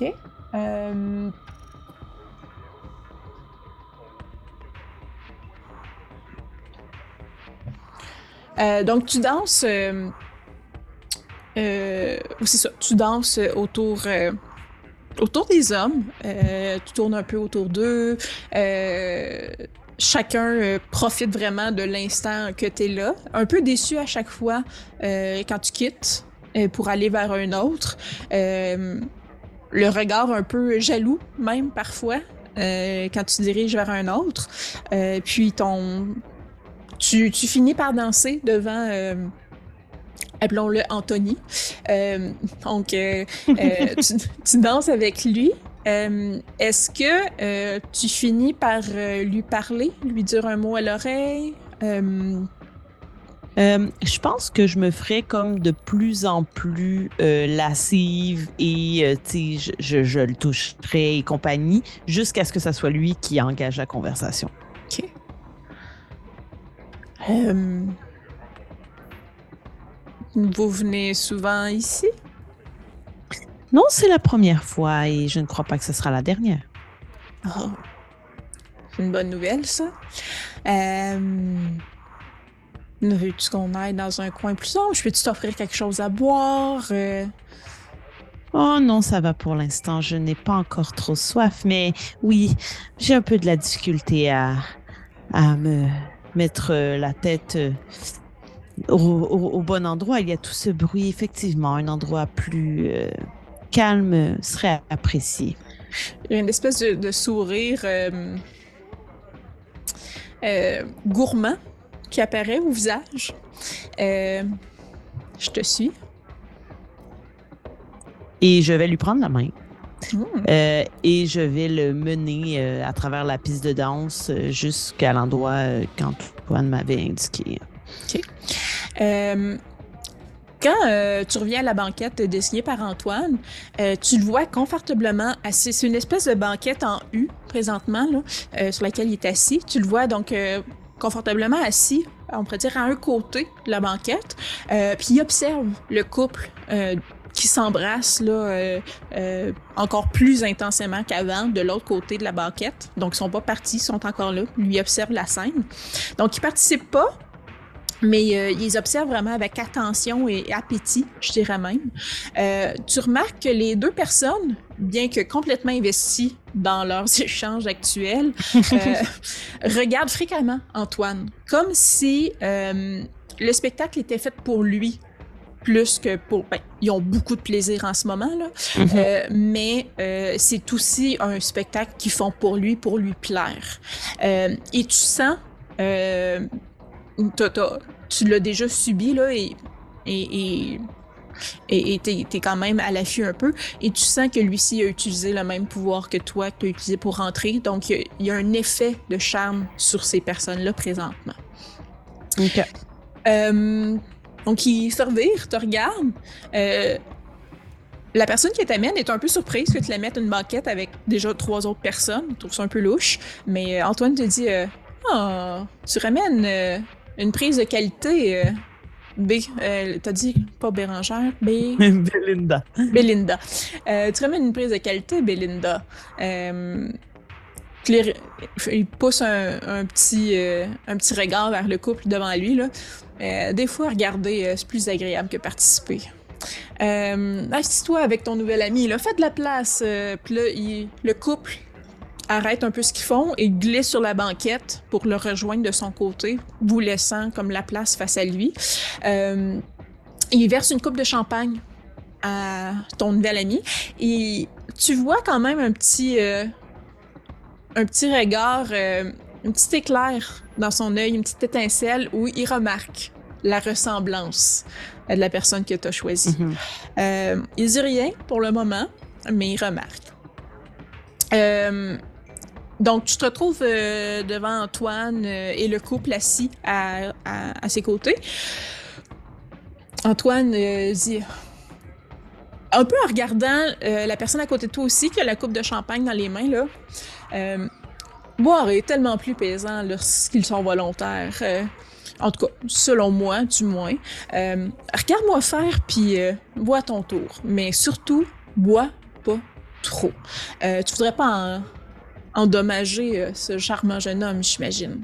Ok. Euh... Euh, donc, tu danses. Euh, c'est ça, tu danses autour, autour des hommes. tu tournes un peu autour d'eux. chacun profite vraiment de l'instant que tu es là. Un peu déçu à chaque fois quand tu quittes pour aller vers un autre le regard un peu jaloux, même parfois, euh, quand tu diriges vers un autre. Euh, puis ton, tu, tu, finis par danser devant. Euh, appelons-le Anthony. donc, tu, tu, danses avec lui. Est-ce que tu finis par lui parler, lui dire un mot à l'oreille? Euh, je pense que je me ferais comme de plus en plus euh, lascive et euh, je, je, je, le toucherai et compagnie jusqu'à ce que ça soit lui qui engage la conversation. OK. vous venez souvent ici? Non, c'est la première fois et je ne crois pas que ce sera la dernière. Oh. C'est une bonne nouvelle, ça. Euh... Veux-tu qu'on aille dans un coin plus sombre? Je peux-tu t'offrir quelque chose à boire? Euh? Oh non, ça va pour l'instant. Je n'ai pas encore trop soif, mais oui, j'ai un peu de la difficulté à, à me mettre euh, la tête euh, au, bon endroit. Il y a tout ce bruit, effectivement. Un endroit plus calme serait apprécié. Il y a une espèce de sourire gourmand qui apparaît au visage. Euh, je te suis. Et je vais lui prendre la main. Hmm. Euh, et je vais le mener euh, à travers la piste de danse jusqu'à l'endroit qu'Antoine m'avait indiqué. OK. quand tu reviens à la banquette dessinée par Antoine, tu le vois confortablement assis. C'est une espèce de banquette en U présentement, là, sur laquelle il est assis. Tu le vois donc confortablement assis, on pourrait dire, à un côté de la banquette, euh, puis il observe le couple euh, qui s'embrasse euh, encore plus intensément qu'avant de l'autre côté de la banquette. Donc ils sont pas partis, ils sont encore là. Lui observe la scène. Donc il participe pas, mais euh, ils observent vraiment avec attention et appétit, je dirais même. Euh, tu remarques que les deux personnes, bien que complètement investies dans leurs échanges actuels, euh, regardent fréquemment Antoine, comme si euh, le spectacle était fait pour lui plus que pour... Ben, ils ont beaucoup de plaisir en ce moment, là, mhm. euh, mais euh, c'est aussi un spectacle qu'ils font pour lui, pour lui plaire. Euh, et tu sens tu l'as déjà subi, là, et et et t'es es quand même à l'affût un peu et tu sens que lui-ci a utilisé le même pouvoir que toi que tu as utilisé pour rentrer donc il y, a un effet de charme sur ces personnes-là présentement. OK. Euh, donc il se te regarde. Euh, la personne qui t'amène est un peu surprise que tu la mettes une banquette avec déjà trois autres personnes. Je trouve ça un peu louche. Mais euh, Antoine te dit oh, tu ramènes une prise de qualité. Euh, B, euh, t'as dit pas Bérangère, B? Belinda. Belinda. Euh, tu ramènes une prise de qualité, Belinda. Euh, il pousse un, petit, un petit regard vers le couple devant lui. Là. des fois, regarder, c'est plus agréable que participer. Euh, Assis-toi avec ton nouvel ami. Là. Fais de la place. Puis là, le couple arrête un peu ce qu'ils font et glisse sur la banquette pour le rejoindre de son côté, vous laissant comme la place face à lui. Euh, il verse une coupe de champagne à ton nouvel ami et tu vois quand même un petit, euh, un petit regard, euh, un petit éclair dans son œil, une petite étincelle où il remarque la ressemblance de la personne que tu as choisie. Mhm. Euh, il dit rien pour le moment, mais il remarque. Euh, donc, tu te retrouves euh, devant Antoine euh, et le couple assis à, ses côtés. Antoine euh, dit, un peu en regardant la personne à côté de toi aussi, qui a la coupe de champagne dans les mains, là, boire est tellement plus plaisant lorsqu'ils sont volontaires. En tout cas, selon moi, du moins. Regarde-moi faire, puis bois ton tour. Mais surtout, bois pas trop. Tu voudrais pas en- endommager euh, ce charmant jeune homme, j'imagine.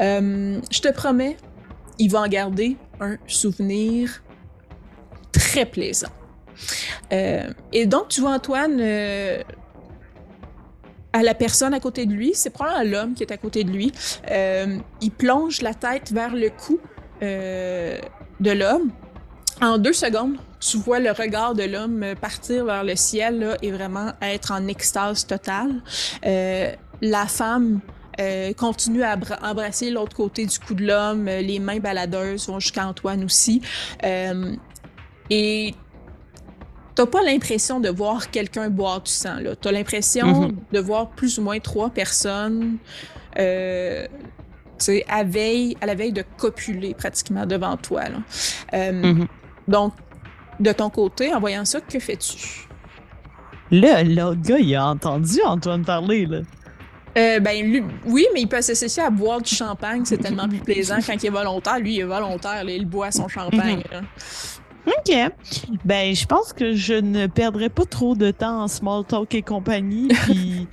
Euh, je te promets, il va en garder un souvenir très plaisant. Euh, et donc, tu vois Antoine à la personne à côté de lui, c'est probablement l'homme qui est à côté de lui. Il plonge la tête vers le cou de l'homme. En deux secondes, tu vois le regard de l'homme partir vers le ciel là, et vraiment être en extase totale. Euh, la femme euh, continue à embrasser l'autre côté du cou de l'homme. Euh, Les mains baladeuses vont jusqu'à Antoine aussi. Euh, et t'as pas l'impression de voir quelqu'un boire du sang. là. T'as l'impression Mhm. de voir plus ou moins trois personnes euh, tu à, veille, à la veille de copuler pratiquement devant toi. là. Mhm. Donc, de ton côté, en voyant ça, que fais-tu? Là, l'autre gars, il a entendu Antoine parler, là. Euh, ben, lui, oui, mais il peut s'associer à boire du champagne. C'est tellement plus plaisant quand il est volontaire. Lui, il est volontaire. là, il boit son champagne. là. OK. Ben, je pense que je ne perdrai pas trop de temps en small talk et compagnie. Puis,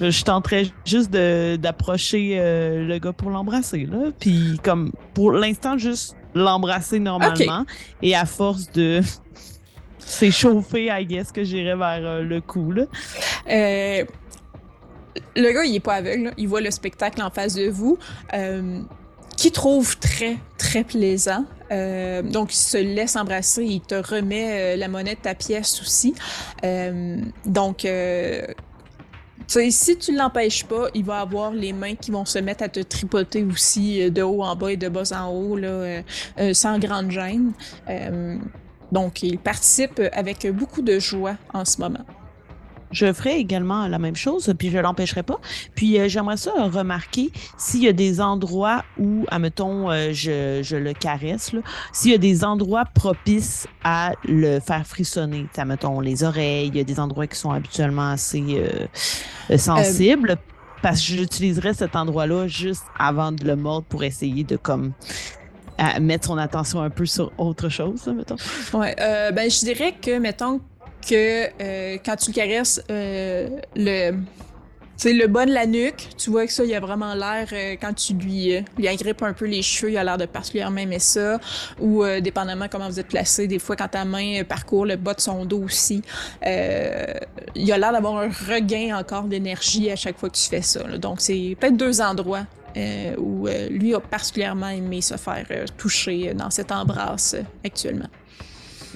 je tenterai juste de- d'approcher euh, le gars pour l'embrasser, là. Puis, comme, pour l'instant, juste l'embrasser normalement. Et à force de s'échauffer, I guess, que j'irai vers euh, le cou, là. Euh, le gars, il est pas aveugle. là. Il voit le spectacle en face de vous, euh, qui trouve très, très plaisant. Euh, donc, il se laisse embrasser. Il te remet la monnaie de ta pièce aussi. Donc, si tu l'empêches pas, il va avoir les mains qui vont se mettre à te tripoter aussi euh, de haut en bas et de bas en haut, là, euh, euh, sans grande gêne. Donc, il participe avec beaucoup de joie en ce moment. Je ferai également la même chose, puis je l'empêcherai pas. Puis euh, j'aimerais ça euh, remarquer s'il y a des endroits où, admettons, euh, je, je le caresse, s'il y a des endroits propices à le faire frissonner. Admettons, les oreilles, il y a des endroits qui sont habituellement assez euh, euh, sensibles. Parce que j'utiliserais cet endroit-là juste avant de le mordre pour essayer de comme à mettre son attention un peu sur autre chose, là, mettons. Ouais, euh, ben je dirais que, mettons que euh, quand tu le caresses, euh, le, le bas de la nuque, tu vois que ça, il a vraiment l'air, euh, quand tu lui, euh, lui agrippes un peu les cheveux, il a l'air de particulièrement aimer ça, ou dépendamment comment vous êtes placé, des fois quand ta main parcourt le bas de son dos aussi, il a l'air d'avoir un regain encore d'énergie à chaque fois que tu fais ça. là. Donc c'est peut-être deux endroits où lui a particulièrement aimé se faire toucher dans cette embrasse actuellement.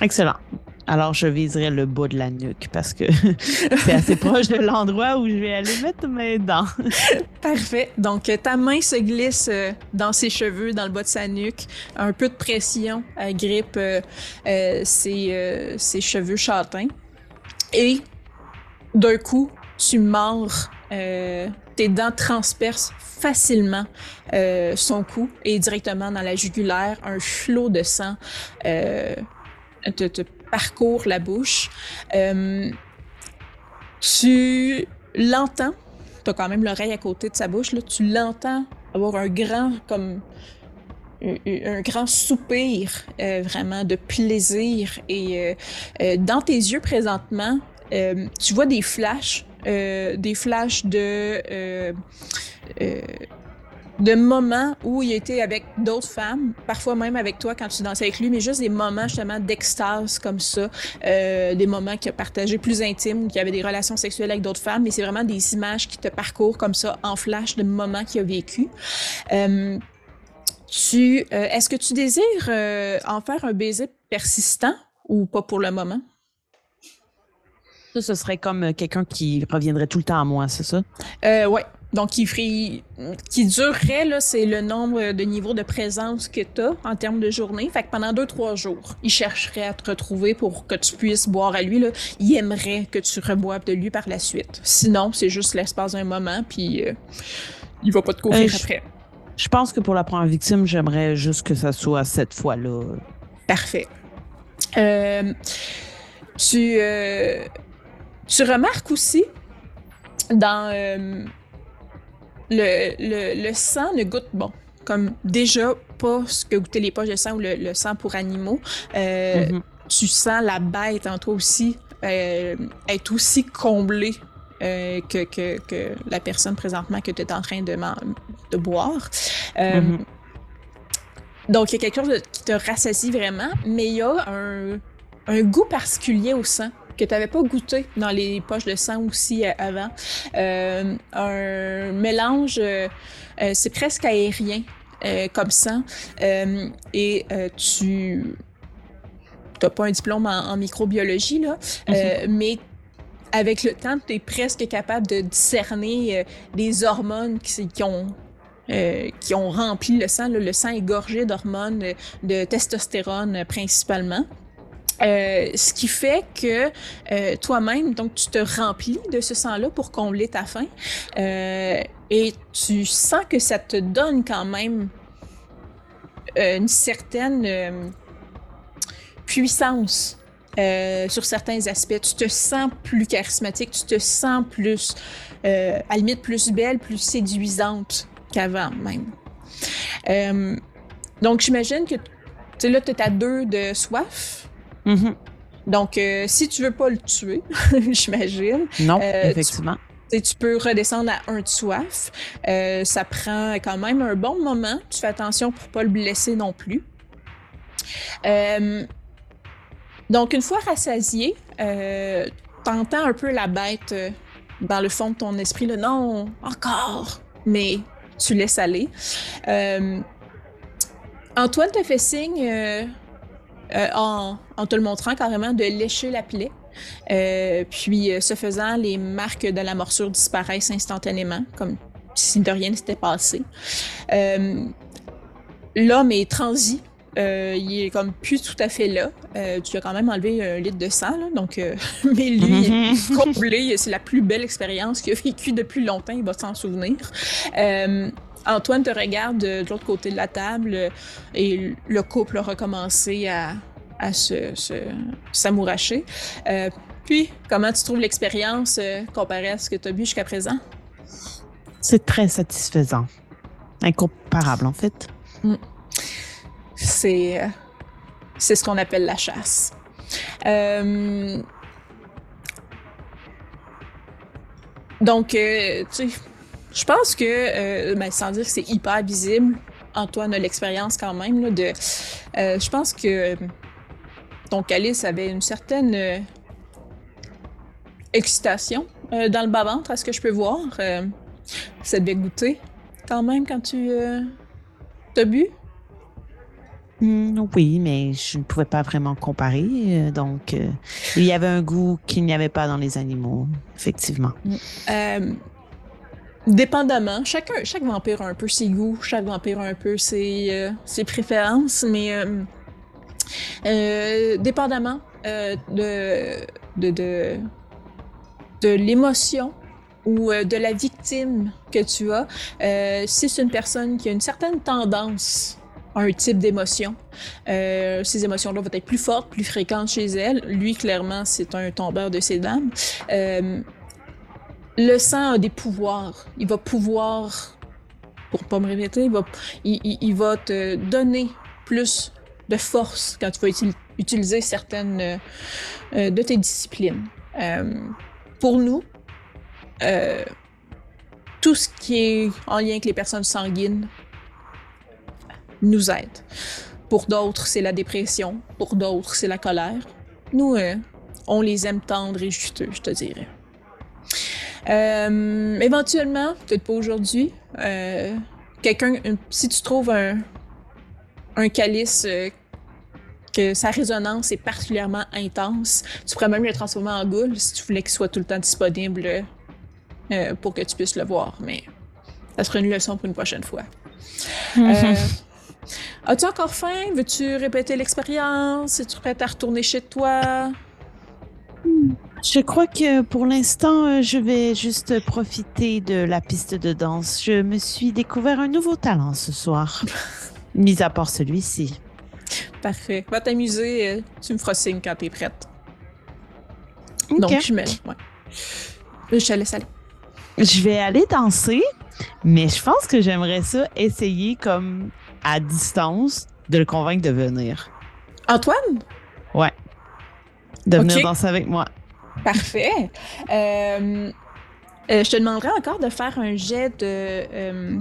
Excellent. Alors, je viserai le bas de la nuque parce que c'est assez proche de l'endroit où je vais aller mettre mes dents. Parfait. Donc, euh, ta main se glisse euh, dans ses cheveux, dans le bas de sa nuque. Un peu de pression agrippe euh, euh, ses, euh, ses cheveux châtains. Et d'un coup, tu mords. tes dents transpercent facilement son cou et directement dans la jugulaire. Un flot de sang te, te parcourt la bouche. Euh, tu l'entends t'as quand même l'oreille à côté de sa bouche, là, tu l'entends avoir un grand, comme, un, grand soupir, euh, vraiment, de plaisir. Et euh, dans tes yeux, présentement, tu vois des flashs, des flashs de... de moments où il était avec d'autres femmes, parfois même avec toi quand tu dansais avec lui, mais juste des moments justement d'extase comme ça, euh, des moments qu'il a partagés plus intimes, qu'il avait des relations sexuelles avec d'autres femmes, mais c'est vraiment des images qui te parcourent comme ça en flash de moments qu'il a vécu. Euh, tu, euh, est-ce que tu désires euh, en faire un baiser persistant ou pas pour le moment? Ça, ce serait comme euh, quelqu'un qui reviendrait tout le temps à moi, c'est ça? Euh, ouais. Donc, qui, ferait, qui durerait, là, c'est le nombre de niveaux de présence que tu as en termes de journée. Fait que pendant deux, trois jours, il chercherait à te retrouver pour que tu puisses boire à lui. Là. Il aimerait que tu reboives de lui par la suite. Sinon, c'est juste l'espace d'un moment, puis euh, il va pas te courir Euh, après. Je pense que pour la première victime, j'aimerais juste que ça soit cette fois-là. Parfait. Euh, tu, euh, tu remarques aussi dans le, le, le sang ne goûte bon. Comme déjà pas ce que goûtaient les poches de sang ou le, le sang pour animaux. Euh, Mhm. Tu sens la bête en toi aussi euh, être aussi comblée euh, que, que, que la personne présentement que tu es en train de, man- de boire. Euh, Mhm. donc, il y a quelque chose de- qui te rassasie vraiment, mais il y a un, un goût particulier au sang que tu n'avais pas goûté dans les poches de sang aussi euh, avant. Euh, un mélange, euh, c'est presque aérien euh, comme sang. Et tu n'as pas un diplôme en, en microbiologie, là, euh, mais avec le temps, tu es presque capable de discerner des hormones qui, qui ont euh, qui ont rempli le sang. là. Le sang est gorgé d'hormones, de testostérone euh, principalement. Euh, ce qui fait que euh, toi-même, donc tu te remplis de ce sang-là pour combler ta faim. Euh, et tu sens que ça te donne quand même une certaine puissance sur certains aspects. Tu te sens plus charismatique, tu te sens plus, à la limite, plus belle, plus séduisante qu'avant même. Donc, j'imagine que là, tu es à deux de soif. Mhm. Donc, euh, si tu veux pas le tuer, j'imagine, Non, Euh, effectivement. tu tu peux redescendre à un de soif. Euh, ça prend quand même un bon moment. Tu fais attention pour pas le blesser non plus. Donc, une fois rassasié, t'entends un peu la bête dans le fond de ton esprit. Là, non, encore! Mais tu laisses aller. Antoine te fait signe, euh, en, en te le montrant carrément, de lécher la plaie. Euh, puis, euh, ce faisant, les marques de la morsure disparaissent instantanément, comme si de rien ne s'était passé. L'homme est transi. Il est comme plus tout à fait là. Tu as quand même enlevé un litre de sang, là, donc. euh, mais lui, il est comblé. C'est la plus belle expérience qu'il a vécue depuis longtemps. Il va s'en souvenir. Antoine te regarde de, de l'autre côté de la table euh, et le couple a recommencé à, à se, se s'amouracher. Euh, puis, comment tu trouves l'expérience euh, comparée à ce que tu as bu jusqu'à présent? C'est très satisfaisant. Incomparable, en fait. C'est, euh, c'est ce qu'on appelle la chasse. Donc, tu sais, je pense que, euh, ben, sans dire que c'est hyper visible, Antoine a l'expérience quand même là, de. euh, je pense que ton calice avait une certaine euh, excitation euh, dans le bas-ventre, à ce que je peux voir. Euh, ça devait goûter quand même quand tu euh, t'as bu? Hmm, oui, mais je ne pouvais pas vraiment comparer. euh, donc, euh, il y avait un goût qu'il n'y avait pas dans les animaux, effectivement. Euh, dépendamment, chacun, chaque vampire a un peu ses goûts, chaque vampire a un peu ses, euh, ses préférences, mais euh, euh, dépendamment de, de, l'émotion ou de la victime que tu as, si c'est une personne qui a une certaine tendance à un type d'émotion, ces émotions-là vont être plus fortes, plus fréquentes chez elle. Lui, clairement, c'est un tombeur de ses dames. Le sang a des pouvoirs. Il va pouvoir, pour pas me répéter, il va, il, va te donner plus de force quand tu vas util- utiliser certaines euh, de tes disciplines. Euh, pour nous, euh, tout ce qui est en lien avec les personnes sanguines nous aide. Pour d'autres, c'est la dépression. Pour d'autres, c'est la colère. Nous, on les aime tendres et juteux, je te dirais. Euh, éventuellement, peut-être pas aujourd'hui, euh, quelqu'un, si tu trouves un, un calice que sa résonance est particulièrement intense, tu pourrais même le transformer en goule si tu voulais qu'il soit tout le temps disponible pour que tu puisses le voir. Mais ça serait une leçon pour une prochaine fois. As-tu encore faim? Veux-tu répéter l'expérience? Es-tu prête à retourner chez toi? Je crois que pour l'instant, euh, je vais juste profiter de la piste de danse. Je me suis découvert un nouveau talent ce soir, mis à part celui-ci. Parfait. Va t'amuser. Euh, tu me feras signe quand t'es prête. Donc, je me. Ouais. Je te laisse aller. Je vais aller danser, mais je pense que j'aimerais ça essayer comme à distance de le convaincre de venir. Antoine? Ouais. De venir danser avec moi. Parfait. Euh, euh, je te demanderais encore de faire un jet de. Euh,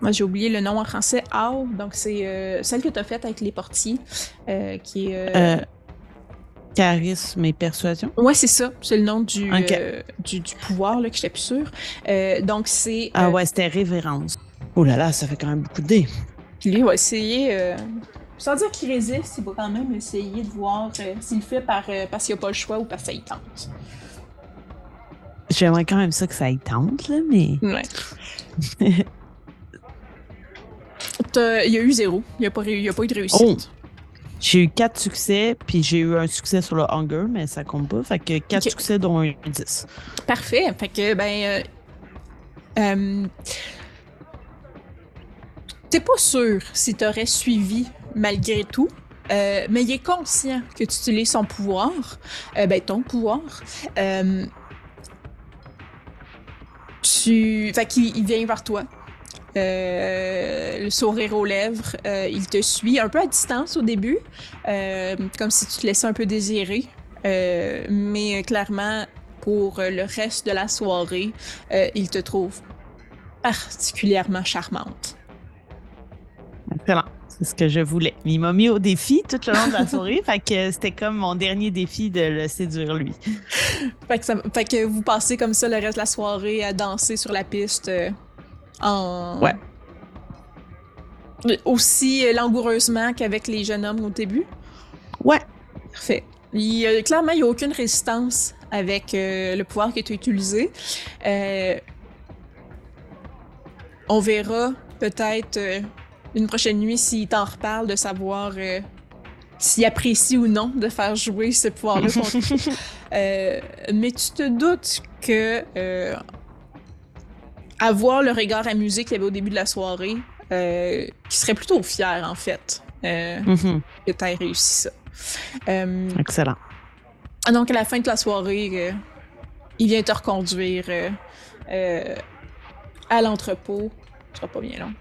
moi, j'ai oublié le nom en français. How. Donc, c'est celle que tu as faite avec les portiers, qui est. Charisme et persuasion. Ouais, c'est ça. C'est le nom du, du, pouvoir, là, que j'étais plus sûre. donc, c'est. Ah ouais, c'était révérence. Oh là là, ça fait quand même beaucoup de dés. Puis lui va essayer, sans dire qu'il résiste, il va quand même essayer de voir euh, s'il fait par, euh, parce qu'il n'a pas le choix ou parce que ça y tente. J'aimerais quand même ça que ça y tente, là, mais. Ouais. il y a eu zéro. Il n'y a, pas, a pas eu de réussite. Oh! J'ai eu quatre succès, puis j'ai eu un succès sur le hunger, mais ça compte pas. Fait que quatre succès, dont un 10. Parfait. Fait que, ben. Euh, T'es pas sûr si t'aurais suivi malgré tout, euh, mais il est conscient que tu utilises son pouvoir, euh, ben ton pouvoir. Euh, tu, fait vient vers toi. le sourire aux lèvres, il te suit un peu à distance au début, comme si tu te laissais un peu désirer, mais clairement pour le reste de la soirée, il te trouve particulièrement charmante. Excellent. C'est ce que je voulais. Il m'a mis au défi tout le long de la soirée. fait que c'était comme mon dernier défi de le séduire lui. fait, que vous passez comme ça le reste de la soirée à danser sur la piste euh, en. Ouais. Aussi langoureusement qu'avec les jeunes hommes au début? Ouais. Parfait. Il, clairement, il n'y a aucune résistance avec euh, le pouvoir tu as utilisé. Euh, on verra peut-être une prochaine nuit s'il t'en reparle, de savoir euh, s'il apprécie ou non de faire jouer ce pouvoir-là euh, mais tu te doutes que euh, avoir le regard amusé qu'il y avait au début de la soirée, qui serait plutôt fier en fait mm-hmm. que tu aies réussi ça. Excellent. Donc à la fin de la soirée, il vient te reconduire à l'entrepôt. Ce sera pas bien long.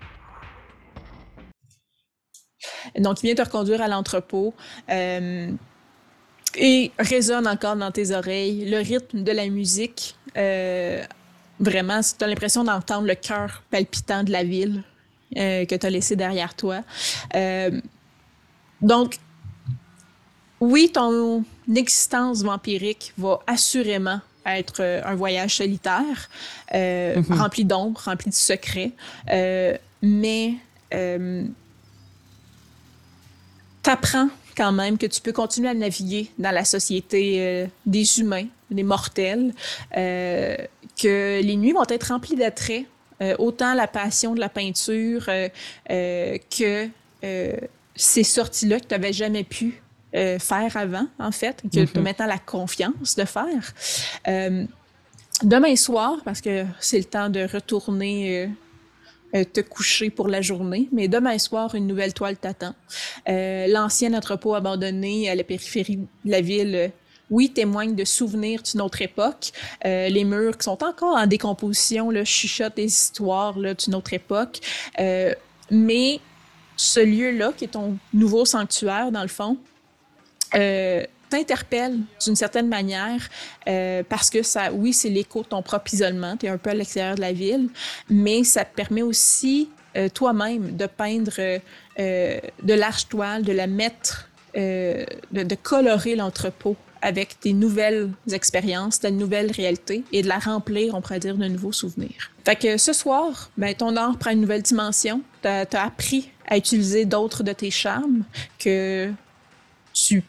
Donc, il vient te reconduire à l'entrepôt. Euh, et résonne encore dans tes oreilles le rythme de la musique. Euh, vraiment, tu as l'impression d'entendre le cœur palpitant de la ville euh, que tu as laissé derrière toi. donc, oui, ton existence vampirique va assurément être un voyage solitaire, mm-hmm. rempli d'ombre, rempli de secrets, mais t'apprends quand même que tu peux continuer à naviguer dans la société euh, des humains, des mortels, euh, que les nuits vont être remplies d'attraits, euh, autant la passion de la peinture que ces sorties-là que tu n'avais jamais pu faire avant, en fait, que tu as maintenant la confiance de faire. demain soir, parce que c'est le temps de retourner te coucher pour la journée, mais demain soir, une nouvelle toile t'attend. Euh, l'ancien entrepôt abandonné à la périphérie de la ville euh, oui, témoigne de souvenirs d'une autre époque. les murs qui sont encore en décomposition là, chuchotent des histoires d'une autre époque. mais ce lieu-là, qui est ton nouveau sanctuaire, dans le fond, t'interpelle d'une certaine manière euh, parce que ça, oui, c'est l'écho de ton propre isolement, tu es un peu à l'extérieur de la ville, mais ça te permet aussi euh, toi-même de peindre euh, de larges toiles, de la mettre, de, colorer l'entrepôt avec des nouvelles expériences, de nouvelles réalités et de la remplir, on pourrait dire, de nouveaux souvenirs. Fait que ce soir, ben, ton art prend une nouvelle dimension. Tu as, appris à utiliser d'autres de tes charmes que tu,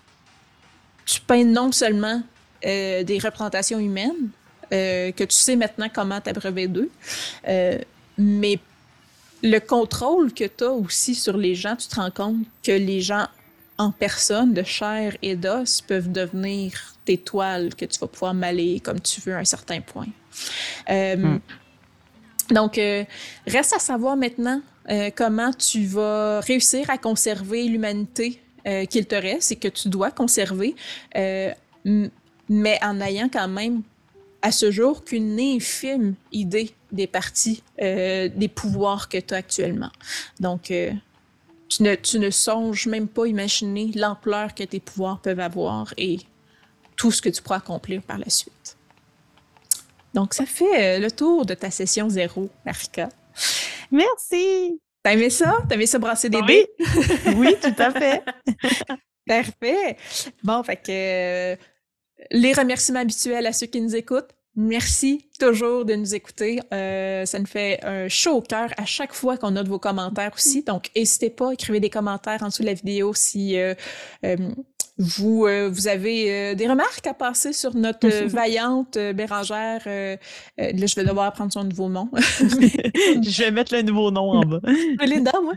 tu peins non seulement euh, des représentations humaines, euh, que tu sais maintenant comment t'abreuver d'eux, euh, mais le contrôle que tu as aussi sur les gens, tu te rends compte que les gens en personne, de chair et d'os, peuvent devenir tes toiles que tu vas pouvoir maler comme tu veux à un certain point. Hmm. Donc, reste à savoir maintenant euh, comment tu vas réussir à conserver l'humanité qu'il te reste et que tu dois conserver, mais en ayant quand même à ce jour qu'une infime idée des parties, des pouvoirs que tu as actuellement. Donc, tu ne, tu ne songes même pas imaginer l'ampleur que tes pouvoirs peuvent avoir et tout ce que tu pourras accomplir par la suite. Donc, ça fait euh, le tour de ta session zéro, Marika. Merci! T'as aimé ça? T'as aimé ça brasser des dés? oui, tout à fait. Parfait. Bon, fait que euh, les remerciements habituels à ceux qui nous écoutent. Merci toujours de nous écouter. Euh, ça nous fait un chaud au cœur à chaque fois qu'on a de vos commentaires aussi. Donc, n'hésitez pas, écrivez des commentaires en dessous de la vidéo si euh, euh, vous, vous avez des remarques à passer sur notre vaillante Bérangère? là, je vais devoir apprendre son nouveau nom. je vais mettre le nouveau nom en bas. les dents, moi.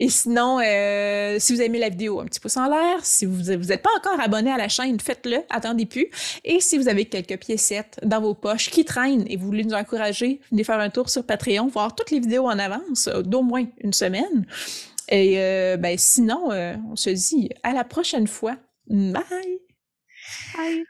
Et sinon, euh, si vous avez aimé la vidéo, un petit pouce en l'air. Si vous n'êtes pas encore abonné à la chaîne, faites-le, attendez plus. Et si vous avez quelques piécettes dans vos poches qui traînent et vous voulez nous encourager, venez faire un tour sur Patreon, voir toutes les vidéos en avance euh, d'au moins une semaine. Et euh, ben, sinon, on se dit à la prochaine fois. Bye! Bye!